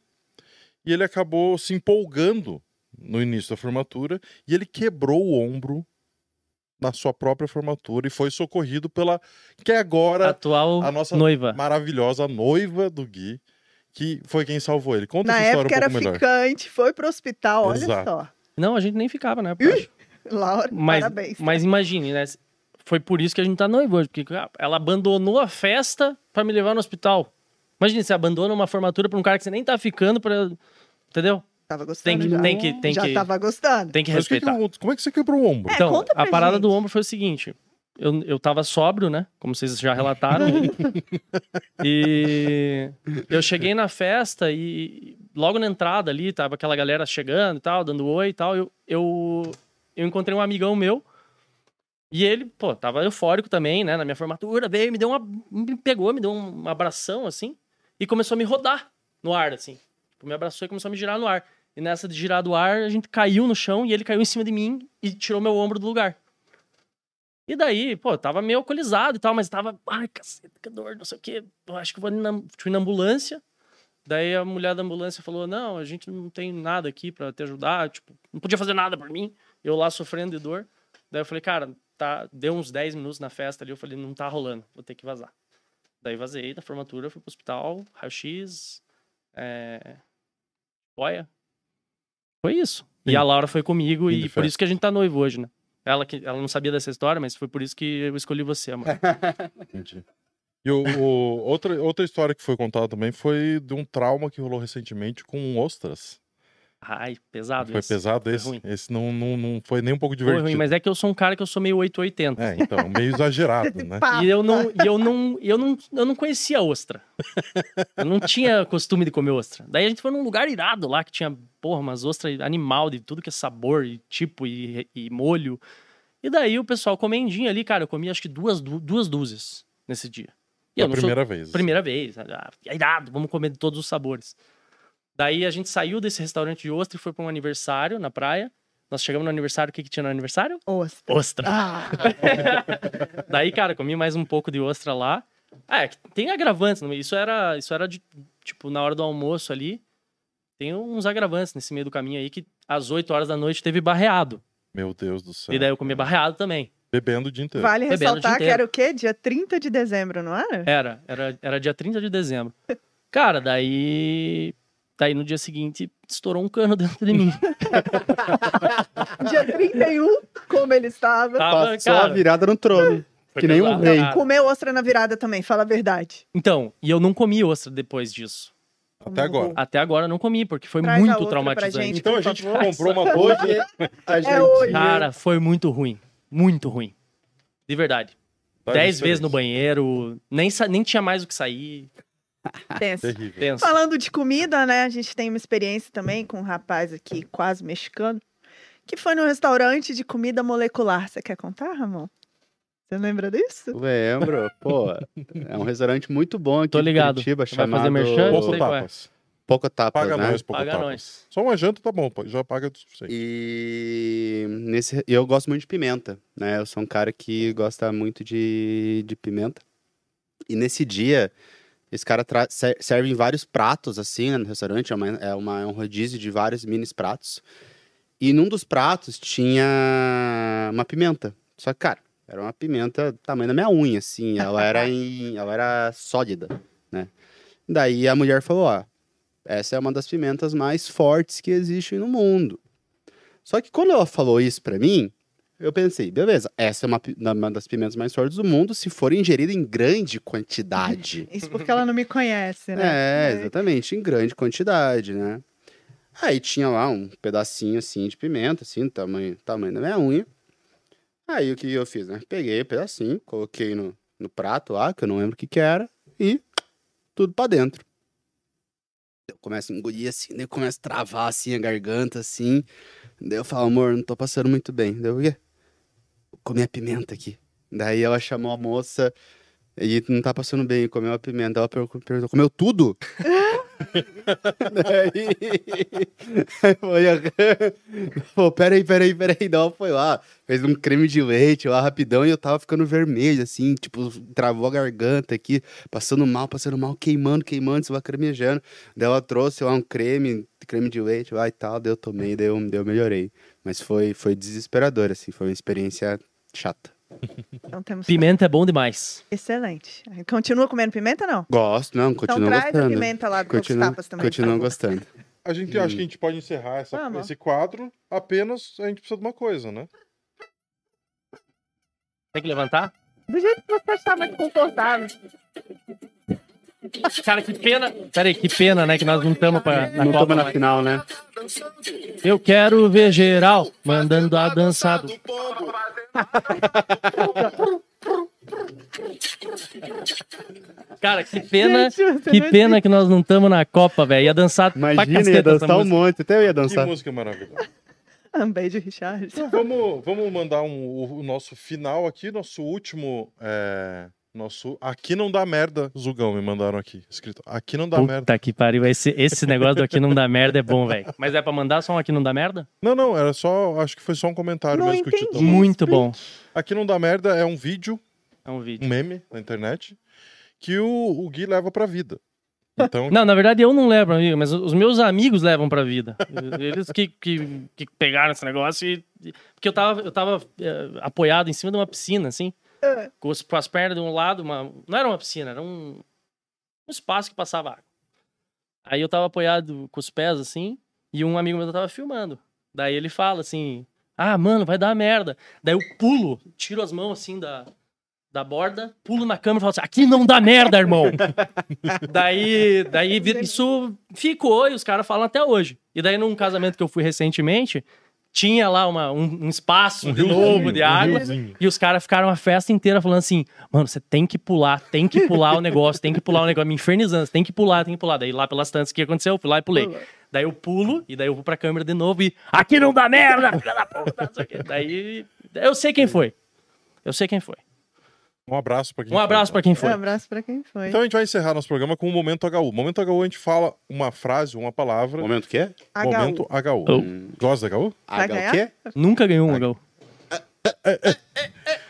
e ele acabou se empolgando no início da formatura e ele quebrou o ombro na sua própria formatura e foi socorrido pela que é agora Atual a nossa noiva. maravilhosa noiva do Gui, que foi quem salvou ele. Conta Na essa história época um era melhor. ficante, foi pro hospital, olha Exato. só. Não, a gente nem ficava, né? Laura, Mas, parabéns. mas imagine, né? Foi por isso que a gente tá noivo hoje, porque ah, ela abandonou a festa pra me levar no hospital. Imagine, você abandona uma formatura pra um cara que você nem tá ficando pra. Entendeu? Tava gostando Tem que, já. tem que, tem já que, tava gostando. tem que Mas o que que respeitar. como é que você quebrou o ombro? É, Então, conta pra a parada gente. do ombro foi o seguinte. Eu, eu tava sóbrio, né? Como vocês já relataram. e eu cheguei na festa e logo na entrada ali, tava aquela galera chegando e tal, dando oi e tal. Eu, eu, eu encontrei um amigão meu. E ele, pô, tava eufórico também, né? Na minha formatura, veio, me deu uma. Me pegou, me deu um abração, assim, e começou a me rodar no ar, assim. Tipo, me abraçou e começou a me girar no ar. E nessa de girar do ar, a gente caiu no chão e ele caiu em cima de mim e tirou meu ombro do lugar. E daí, pô, tava meio alcoolizado e tal, mas tava, ai, caceta, que dor, não sei o quê. Eu acho que vou na, fui na ambulância. Daí a mulher da ambulância falou: Não, a gente não tem nada aqui pra te ajudar. Tipo, não podia fazer nada por mim. Eu lá sofrendo de dor. Daí eu falei: Cara, tá, deu uns 10 minutos na festa ali. Eu falei: Não tá rolando, vou ter que vazar. Daí vazei da formatura, fui pro hospital, raio-x, é... boia. Foi isso. E Sim. a Laura foi comigo e por isso que a gente tá noivo hoje, né? Ela, que, ela não sabia dessa história, mas foi por isso que eu escolhi você, amor. Entendi. E o, o- outra, outra história que foi contada também foi de um trauma que rolou recentemente com ostras. Ai, pesado Foi esse. pesado Foi esse? Esse não, não, não foi nem um pouco Foi divertido. ruim, mas é que eu sou um cara que eu sou meio 880. É, então, meio exagerado, né? E eu não, e eu não, eu não, eu não conhecia ostra. Eu não tinha costume de comer ostra. Daí a gente foi num lugar irado lá que tinha, porra, umas ostras animal de tudo que é sabor e tipo e, e molho. E daí o pessoal comendinho ali, cara, eu comi acho que duas, du- duas dúzias nesse dia. E Pela não sou- primeira vez. Primeira vez. Ah, é irado, vamos comer de todos os sabores. Daí a gente saiu desse restaurante de ostra e foi para um aniversário na praia. Nós chegamos no aniversário, o que, que tinha no aniversário? Ostra. Ostra. Ah, Daí, cara, comi mais um pouco de ostra lá. Ah, é, que tem agravantes. Isso era, isso era de, tipo, na hora do almoço ali. Tem uns agravantes nesse meio do caminho aí que às 8 horas da noite teve barreado. Meu Deus do céu. E daí eu comi barreado também. Bebendo o dia inteiro. vale Bebendo ressaltar que inteiro. era o quê? Dia 30 de dezembro, não era? Era, era, era dia 30 de dezembro. Cara, daí. Daí no dia seguinte estourou um cano dentro de mim. Dia 31, como ele estava. Tava, Passou a cara, virada no trono. foi que nem um rei. Comeu ostra na virada também, fala a verdade. Então, e eu não comi ostra depois disso. Até agora. Até agora eu não comi, porque foi Traz a muito traumatizante. gente. Então a gente favor. comprou uma boa. A gente... hoje. Cara, foi muito ruim. Muito ruim. De verdade. Dez vezes no banheiro, nem, sa- nem tinha mais o que sair. Tenso. Falando de comida, né? A gente tem uma experiência também com um rapaz aqui, quase mexicano, que foi num restaurante de comida molecular. Você quer contar, Ramon? Você lembra disso? Lembro, pô. É um restaurante muito bom aqui Tô ligado. Curitiba, Vai fazer chamado merchan? Pouco qual é. tapas. Poco Tapas, Paga né? nós, pouco Paga tapas. nós. Só uma janta tá bom, pô, já paga o suficiente. E nesse, eu gosto muito de pimenta, né? Eu sou um cara que gosta muito de, de pimenta. E nesse dia, Esse cara serve em vários pratos, assim, né, no restaurante. É, uma, é, uma, é um rodízio de vários mini pratos. E num dos pratos tinha uma pimenta. Só que, cara, era uma pimenta do tamanho da minha unha, assim. Ela era, em, ela era sólida, né? Daí a mulher falou, ó, essa é uma das pimentas mais fortes que existem no mundo. Só que quando ela falou isso pra mim, eu pensei, beleza, essa é uma, uma das pimentas mais fortes do mundo se for ingerida em grande quantidade. Isso porque ela não me conhece, né? É, exatamente, em grande quantidade, né? Aí tinha lá um pedacinho assim de pimenta, assim, tamanho, tamanho da minha unha. Aí o que eu fiz, né? Peguei o pedacinho, coloquei no, no prato lá, que eu não lembro o que que era, e tudo pra dentro. Eu começo a engolir assim, daí eu começo a travar assim a garganta, assim. Daí eu falo, amor, não tô passando muito bem. Daí eu, quê? Comi a pimenta aqui. Daí ela chamou a moça e não tá passando bem, comeu a pimenta. Ela perguntou, comeu tudo? Daí. Pô, peraí, peraí, peraí. Não, foi lá. Fez um creme de leite lá rapidão e eu tava ficando vermelho, assim, tipo, travou a garganta aqui, passando mal, passando mal, queimando, queimando, se lacrimejando. Daí ela trouxe lá um creme, creme de leite lá e tal, daí eu tomei, daí eu, daí eu melhorei. Mas foi, foi desesperador, assim, foi uma experiência chata. Então temos Pimenta é bom demais. Excelente. Continua comendo pimenta, não? Gosto, não, Então continuo traz a gostando. pimenta lá do Cocos Continuo, Tapas também. favor. gostando. A gente acha que a gente pode encerrar essa- Vamos. esse quadro apenas a gente precisa de uma coisa, né? Tem que levantar? Do jeito que você está mais confortável. Cara, que pena. Pera aí, que pena, né? Que nós não estamos pra, na Não Copa. toma na final, né? Eu quero ver geral mandando a dançado. Cara, que pena. Gente, Que pena que nós não estamos na Copa, velho. Ia dançar pra Imagina, ia dançar um monte. Até eu ia Que dançar. música maravilhosa. Um beijo, Richard. Então vamos, vamos mandar um- o, o nosso final aqui, nosso último. é, nosso. Aqui não dá merda, Zugão, me mandaram aqui. Escrito. Aqui não dá merda. Puta que pariu. Esse, esse negócio do aqui não dá merda é bom, velho. Mas é pra mandar só um aqui não dá merda? Não, não, era só. Acho que foi só um comentário Não mesmo que o entendi. Tito. Muito bom. Aqui não dá merda é um vídeo, É um vídeo. um meme na internet, que o, o Gui leva pra vida. Então, Não, na verdade eu não levo vida, mas os meus amigos levam pra vida. Eles que, que, que pegaram esse negócio e. Porque eu tava, eu tava eh, apoiado em cima de uma piscina, assim. Com, os- com as pernas de um lado, uma, não era uma piscina, era um, um espaço que passava água. Aí eu tava apoiado com os pés, assim, e um amigo meu tava filmando. Daí ele fala assim: Ah, mano, vai dar merda. Daí eu pulo, tiro as mãos assim da, da borda, pulo na câmera e falo assim: Aqui não dá merda, irmão. daí, daí isso ficou e os caras falam até hoje. E daí num casamento que eu fui recentemente, tinha lá uma, um, um espaço de novo de um água. riozinho. E os caras ficaram a festa inteira falando assim: mano, você tem que pular, tem que pular o negócio, tem que pular o negócio, me infernizando, você tem que pular, tem que pular. Daí lá pelas tantas o que aconteceu, eu fui lá e pulei. Daí eu pulo, e daí eu vou pra câmera de novo e. Aqui não dá merda, filha da puta, não sei o quê. Daí. Eu sei quem foi. Eu sei quem foi. Um abraço pra quem Um abraço foi. pra quem Um foi. abraço pra quem foi. Então a gente vai encerrar nosso programa com o Momento HU. Momento HU a gente fala uma frase, uma palavra. Momento o quê? HU. Momento HU. Oh. Gosta da HU? Vai H o ganhar? quê? Nunca ganhou um gol.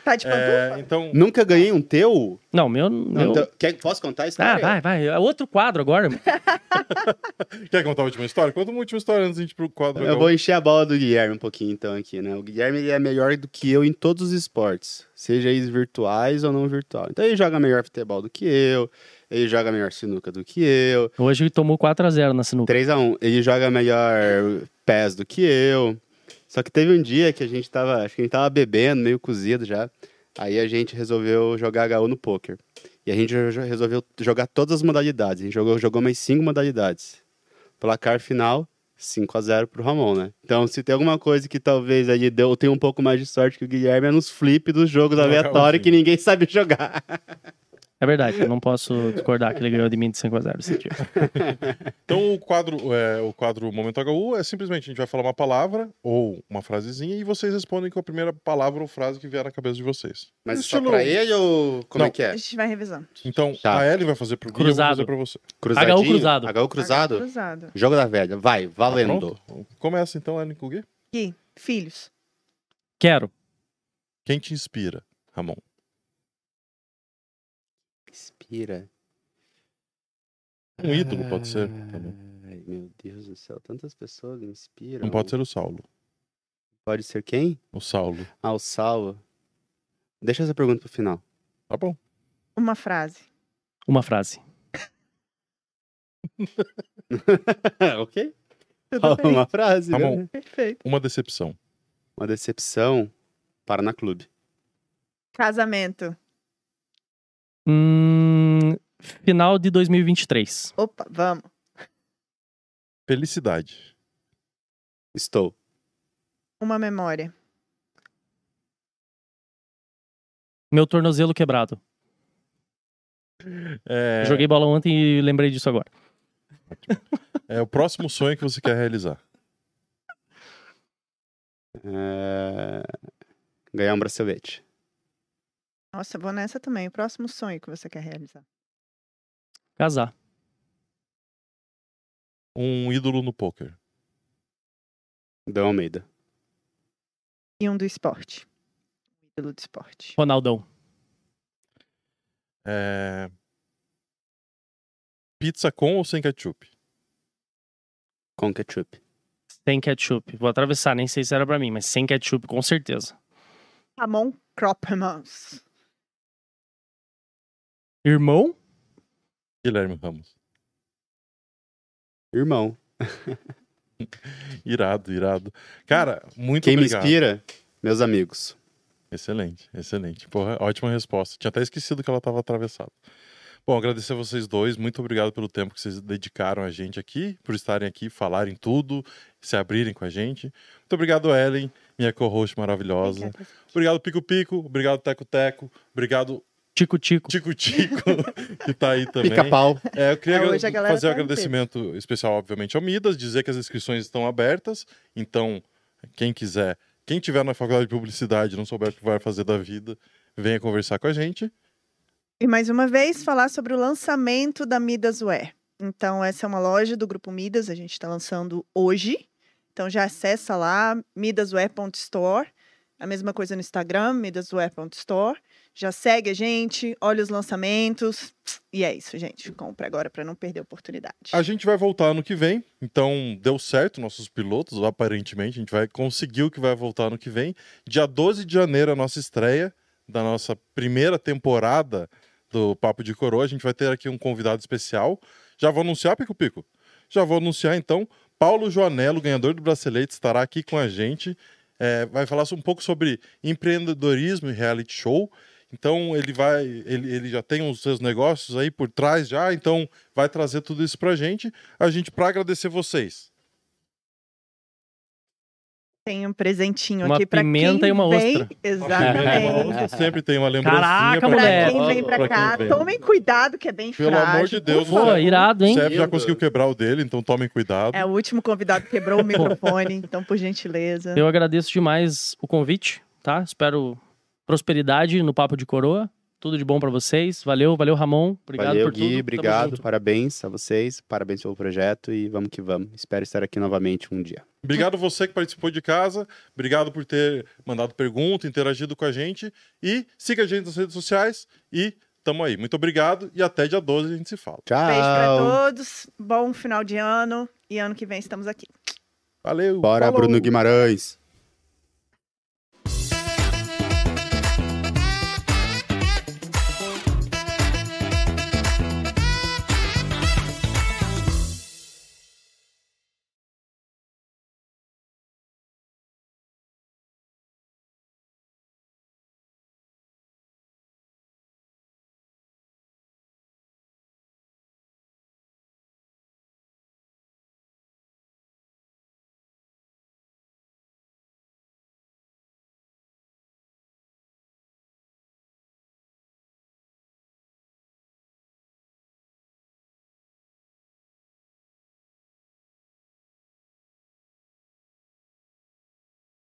Tá de pantufa? É, então, Nunca ganhei um teu? Não, meu. meu... Então, quer, posso contar a Ah, história? vai, vai. É outro quadro agora, quer contar a última história? Conta uma última história antes de a gente ir pro quadro Eu vou encher a bola do Guilherme um pouquinho então aqui, né? O Guilherme ele é melhor do que eu em todos os esportes, seja eles virtuais ou não virtual. Então ele joga melhor futebol do que eu, ele joga melhor sinuca do que eu, Hoje ele tomou 4x0 na sinuca. 3x1, ele joga melhor pés do que eu. Só que teve um dia que a gente tava, acho que a gente tava bebendo, meio cozido já. Aí a gente resolveu jogar HU no poker. E a gente resolveu jogar todas as modalidades. A gente jogou, jogou mais cinco modalidades. Placar final, 5 a 0 pro Ramon, né? Então, se tem alguma coisa que talvez aí deu, eu tenha um pouco mais de sorte que o Guilherme é nos flip dos jogos aleatórios que ninguém sabe jogar. É verdade, eu não posso discordar que ele ganhou de mim de 5x0 esse dia. Então o quadro, é, o quadro Momento HU é simplesmente a gente vai falar uma palavra ou uma frasezinha e vocês respondem com a primeira palavra ou frase que vier na cabeça de vocês. Mas Estilo- só pra ele ou como Não. é que A é? gente vai revisando. Então Tá. a Ellie vai fazer pro Gui e eu vou Cruzado. fazer pra você. Cruzadinho? HU cruzado. HU cruzado? Cruzado. Jogo da velha, vai, valendo. Pronto? Começa então, Ellie, com o Gui. Gui, filhos. Quero. Quem te inspira, Ramon? Inspira. Um ídolo pode ser. também. Ai, meu Deus do céu, tantas pessoas me inspiram. Não pode ser o Saulo. Pode ser quem? O Saulo. Ah, o Saulo. Deixa essa pergunta pro final. Tá bom. Uma frase. Uma frase. ok? Uma frase, Tá né? bom. Perfeito. Uma decepção. Uma decepção. Paraná Clube. Casamento. Hum, final de 2023. Opa, vamos. Felicidade. Estou. Uma memória. Meu tornozelo quebrado. É, Joguei bola ontem e lembrei disso agora. é o próximo sonho que você quer realizar. É, Ganhar um bracelete. Nossa, vou nessa também. O próximo sonho que você quer realizar. Casar. Um ídolo no poker. Dan Almeida. E um do esporte. Ídolo do esporte. Ronaldão. É, Pizza com ou sem ketchup? Com ketchup. Sem ketchup. Vou atravessar, nem sei se era pra mim, mas sem ketchup, com certeza. Ramon Kropmans. Irmão? Guilherme Ramos. Irmão. Irado, irado. Cara, muito Quem obrigado. me inspira? Meus amigos. Excelente, excelente. Porra, ótima resposta. Tinha até esquecido que ela estava atravessada. Bom, agradecer a vocês dois. Muito obrigado pelo tempo que vocês dedicaram a gente aqui, por estarem aqui, falarem tudo, se abrirem com a gente. Muito obrigado, Ellen, minha co-host maravilhosa. Obrigado, Pico Pico. Obrigado, Teco Teco. Obrigado, Tico Tico. Tico Tico, que tá aí também. Pica-pau. É, eu queria É, fazer um tá agradecimento especial, obviamente, ao Midas, dizer que as inscrições estão abertas. Então, quem quiser, quem tiver na faculdade de publicidade e não souber o que vai fazer da vida, venha conversar com a gente. E mais uma vez, falar sobre o lançamento da Midas Wear. Então, essa é uma loja do Grupo Midas, a gente está lançando hoje. Então, já acessa lá, midaswear.store. A mesma coisa no Instagram, midaswear.store. Já segue a gente, olha os lançamentos. E é isso, gente. Compre agora para não perder a oportunidade. A gente vai voltar ano que vem, então deu certo nossos pilotos, aparentemente. A gente vai conseguir o que vai voltar ano que vem. Dia 12 de janeiro, a nossa estreia da nossa primeira temporada do Papo de Coroa. A gente vai ter aqui um convidado especial. Já vou anunciar, Pico Pico? Já vou anunciar, então. Paulo Joanello, ganhador do bracelete, estará aqui com a gente. É, vai falar um pouco sobre empreendedorismo e reality show. Então ele vai, ele, ele já tem os seus negócios aí por trás já, então vai trazer tudo isso pra gente. A gente para agradecer vocês. Tem um presentinho Uma aqui para pimenta quem e uma vem. ostra. Exatamente. Sempre tem uma lembrancinha Caraca, pra mulher. Para quem- vem para pra cá, vem. tomem cuidado que é bem Pelo frágil. amor de Deus, Pô, irado, O hein? Sérgio já conseguiu quebrar o dele, então tomem cuidado. É o último convidado que quebrou o microfone, então por gentileza. Eu agradeço demais o convite, tá? Espero prosperidade no Papo de Coroa. Tudo de bom pra vocês. Valeu, valeu, Ramon. Obrigado Valeu, por Gui. tudo. Obrigado. Parabéns a vocês. Parabéns pelo projeto e vamos que vamos. Espero estar aqui novamente um dia. Obrigado você que participou de casa. Obrigado por ter mandado pergunta, interagido com a gente. E siga a gente nas redes sociais. E tamo aí. Muito obrigado e até dia 12 a gente se fala. Tchau. Beijo para todos, bom final de ano e ano que vem estamos aqui. Valeu. Bora, falou. Bruno Guimarães.